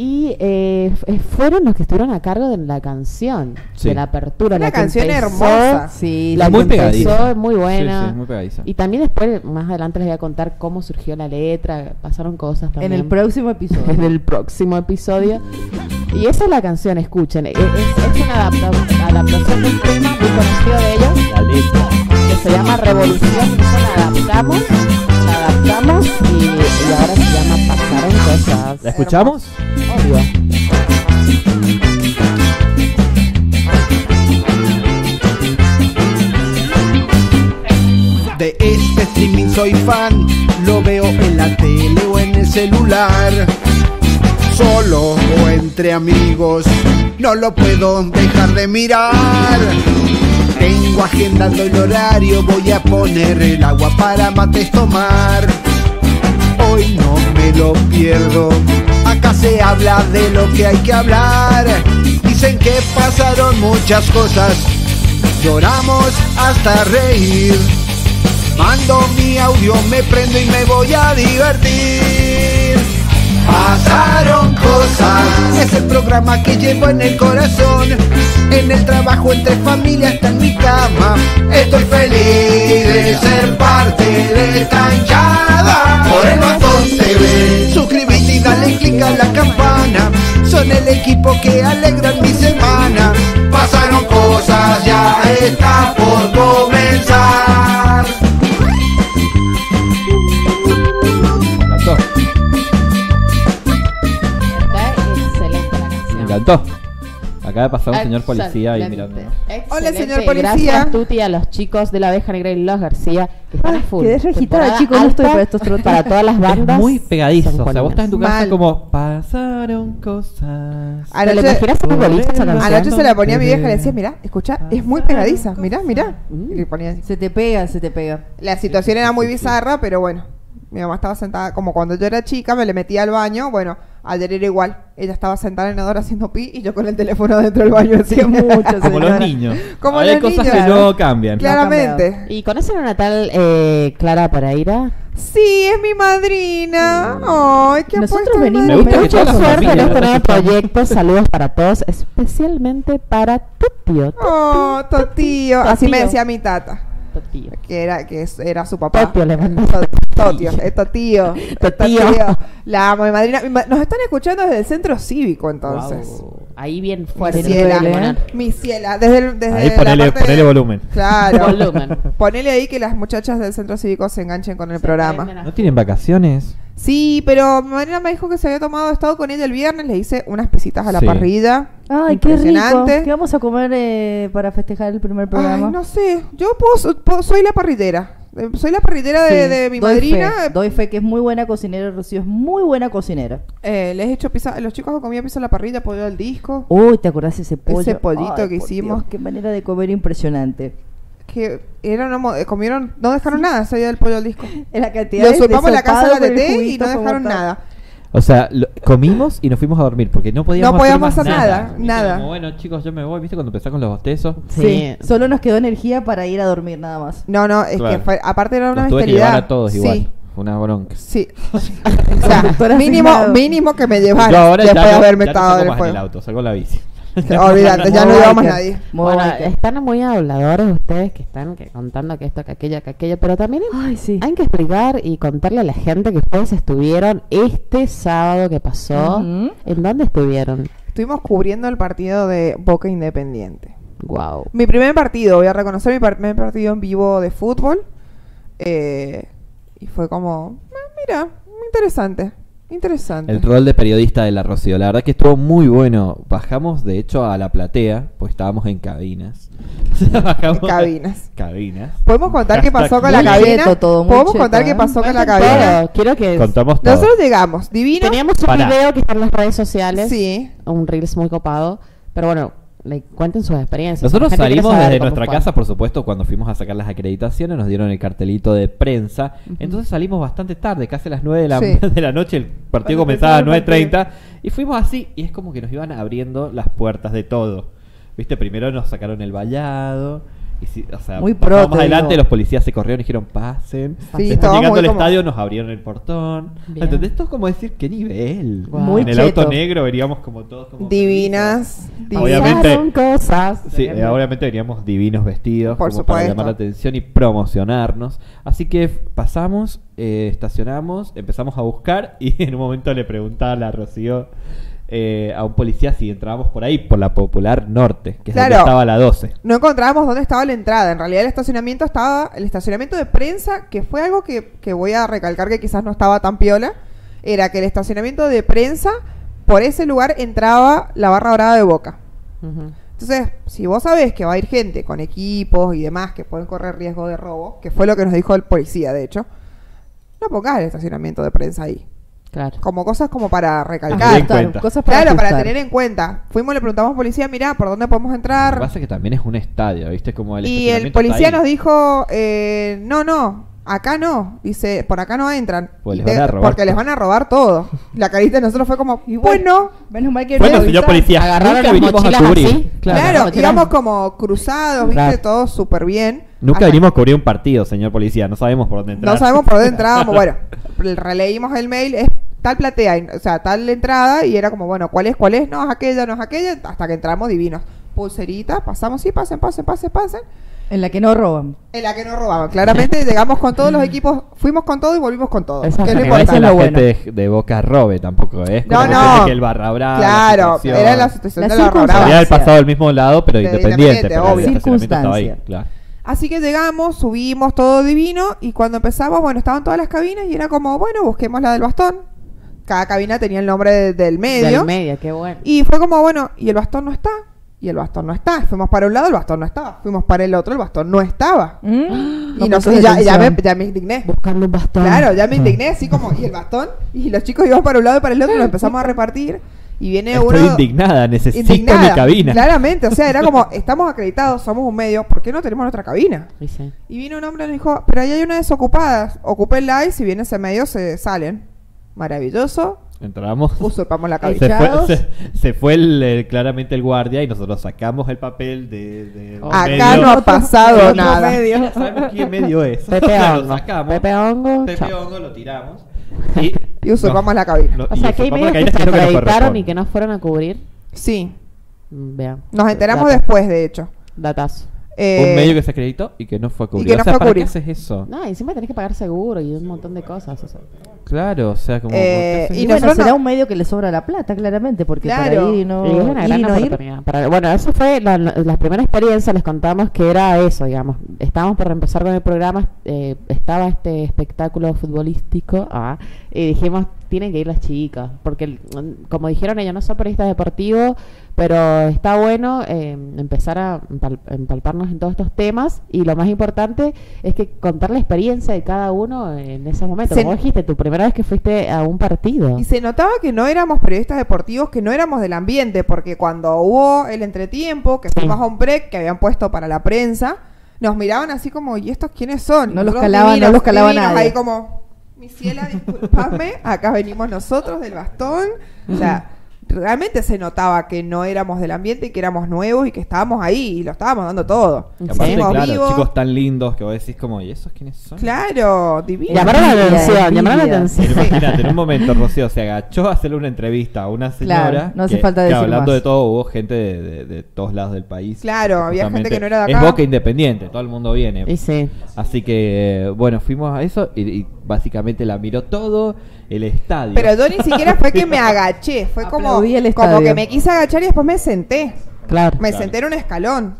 Y eh, f- fueron los que estuvieron a cargo de la canción, Sí. de la apertura. Una la canción empezó- hermosa. Sí, La muy que pegadiza. empezó es muy buena. Sí, sí, muy pegadiza. Y también después, más adelante les voy a contar cómo surgió la letra, pasaron cosas En también. el próximo episodio. en el próximo episodio. Y esa es la canción, escuchen. Es, es- es una adapta- adaptación de un tema muy conocido de ellos, La que se llama Revolución. La adaptamos, la adaptamos y, y ahora se llama Pasaron Cosas. ¿La escuchamos? Obvio. De este streaming soy fan, lo veo en la tele o en el celular. Solo o entre amigos, no lo puedo dejar de mirar. Agendando el horario, voy a poner el agua para mates tomar. Hoy no me lo pierdo, acá se habla de lo que hay que hablar. Dicen que pasaron muchas cosas, lloramos hasta reír. Mando mi audio, me prendo y me voy a divertir. Pasaron cosas, es el programa que llevo en el corazón. En el trabajo, entre familia, hasta en mi cama. Estoy feliz de ser parte de esta hinchada. Por el Matón TV, suscríbete y dale click a la campana. Son el equipo que alegran mi semana. Pasaron cosas, ya está por comenzar. La. Acaba de pasar un señor policía ahí Excelente. mirando. Hola, señor policía. Gracias, Tuti, a los chicos de la Abeja Negra y los García, que están Ay, a full. quedé registrada, chicos, no estoy para estos trotes. Para todas las bandas. Es muy pegadizo. O sea, vos estás en tu casa Mal. como pasaron cosas. ¿Te lo Anoche, imaginas en un boliche esa canción? anoche se la ponía a mi vieja y le decía, mira, escucha, es muy pegadiza, mira, mira. Y le ponía así. Se te pega, se te pega. La situación era muy bizarra, pero bueno, mi mamá estaba sentada, como cuando yo era chica, me le metía al baño, bueno, ayer era igual. Ella estaba sentada en el haciendo pi y yo con el teléfono dentro del baño así. Mucho, Como los niños. Como Hay los cosas niños. que no cambian. Claramente. ¿Y conocen a una tal eh, Clara Pereira? Sí, es mi madrina. Ay, qué Nosotros venimos- Me gusta Mucha suerte en este nuevo proyecto. Saludos para todos, especialmente para tu tío. Oh, Totío. Así me decía mi tata. Tu tío. Que era, que era su papá. Totio le mando. To- Totio, es Totío. Totío. La amo, mi madrina. Mi ma- Nos están escuchando desde el centro cívico, entonces. Ahí bien Mi fuerte. ciela, Increíble, ¿eh? mi ciela, desde, el- desde Ahí la ponele, parte ponele de- volumen. Claro. Volumen. Ponele ahí que las muchachas del centro cívico se enganchen con el programa. ¿No tienen vacaciones? Sí, pero mi madrina me dijo que se había tomado estado con ella el viernes, le hice unas pisitas a la Sí. parrilla. Ay, qué rico. Impresionante. ¿Qué vamos a comer eh, para festejar el primer programa? Ay, no sé, yo puedo, puedo- soy la parrillera. Eh, Soy la parrillera de, Sí, de mi doy madrina. Fe, doy fe que es muy buena cocinera, Rocío es muy buena cocinera. Eh, les he hecho pizza, los chicos comido pizza a la parrilla, pollo al disco. Uy, ¿te acordás ese pollo? Ese pollito Ay, que por hicimos. Dios, qué manera de comer impresionante. Que homo- eh, comieron, no dejaron nada día del pollo al disco. En la cantidad Lo en la casa de la TT y no dejaron nada. O sea, lo- comimos y nos fuimos a dormir porque no podíamos, No podíamos más hacer nada, nada. Como, bueno, chicos, yo me voy. ¿Viste cuando empezás con los bostezos? Sí. solo nos quedó energía para ir a dormir nada más. No, no, es Claro. que fue, aparte era una tuve que llevar a todos sí, igual. Una bronca. Sí. o sea, mínimo, mínimo que me Yo llevaran ahora después ya de no, haberme ya no estado salgo en el más en el fuego. auto, salgo en la bici. Olvídate, ya no llevamos biker. nadie. Bueno, están muy habladores ustedes que están que contando que esto, que aquello, que aquello, pero también Ay, sí. hay que explicar y contarle a la gente que ustedes estuvieron este sábado que pasó. ¿En dónde estuvieron? Estuvimos cubriendo el partido de Boca Independiente. Wow. Mi primer partido, voy a reconocer mi primer partido en vivo de fútbol. Eh, y fue como, "Ah, mira, interesante, interesante. El rol de periodista de la Rocío. La verdad que estuvo muy bueno. Bajamos, de hecho, a la platea, pues estábamos en cabinas. Bajamos- Cabinas. Cabinas. ¿Podemos contar qué pasó con la cabina? todo, ¿Podemos contar qué ¿eh? pasó con la cabina? todo. Quiero que Contamos todo. Nosotros llegamos, divino. teníamos un Pará. video que está en las redes sociales, Sí. un reels muy copado, pero bueno, le cuenten sus experiencias. Nosotros salimos desde nuestra fue. casa, por supuesto, cuando fuimos a sacar las acreditaciones, nos dieron el cartelito de prensa. Entonces salimos bastante tarde, casi a las 9 de la, Sí. de la noche. El partido Cuando comenzaba a el 9.30. Y fuimos así, y es como que nos iban abriendo las puertas de todo. Viste, primero nos sacaron el vallado. Y si, o sea, Muy pro, más te adelante digo. los policías se corrieron y dijeron pasen. Sí, Después llegando al como- estadio nos abrieron el portón. Bien. ¿Entendés? Esto es como decir, qué nivel. Muy en el auto negro veníamos como todos como Divinas. divinas. Obviamente- cosas. Sí, eh, obviamente veníamos divinos vestidos Por como para llamar la atención y promocionarnos. Así que pasamos, eh, estacionamos, empezamos a buscar y en un momento le preguntaba a la Rocío eh, a un policía si entrábamos por ahí, por la Popular Norte, que es donde Claro. estaba la 12. No encontrábamos dónde estaba la entrada. En realidad el estacionamiento estaba, el estacionamiento de prensa, que fue algo que, que voy a recalcar que quizás no estaba tan piola, era que el estacionamiento de prensa, por ese lugar entraba la barra brava de Boca. Entonces, si vos sabés que va a ir gente con equipos y demás que pueden correr riesgo de robo, que fue lo que nos dijo el policía, de hecho, no pongas el estacionamiento de prensa ahí. Claro. Como cosas como para en recalcar. cuenta. cosas para Claro, tener en cuenta. Fuimos, le preguntamos al policía, mira, ¿por dónde podemos Lo que entrar? pasa es que también es un estadio, ¿viste? Como el Y el policía nos dijo, eh, no, no, acá no. Dice, por acá no entran. Pues Y les van a robar porque les van a robar todo. La carita de nosotros fue como, Y bueno. Menos mal que Bueno, señor policía, Agarraron las vinimos a mochilas cubrir. así. Claro, Claro, mochilas. íbamos como cruzados, viste, Claro. todo súper bien. Nunca Hasta- vinimos a cubrir un partido, señor policía. No sabemos por dónde entrar. No sabemos por dónde entrábamos. Bueno, releímos el mail, es tal platea, o sea, tal entrada, y era como, bueno, ¿cuál es? ¿Cuál es? No, es aquella, no es aquella, hasta que entramos divinos. Pulserita, pasamos, sí, pasen, pasen, pasen, pasen. En la que no roban. En la que no robaban. Claramente llegamos con todos los equipos, fuimos con todo y volvimos con todo. Esa que es la bueno. gente de, de Boca robe tampoco, ¿eh? Es No, no. que el barra brava. Claro, la era la situación La de la barra brava. Había circunstancia. pasado al mismo lado, pero De independiente. pero obvio. estaba ahí, Circunstancia. claro. Así que llegamos, subimos todo divino y cuando empezamos, bueno, estaban todas las cabinas y era como, bueno, busquemos la del bastón. Cada cabina tenía el nombre de- del medio. Del medio, qué bueno. Y fue como, bueno, y el bastón no está. Y el bastón no está. Fuimos para un lado, el bastón no estaba. Fuimos para el otro, el bastón no estaba. ¿Mm? Y, No prestas y ya, ya me, ya me indigné. Buscando un bastón. Claro, ya me indigné, así como, ¿y el bastón? Y los chicos iban para un lado y para el otro, nos empezamos a repartir. Y viene Estoy uno. indignada, necesito indignada, mi cabina. Claramente, o sea, era como, estamos acreditados, somos un medio, ¿por qué no tenemos nuestra cabina? Dice. Y vino un hombre y nos dijo, pero ahí hay una desocupada, ocúpenla y si viene ese medio se salen. Maravilloso. Entramos. Usurpamos la Se cabeza. fue, se, se fue el, el- claramente el guardia y nosotros sacamos el papel de. de Oh. Acá medio. no ha pasado nada. medio. Sabemos qué medio es. Pepe Hongo. sacamos. Pepe Hongo, Pepe. Hongo lo tiramos. Y, Y usurpamos no, la cabina. no, O y sea, que hay medios que se acreditaron y que no fueron a cubrir. Sí, Mm, Vean. nos enteramos Data- después, de hecho. Datazo. Eh, Un medio que se acreditó y que no fue a cubrir. que no o sea, fue a ¿para cubrir. qué haces eso? No, y encima tenés que pagar seguro y un montón de cosas. o sea. Claro, o sea, como. Eh, ¿por qué haces y bueno, nosotros será no- un medio que le sobra la plata, claramente, porque Claro. para ir y no, Y es una ir gran y no ir. oportunidad. Para- bueno, eso fue la, la primera experiencia, les contamos que era eso, digamos. Estábamos por empezar con el programa, eh, estaba este espectáculo futbolístico, ah, y dijimos, tienen que ir las chicas, porque el- como dijeron ellos, no son periodistas deportivos, pero está bueno eh, empezar a empal- empalparnos en todos estos temas, y lo más importante es que contar la experiencia de cada uno en ese momento. Se- Como dijiste, tu primera vez que fuiste a un partido. Y se notaba que no éramos periodistas deportivos, que no éramos del ambiente, porque cuando hubo el entretiempo, que Sí. fuimos a un break que habían puesto para la prensa, nos miraban así como, ¿y estos quiénes son? No los calaban- no los calaba divinos, nadie. Ahí como, mi ciela, disculpadme, acá venimos nosotros del bastón. O sea, realmente se notaba que no éramos del ambiente y que éramos nuevos y que estábamos ahí y lo estábamos dando todo. Y aparte, claro, vivos. chicos tan lindos que vos decís como, ¿y esos quiénes son? Claro, divino. Llamaron la atención, llamaron la atención. Imagínate, en un momento Rocío se agachó a hacerle una entrevista a una señora. Claro, no hace que- falta que decir hablando más. de todo, hubo gente de, de- de todos lados del país. Claro, había gente que no era de Es acá. Boca Independiente, todo el mundo viene. Y sí. Así que, eh, bueno, fuimos a eso y, y básicamente la miró todo el estadio. Pero yo ni siquiera fue que me agaché, fue como, como que me quise agachar y después me senté. Claro. Me Claro. senté en un escalón.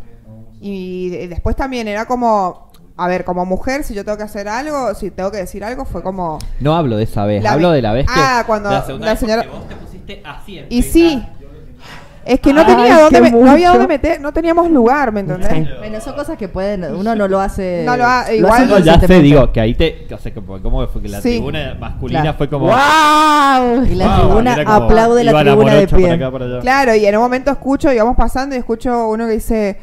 Y de- después también era como, a ver, como mujer, si yo tengo que hacer algo, si tengo que decir algo, fue como... No hablo de esa vez, hablo de la vez que. Ah, cuando la la señora- vos te pusiste así en Y sí, es que no Ay, tenía dónde, qué me- no había dónde meter, no teníamos lugar, ¿me entendés? Sí. Bueno, son cosas que pueden, uno no lo hace. No lo ha- hace igual- No, ya sé, digo, que ahí te. O sea, como, ¿cómo fue que la Sí. tribuna masculina Claro. fue como. ¡Wow! Y la Wow, tribuna aplaude la tribuna de para pie. acá, para allá. Claro, y en un momento escucho, íbamos pasando y escucho uno que dice,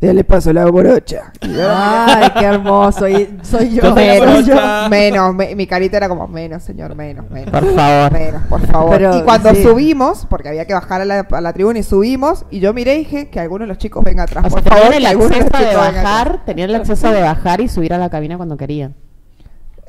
le paso la borocha. Ay, qué hermoso. Y soy yo. Menos, yo. menos, me- mi carita era como, menos, señor, menos, menos. Por favor. Menos, por favor. Pero, y cuando sí. subimos, porque había que bajar a la, a la tribuna y subimos, y yo miré y dije que alguno de los chicos venga atrás. O sea, por favor, tenían el acceso de bajar, tenían el acceso de bajar y subir a la cabina cuando querían.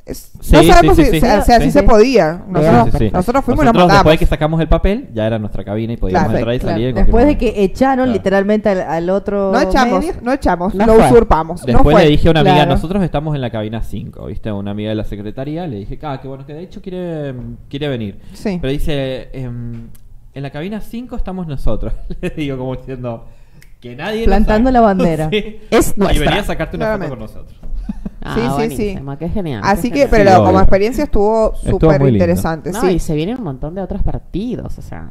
Es- Sí, no sabemos sí, si, sí. si- si así Sí, se podía. Nosotros, Sí, sí, sí. nosotros fuimos y nos Nosotros, mandamos. después de que sacamos el papel, ya era nuestra cabina y podíamos Claro, entrar y Claro, salir. Después de que echaron Claro. literalmente al, al otro. No echamos, medio. no echamos, No lo fue. usurpamos. no Después fue. le dije a una amiga, Claro. nosotros estamos en la cabina 5, ¿viste? Una amiga de la secretaría, le dije, ah, qué bueno, que de hecho quiere, quiere venir. Sí. Pero dice, em, en la cabina 5 estamos nosotros. le digo como diciendo, que nadie... Plantando la bandera. Sí. Es Y nuestra. venía a sacarte una Claramente. foto con nosotros. Ah, Sí, sí, sí. Qué genial. Así qué que, genial. pero Sí, como obvio. experiencia estuvo súper interesante. No, sí. y se vienen un montón de otros partidos, o sea.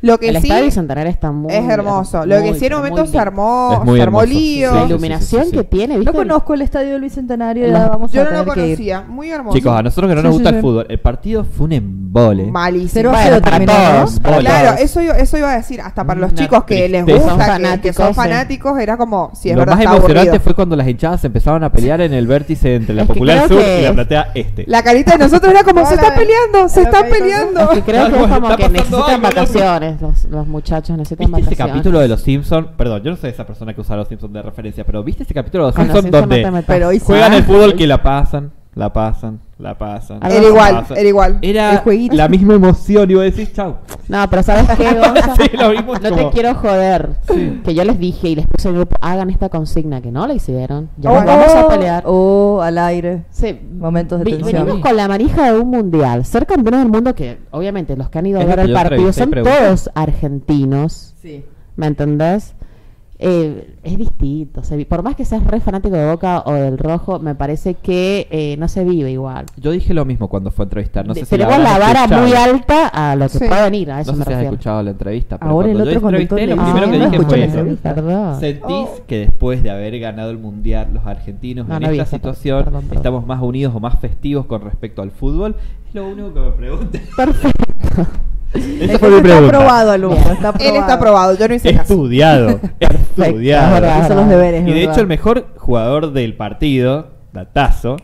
Lo que el sí Estadio Bicentenario está muy es hermoso. Lo que sí en un momento se armó, se armó hermoso. lío. La iluminación sí, sí, sí. que tiene, No ¿viste? conozco el estadio del Bicentenario ya vamos Yo a no lo tener que ir. conocía, muy hermoso. Chicos, a nosotros que no Sí, nos gusta sí. el fútbol, el partido fue un embole. Malísimo. Cero a Bueno, cero para terminó, todos, ¿no? para Bola. Claro, todos. eso, yo- eso iba a decir, hasta para los Una chicos que les gusta, Son que- que, son fanáticos, era como, si es Lo verdad, más emocionante aburrido. fue cuando las hinchadas empezaban a pelear en el vértice entre la Es Popular Sur y la Platea Este. La carita de nosotros era como, se está peleando, se está peleando. Creo que es como que necesitan algo, los, los muchachos necesitan ¿Viste ese vacaciones. capítulo de Los Simpsons? Perdón, yo no soy esa persona que usa Los Simpsons de referencia, pero ¿viste ese capítulo de Los Con los Simpsons Simpsons no te donde metas. Pero hoy juegan el fútbol que la pasan, la pasan, la pasan? Era la igual, pasan? era igual. El Era jueguito. la misma emoción, iba a decir chau. No, pero ¿sabes qué, Gonza? Sí, lo vimos No como- te quiero joder. Sí. Que yo les dije y les puse en el grupo, hagan esta consigna, que no la hicieron. Ya Oh, nos vamos a pelear. O al aire. Sí, Momentos de vi- tensión. Venimos con la manija de un mundial. Ser campeones del mundo, que obviamente los que han ido a Es ver que el yo partido entrevisté y son pregunté. todos argentinos. Sí. ¿Me entendés? Eh, es distinto. se vi- por más que seas re fanático de Boca o del Rojo, me parece que eh, no se vive igual. Yo dije lo mismo cuando fue a entrevistar. No sé si tenemos la, vara escuchado. muy alta a lo que Sí. puede venir, a eso No sé me si has escuchado la entrevista, pero Ahora el yo otro conductor entrevisté, lo primero dice, que "No dije fue eso. entrevista". Perdón. ¿Sentís que después de haber ganado el mundial los argentinos No, en no esta situación Perdón, perdón. estamos más unidos o más festivos con respecto al fútbol? Es lo único que me pregunté. Perfecto. Esa fue mi Está pregunta. aprobado, alumno. Está aprobado. Él está aprobado, yo no hice caso. Estudiado. estudiado. es verdad. Hizo los deberes. Y de ¿verdad? hecho el mejor jugador del partido, Datazo,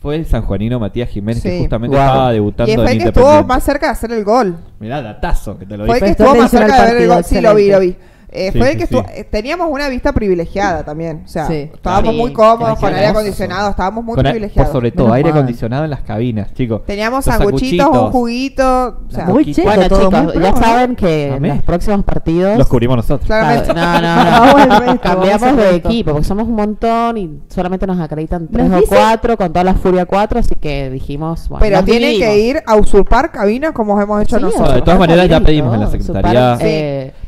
fue el sanjuanino Matías Jiménez, que Sí. justamente Guau. estaba debutando Y fue en el que estuvo más cerca de hacer el gol. Mirá, datazo, que te lo Fue el dije. que estuvo más cerca de ver el gol. Sí, lo vi, lo vi. Eh, Sí, fue el que sí. eh, teníamos una vista privilegiada también. O sea, Sí. estábamos Sí. muy cómodos con aire acondicionado, estábamos muy Con privilegiados. Por sobre todo, Menos aire mal. acondicionado en las cabinas, chicos. Teníamos Los sanguchitos, un juguito. O sea, Muy cheto, Bueno, todo muy chicos, pro, ya saben que en Amén. los próximos partidos. Los cubrimos nosotros. claramente. No, no, no. Cambiamos de equipo porque somos un montón y solamente nos acreditan tres ¿Nos o cuatro con toda la Furia 4, así que dijimos. Bueno, Pero tienen que ir a usurpar cabinas como hemos hecho Sí, nosotros. No, de todas maneras ya pedimos en la secretaría.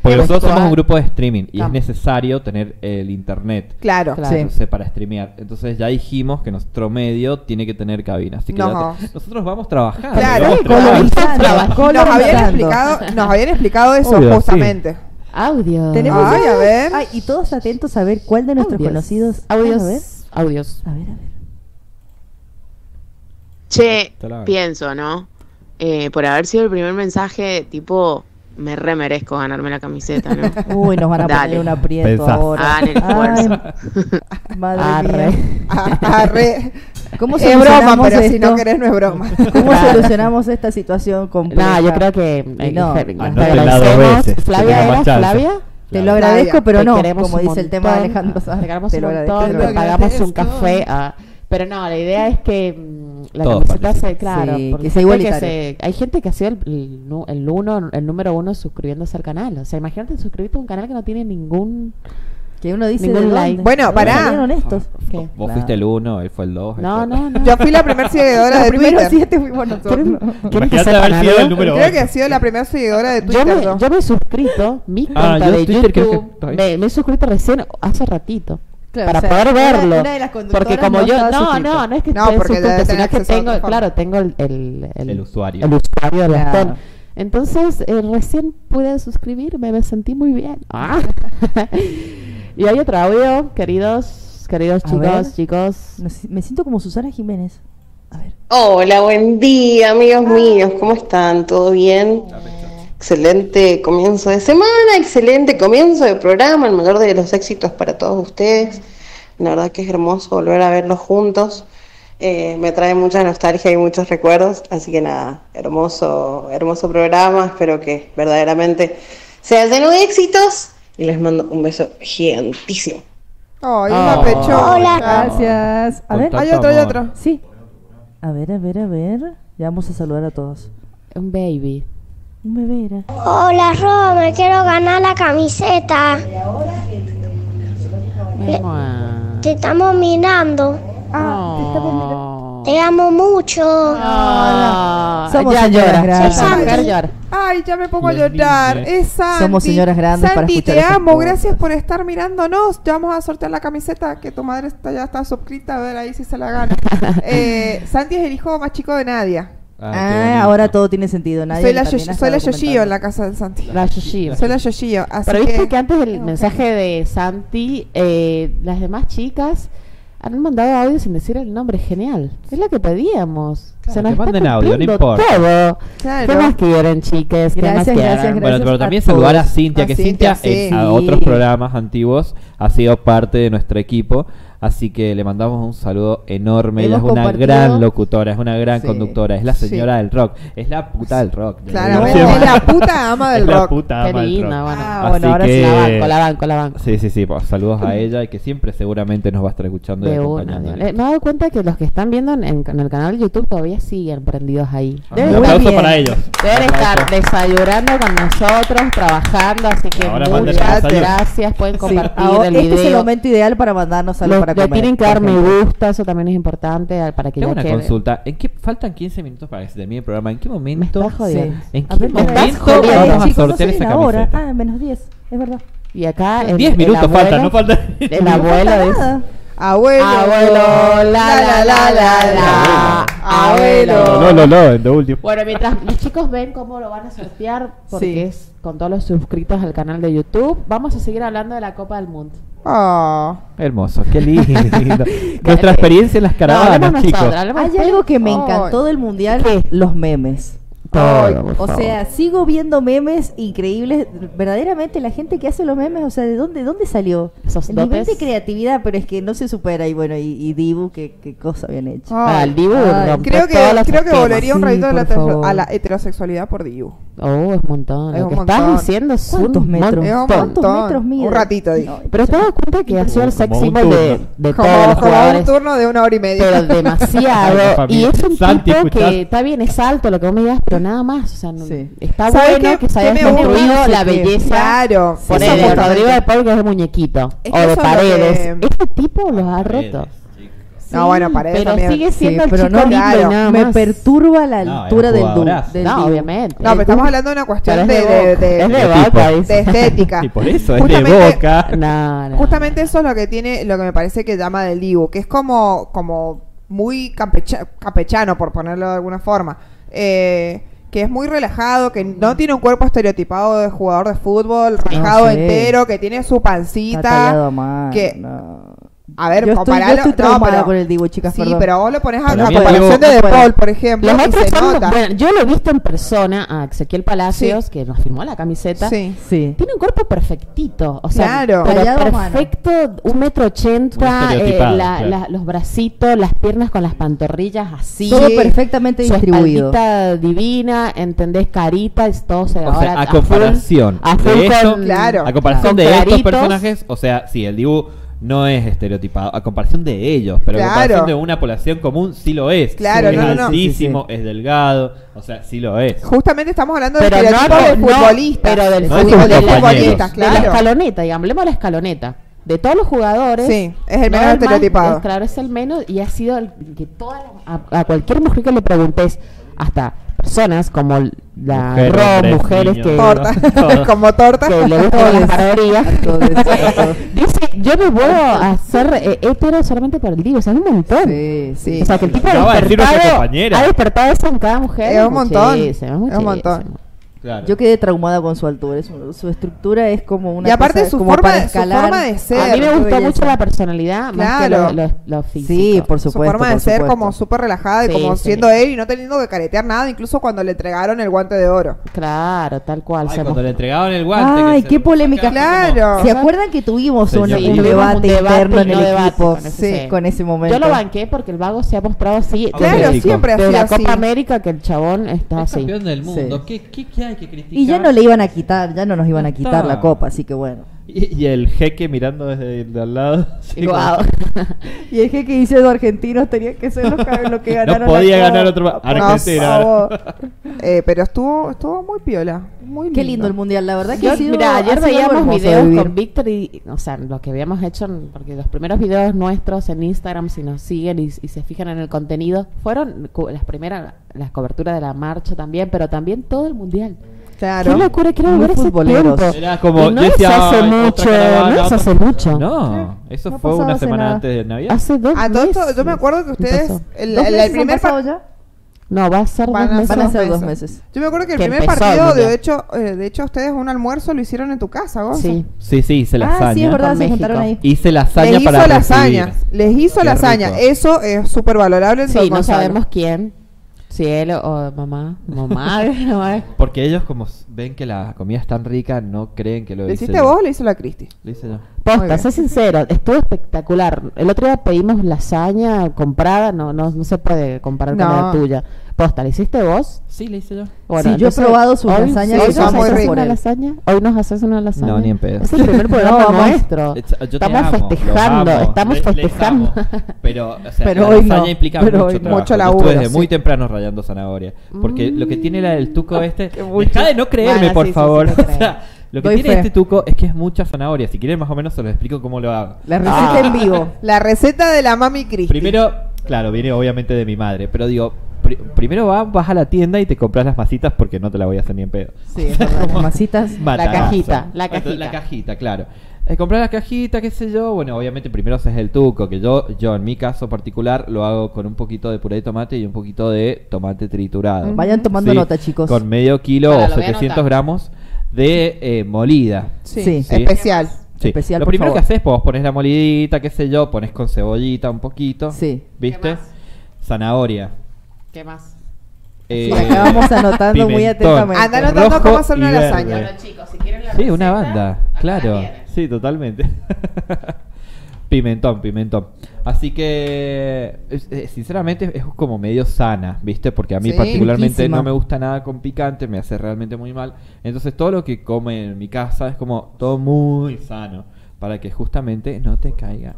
Porque nosotros somos un grupo de streaming y es necesario tener el internet. Claro. Claro. Sí. Entonces, para streamear. Entonces ya dijimos que nuestro medio tiene que tener cabina. Así que No. ya te- nosotros vamos trabajando. Claro. vamos trabajando. Nos habían explicado, nos habían explicado eso Obvio, sí. justamente. Audio. Tenemos Ay, ya- a ver. Ay, y todos atentos a ver cuál de nuestros Audios. conocidos. Audios. A ver, Audios. a ver, a ver. Che, Te la hago. pienso, ¿no? Eh, por haber sido el primer mensaje, tipo, me remerezco ganarme la camiseta, ¿no? Uy, nos van a Dale. poner un aprieto Pensás. ahora. Hagan el esfuerzo. Ay, madre Arre. mía. Arre. ¿Cómo Es broma, pero si no querés no es broma. ¿Cómo Claro. solucionamos esta situación compleja? No, yo creo que. eh, no. agradecemos. Flavia, ¿era. Flavia? Te lo agradezco, pero Te no, como dice el tema de. Alejandro Sanz. Te lo agradezco. te lo te agradezco. pagamos un café. ah, pero no, la idea es que mm, la Todos camiseta se, claro, Sí, porque que sea se- hay gente que ha sido el, el, uno, el número uno suscribiéndose al canal. O sea, imagínate suscribirte a un canal que no tiene ningún... Que uno dice Ningún like. Bueno, ¿De dónde pará. salieron estos? ¿Qué? Vos Claro. fuiste el uno, él fue el dos. No, el- no, no. Yo fui la primera seguidora Los de Twitter. siete fuimos nosotros. ¿Quieren, quieren que sido el número Creo que ha sido la primera seguidora de Yo Twitter. me, yo. yo me he suscrito, mi Ah, cuenta yo de Twitter creo YouTube, que- me, me he suscrito recién hace ratito. Claro, para o sea, poder verlo. una de las conductoras porque como no yo, no, no, no es que No, porque sino que a tengo, claro, tengo el, el, El usuario. El usuario de Claro. Entonces, eh, recién pude suscribirme, me sentí muy bien. Ah. y hay otro audio, queridos, queridos A chicos, ver. chicos. Me siento como Susana Jiménez. A ver. Hola, buen día, amigos míos. ¿Cómo están? ¿Todo bien? Excelente comienzo de semana, excelente comienzo de programa, el mayor de los éxitos para todos ustedes. La verdad que es hermoso volver a verlos juntos. Eh, me trae mucha nostalgia y muchos recuerdos, así que nada, hermoso, hermoso programa. Espero que verdaderamente sea lleno de éxitos y les mando un beso gigantísimo. Ay, Oh. una pechona. Hola. Gracias. A ver. Hay otro, hay otro. Sí. A ver, a ver, a ver. Ya vamos a saludar a todos. Un baby. Un bebé era. Hola, Ro, me quiero ganar la camiseta. Mua. Te estamos mirando. Ah, te estamos mirando. Oh. Te amo mucho. Ah, Somos ya señoras grandes. Ay, ya me pongo a llorar. Es Santi. Somos señoras grandes para Santi, escuchar te amo. cosas. Gracias por estar mirándonos. Ya vamos a sortear la camiseta que tu madre está, ya está suscrita. A ver ahí si se la gana. eh, Santi es el hijo más chico de Nadia. Ah, Ah, ahora todo tiene sentido. Nadie soy la, ha soy la Yoshio en la casa de Santi. La Yoshio. Soy la Yoshio. Así Pero viste que, que antes del Ok. mensaje de Santi, eh, las demás chicas han mandado audio sin decir el nombre. Genial. Es lo que pedíamos. Claro, Se nos que está manden audio, no importa. Todo. Claro. ¿Qué más quieren, chiques? ¿Qué más Gracias, quieren? gracias, Bueno, gracias pero a también todos. saludar a Cintia, A que Cintia, Cintia, en- sí. a otros programas antiguos ha sido parte de nuestro equipo, así que le mandamos un saludo enorme. Ella es una compartido- gran locutora, es una gran Sí. conductora, es la Sí. señora del rock, es la puta del rock. Claro, es la puta ama del Es la rock. puta Qué ama del rock. bueno. Ah, Así bueno, ahora sí. que- La banco, la banco, la banco. Sí, sí, sí, pues, saludos a ella y que siempre seguramente nos va a estar escuchando y De una. Eh, Me he dado cuenta que los que están viendo en, el canal de YouTube todavía siguen prendidos ahí. Ah, Deben Un aplauso bien. para ellos. deben estar desayunando con nosotros, trabajando, así que Ahora muchas gracias. Pueden Sí, compartir ahora- el este es el video. momento ideal para mandarnos algo Lo- para le comer. tienen que dar me gusta, eso también es importante al- para que Tengo ya una quede. consulta. ¿En qué faltan 15 minutos para que se termine el programa? ¿En qué Me momento? estás jodiendo. ¿En A qué ver, me estás momento jodiendo. vamos a chicos, no sortear esa camiseta? Ah, menos 10, es verdad. Y acá el, 10 el minutos abuelo- faltan, no falta. El abuelo falta nada. Abuelo. Abuelo, la la la la la. Abuelo. No, no, no, en lo último. Bueno, mientras los chicos ven cómo lo van a sortear, porque Sí. es con todos los suscritos al canal de YouTube, vamos a seguir hablando de la Copa del Mundo. Oh. Hermoso, qué lindo. Nuestra experiencia en las caravanas, chicos. Hay algo que me encantó del mundial, ¿Qué? los memes. O sea, sigo viendo memes increíbles. Verdaderamente la gente que hace los memes, o sea, ¿de dónde, dónde salió? Esos El nivel de creatividad, pero es que no se supera. Y bueno, y, Dibu, ¿qué, qué cosa habían hecho. Ah, el Dibu Ay, creo que, creo que volvería un ratito a, la, a la heterosexualidad por Dibu. Oh, es un montón. Lo que estás diciendo es ¿Cuántos un metros? Es un montón? Un ratito. Digo. Pero te das cuenta que hacía el sex symbol de, de como, turno de una hora y media. Pero demasiado. y es un tipo que está bien, es alto lo que vos me digas, pero nada más. O sea, no, está bueno que, que se haya construido la este. belleza. Claro. Por sí, el Rodrigo de Pablo que es de muñequito. O de paredes. Este tipo los ha roto no, bueno, para pero sigue siendo el chico no. Me perturba la altura del Doom. jugadorazo. Del No, obviamente. No, pero estamos hablando de una cuestión de, estética. Y por eso es de boca. Justamente eso es lo que tiene, lo que me parece que llama del Dibu, que es como, como muy campecha- campechano, por ponerlo de alguna forma. Eh, que es muy relajado, que no tiene un cuerpo estereotipado de jugador de fútbol, rajado entero, que tiene su pancita. que- a ver, yo con el Dibu, chicas, Sí, perdón. pero vos lo pones a una comparación de De Paul, por ejemplo, Los otros son, bueno, yo lo he visto en persona a Ezequiel Palacios, que nos firmó la camiseta. Sí. sí. Tiene un cuerpo perfectito, o sea, claro. perfecto, un metro ochenta, eh, claro. la, los bracitos, las piernas con las pantorrillas así. Todo perfectamente Su distribuido. divina, ¿entendés? Carita, es todo se o sea, a comparación a a comparación de estos personajes, o sea, sí, el Dibu no es estereotipado. A comparación de ellos, pero a comparación de una población común, sí lo es. Claro, es no, altísimo, es delgado, o sea, sí lo es. Justamente estamos hablando de estereotipos del futbolista. Pero del futbolista, claro. De la escaloneta, y hablemos de la escaloneta de todos los jugadores. Sí, es el menos estereotipado. Claro, es el menos y ha sido el que toda la, a, a, cualquier mujer que le preguntes, hasta personas como la mujeres, Ro, mujeres que torta, como torta. Que le gustan las parorías dice yo me puedo hacer eh, hetero solamente por el tío o sea es un montón. Sí, sí. o sea que el tipo no, ha, despertado, ha despertado eso en cada mujer. Es un montón. Es un montón. Claro. Yo quedé traumada con su altura. Su, estructura es como una. Y aparte su, forma, para escalar. forma, de ser. A mí me gustó mucho la personalidad, claro. más que lo, lo. Sí, por supuesto. Su forma de ser como súper relajada y como siendo él y no teniendo que caretear nada, incluso cuando le entregaron el guante de oro. Claro, tal cual. Cuando le entregaron el guante. Ay, qué polémica. Claro. ¿Se acuerdan que tuvimos un, debate interno en el equipo con ese, con ese momento? Yo lo banqué porque el vago se ha mostrado así. Claro, siempre así. La Copa América que el chabón está así. campeón del mundo. ¿Qué y ya no le iban a quitar, ya no nos iban a quitar la copa, así que bueno. Y, el jeque mirando desde al lado. Sí, y el jeque dice: los argentinos tenían que ser los que, los que ganaron. No podía ganar otro Argentina. eh, pero estuvo, estuvo muy piola. Muy lindo. Qué lindo el mundial, la verdad que ha sido, mira, ayer veíamos videos con Víctor y, o sea, lo que habíamos hecho, porque los primeros videos nuestros en Instagram, si nos siguen y se fijan en el contenido, fueron las primeras, las coberturas de la marcha también, pero también todo el mundial. Claro. Qué locura, quiero volver ese tiempo. Era como, no, es este hace mucho, no es hace mucho. No, eso no fue una semana nada. antes de Navidad. Hace dos ah, meses. Todo, yo me acuerdo que ustedes... El, el, el primer ya? No, va a ser van dos meses. Van a ser dos meses. Yo me acuerdo que el que primer empezó, partido, de hecho, eh, de hecho, ustedes un almuerzo lo hicieron en tu casa, Gonza. Sí, sí, sí hice lasaña. Ah, sí, es verdad, se juntaron ahí. Hice lasaña Les para hizo lasaña, recibir. les hizo Qué lasaña. Eso es súper valorable. Sí, no sabemos quién. Cielo o mamá, mamá, mamá. Porque ellos como ven que la comida es tan rica, no creen que lo ¿Le hice hiciste vos o le hizo la Cristi? Lo hice yo. Posta, sé sincero, estuvo espectacular. El otro día pedimos lasaña comprada, no no, no se puede comparar No. con la tuya. Posta, ¿le hiciste vos? Sí, le hice yo. Bueno, sí, yo he probado sus hoy, lasañas. Sí, que son muy una lasaña? Hoy nos haces una lasaña. No, ni en pedo. Es el primer programa no, nuestro. Uh, yo estamos, amo, festejando, amo, estamos festejando. Pero, o sea, pero la hoy lasaña no, implica pero mucho, hoy trabajo. mucho laburo. Estuve desde sí. muy temprano rayando zanahoria. Porque mm. lo que tiene la del tuco este. Deja de no creerme, bueno, por sí, favor. lo que Doy tiene fe. este tuco es que es mucha zanahoria. Si quieren, más o menos se los explico cómo lo hago. La receta en ah. vivo. La receta de la mami Cristi. Primero, claro, viene obviamente de mi madre. Pero digo, primero vas, vas a la tienda y te compras las masitas porque no te la voy a hacer ni en pedo. Sí, las masitas, la cajita, la cajita. La cajita, claro. Eh, comprar la cajita, qué sé yo. Bueno, obviamente primero haces el tuco, que yo, yo en mi caso particular lo hago con un poquito de puré de tomate y un poquito de tomate triturado. Vayan tomando nota, chicos. Con medio kilo Para, o 700 gramos de eh, molida. Sí, especial. Especial, lo primero que haces, pues pones la molidita, qué sé yo, pones con cebollita un poquito. Sí. ¿Viste? Zanahoria. ¿Qué más? Eh, Sí, acá vamos anotando muy atentamente. Anda anotando rojo cómo hacer una lasaña. Bueno, chicos, si quieren la Sí, una banda, claro. Sí, totalmente. pimentón, pimentón. Así que, eh, sinceramente, es como medio sana, ¿viste? Porque a mí Sí. particularmente Riquísima. no me gusta nada con picante, me hace realmente muy mal. Entonces, todo lo que come en mi casa es como todo muy sano, para que justamente no te caiga.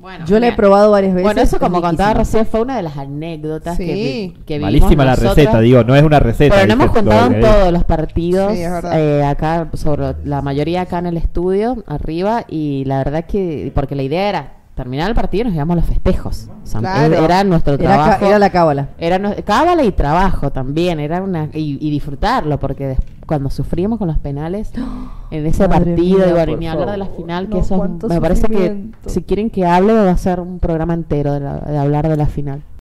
Bueno, Yo la he probado varias veces. Bueno, eso es como contaba recién fue una de las anécdotas Sí. que, vi- que vimos Malísima la receta, digo, no es una receta. Pero no hemos contado Lo en todos los partidos, Sí, es eh, acá, sobre la mayoría acá en el estudio, arriba, y la verdad que, porque la idea era terminar el partido y nos llevamos los festejos. O sea, Claro. Era nuestro trabajo. era la cábala. Era no- cábala y trabajo también, era una y, y disfrutarlo, porque des- cuando sufrimos con los penales en ese Madre partido, mía, y ni hablar de la final, que no, eso es- cuánto me parece que si quieren que hable va a ser un programa entero de, la- de hablar de la final.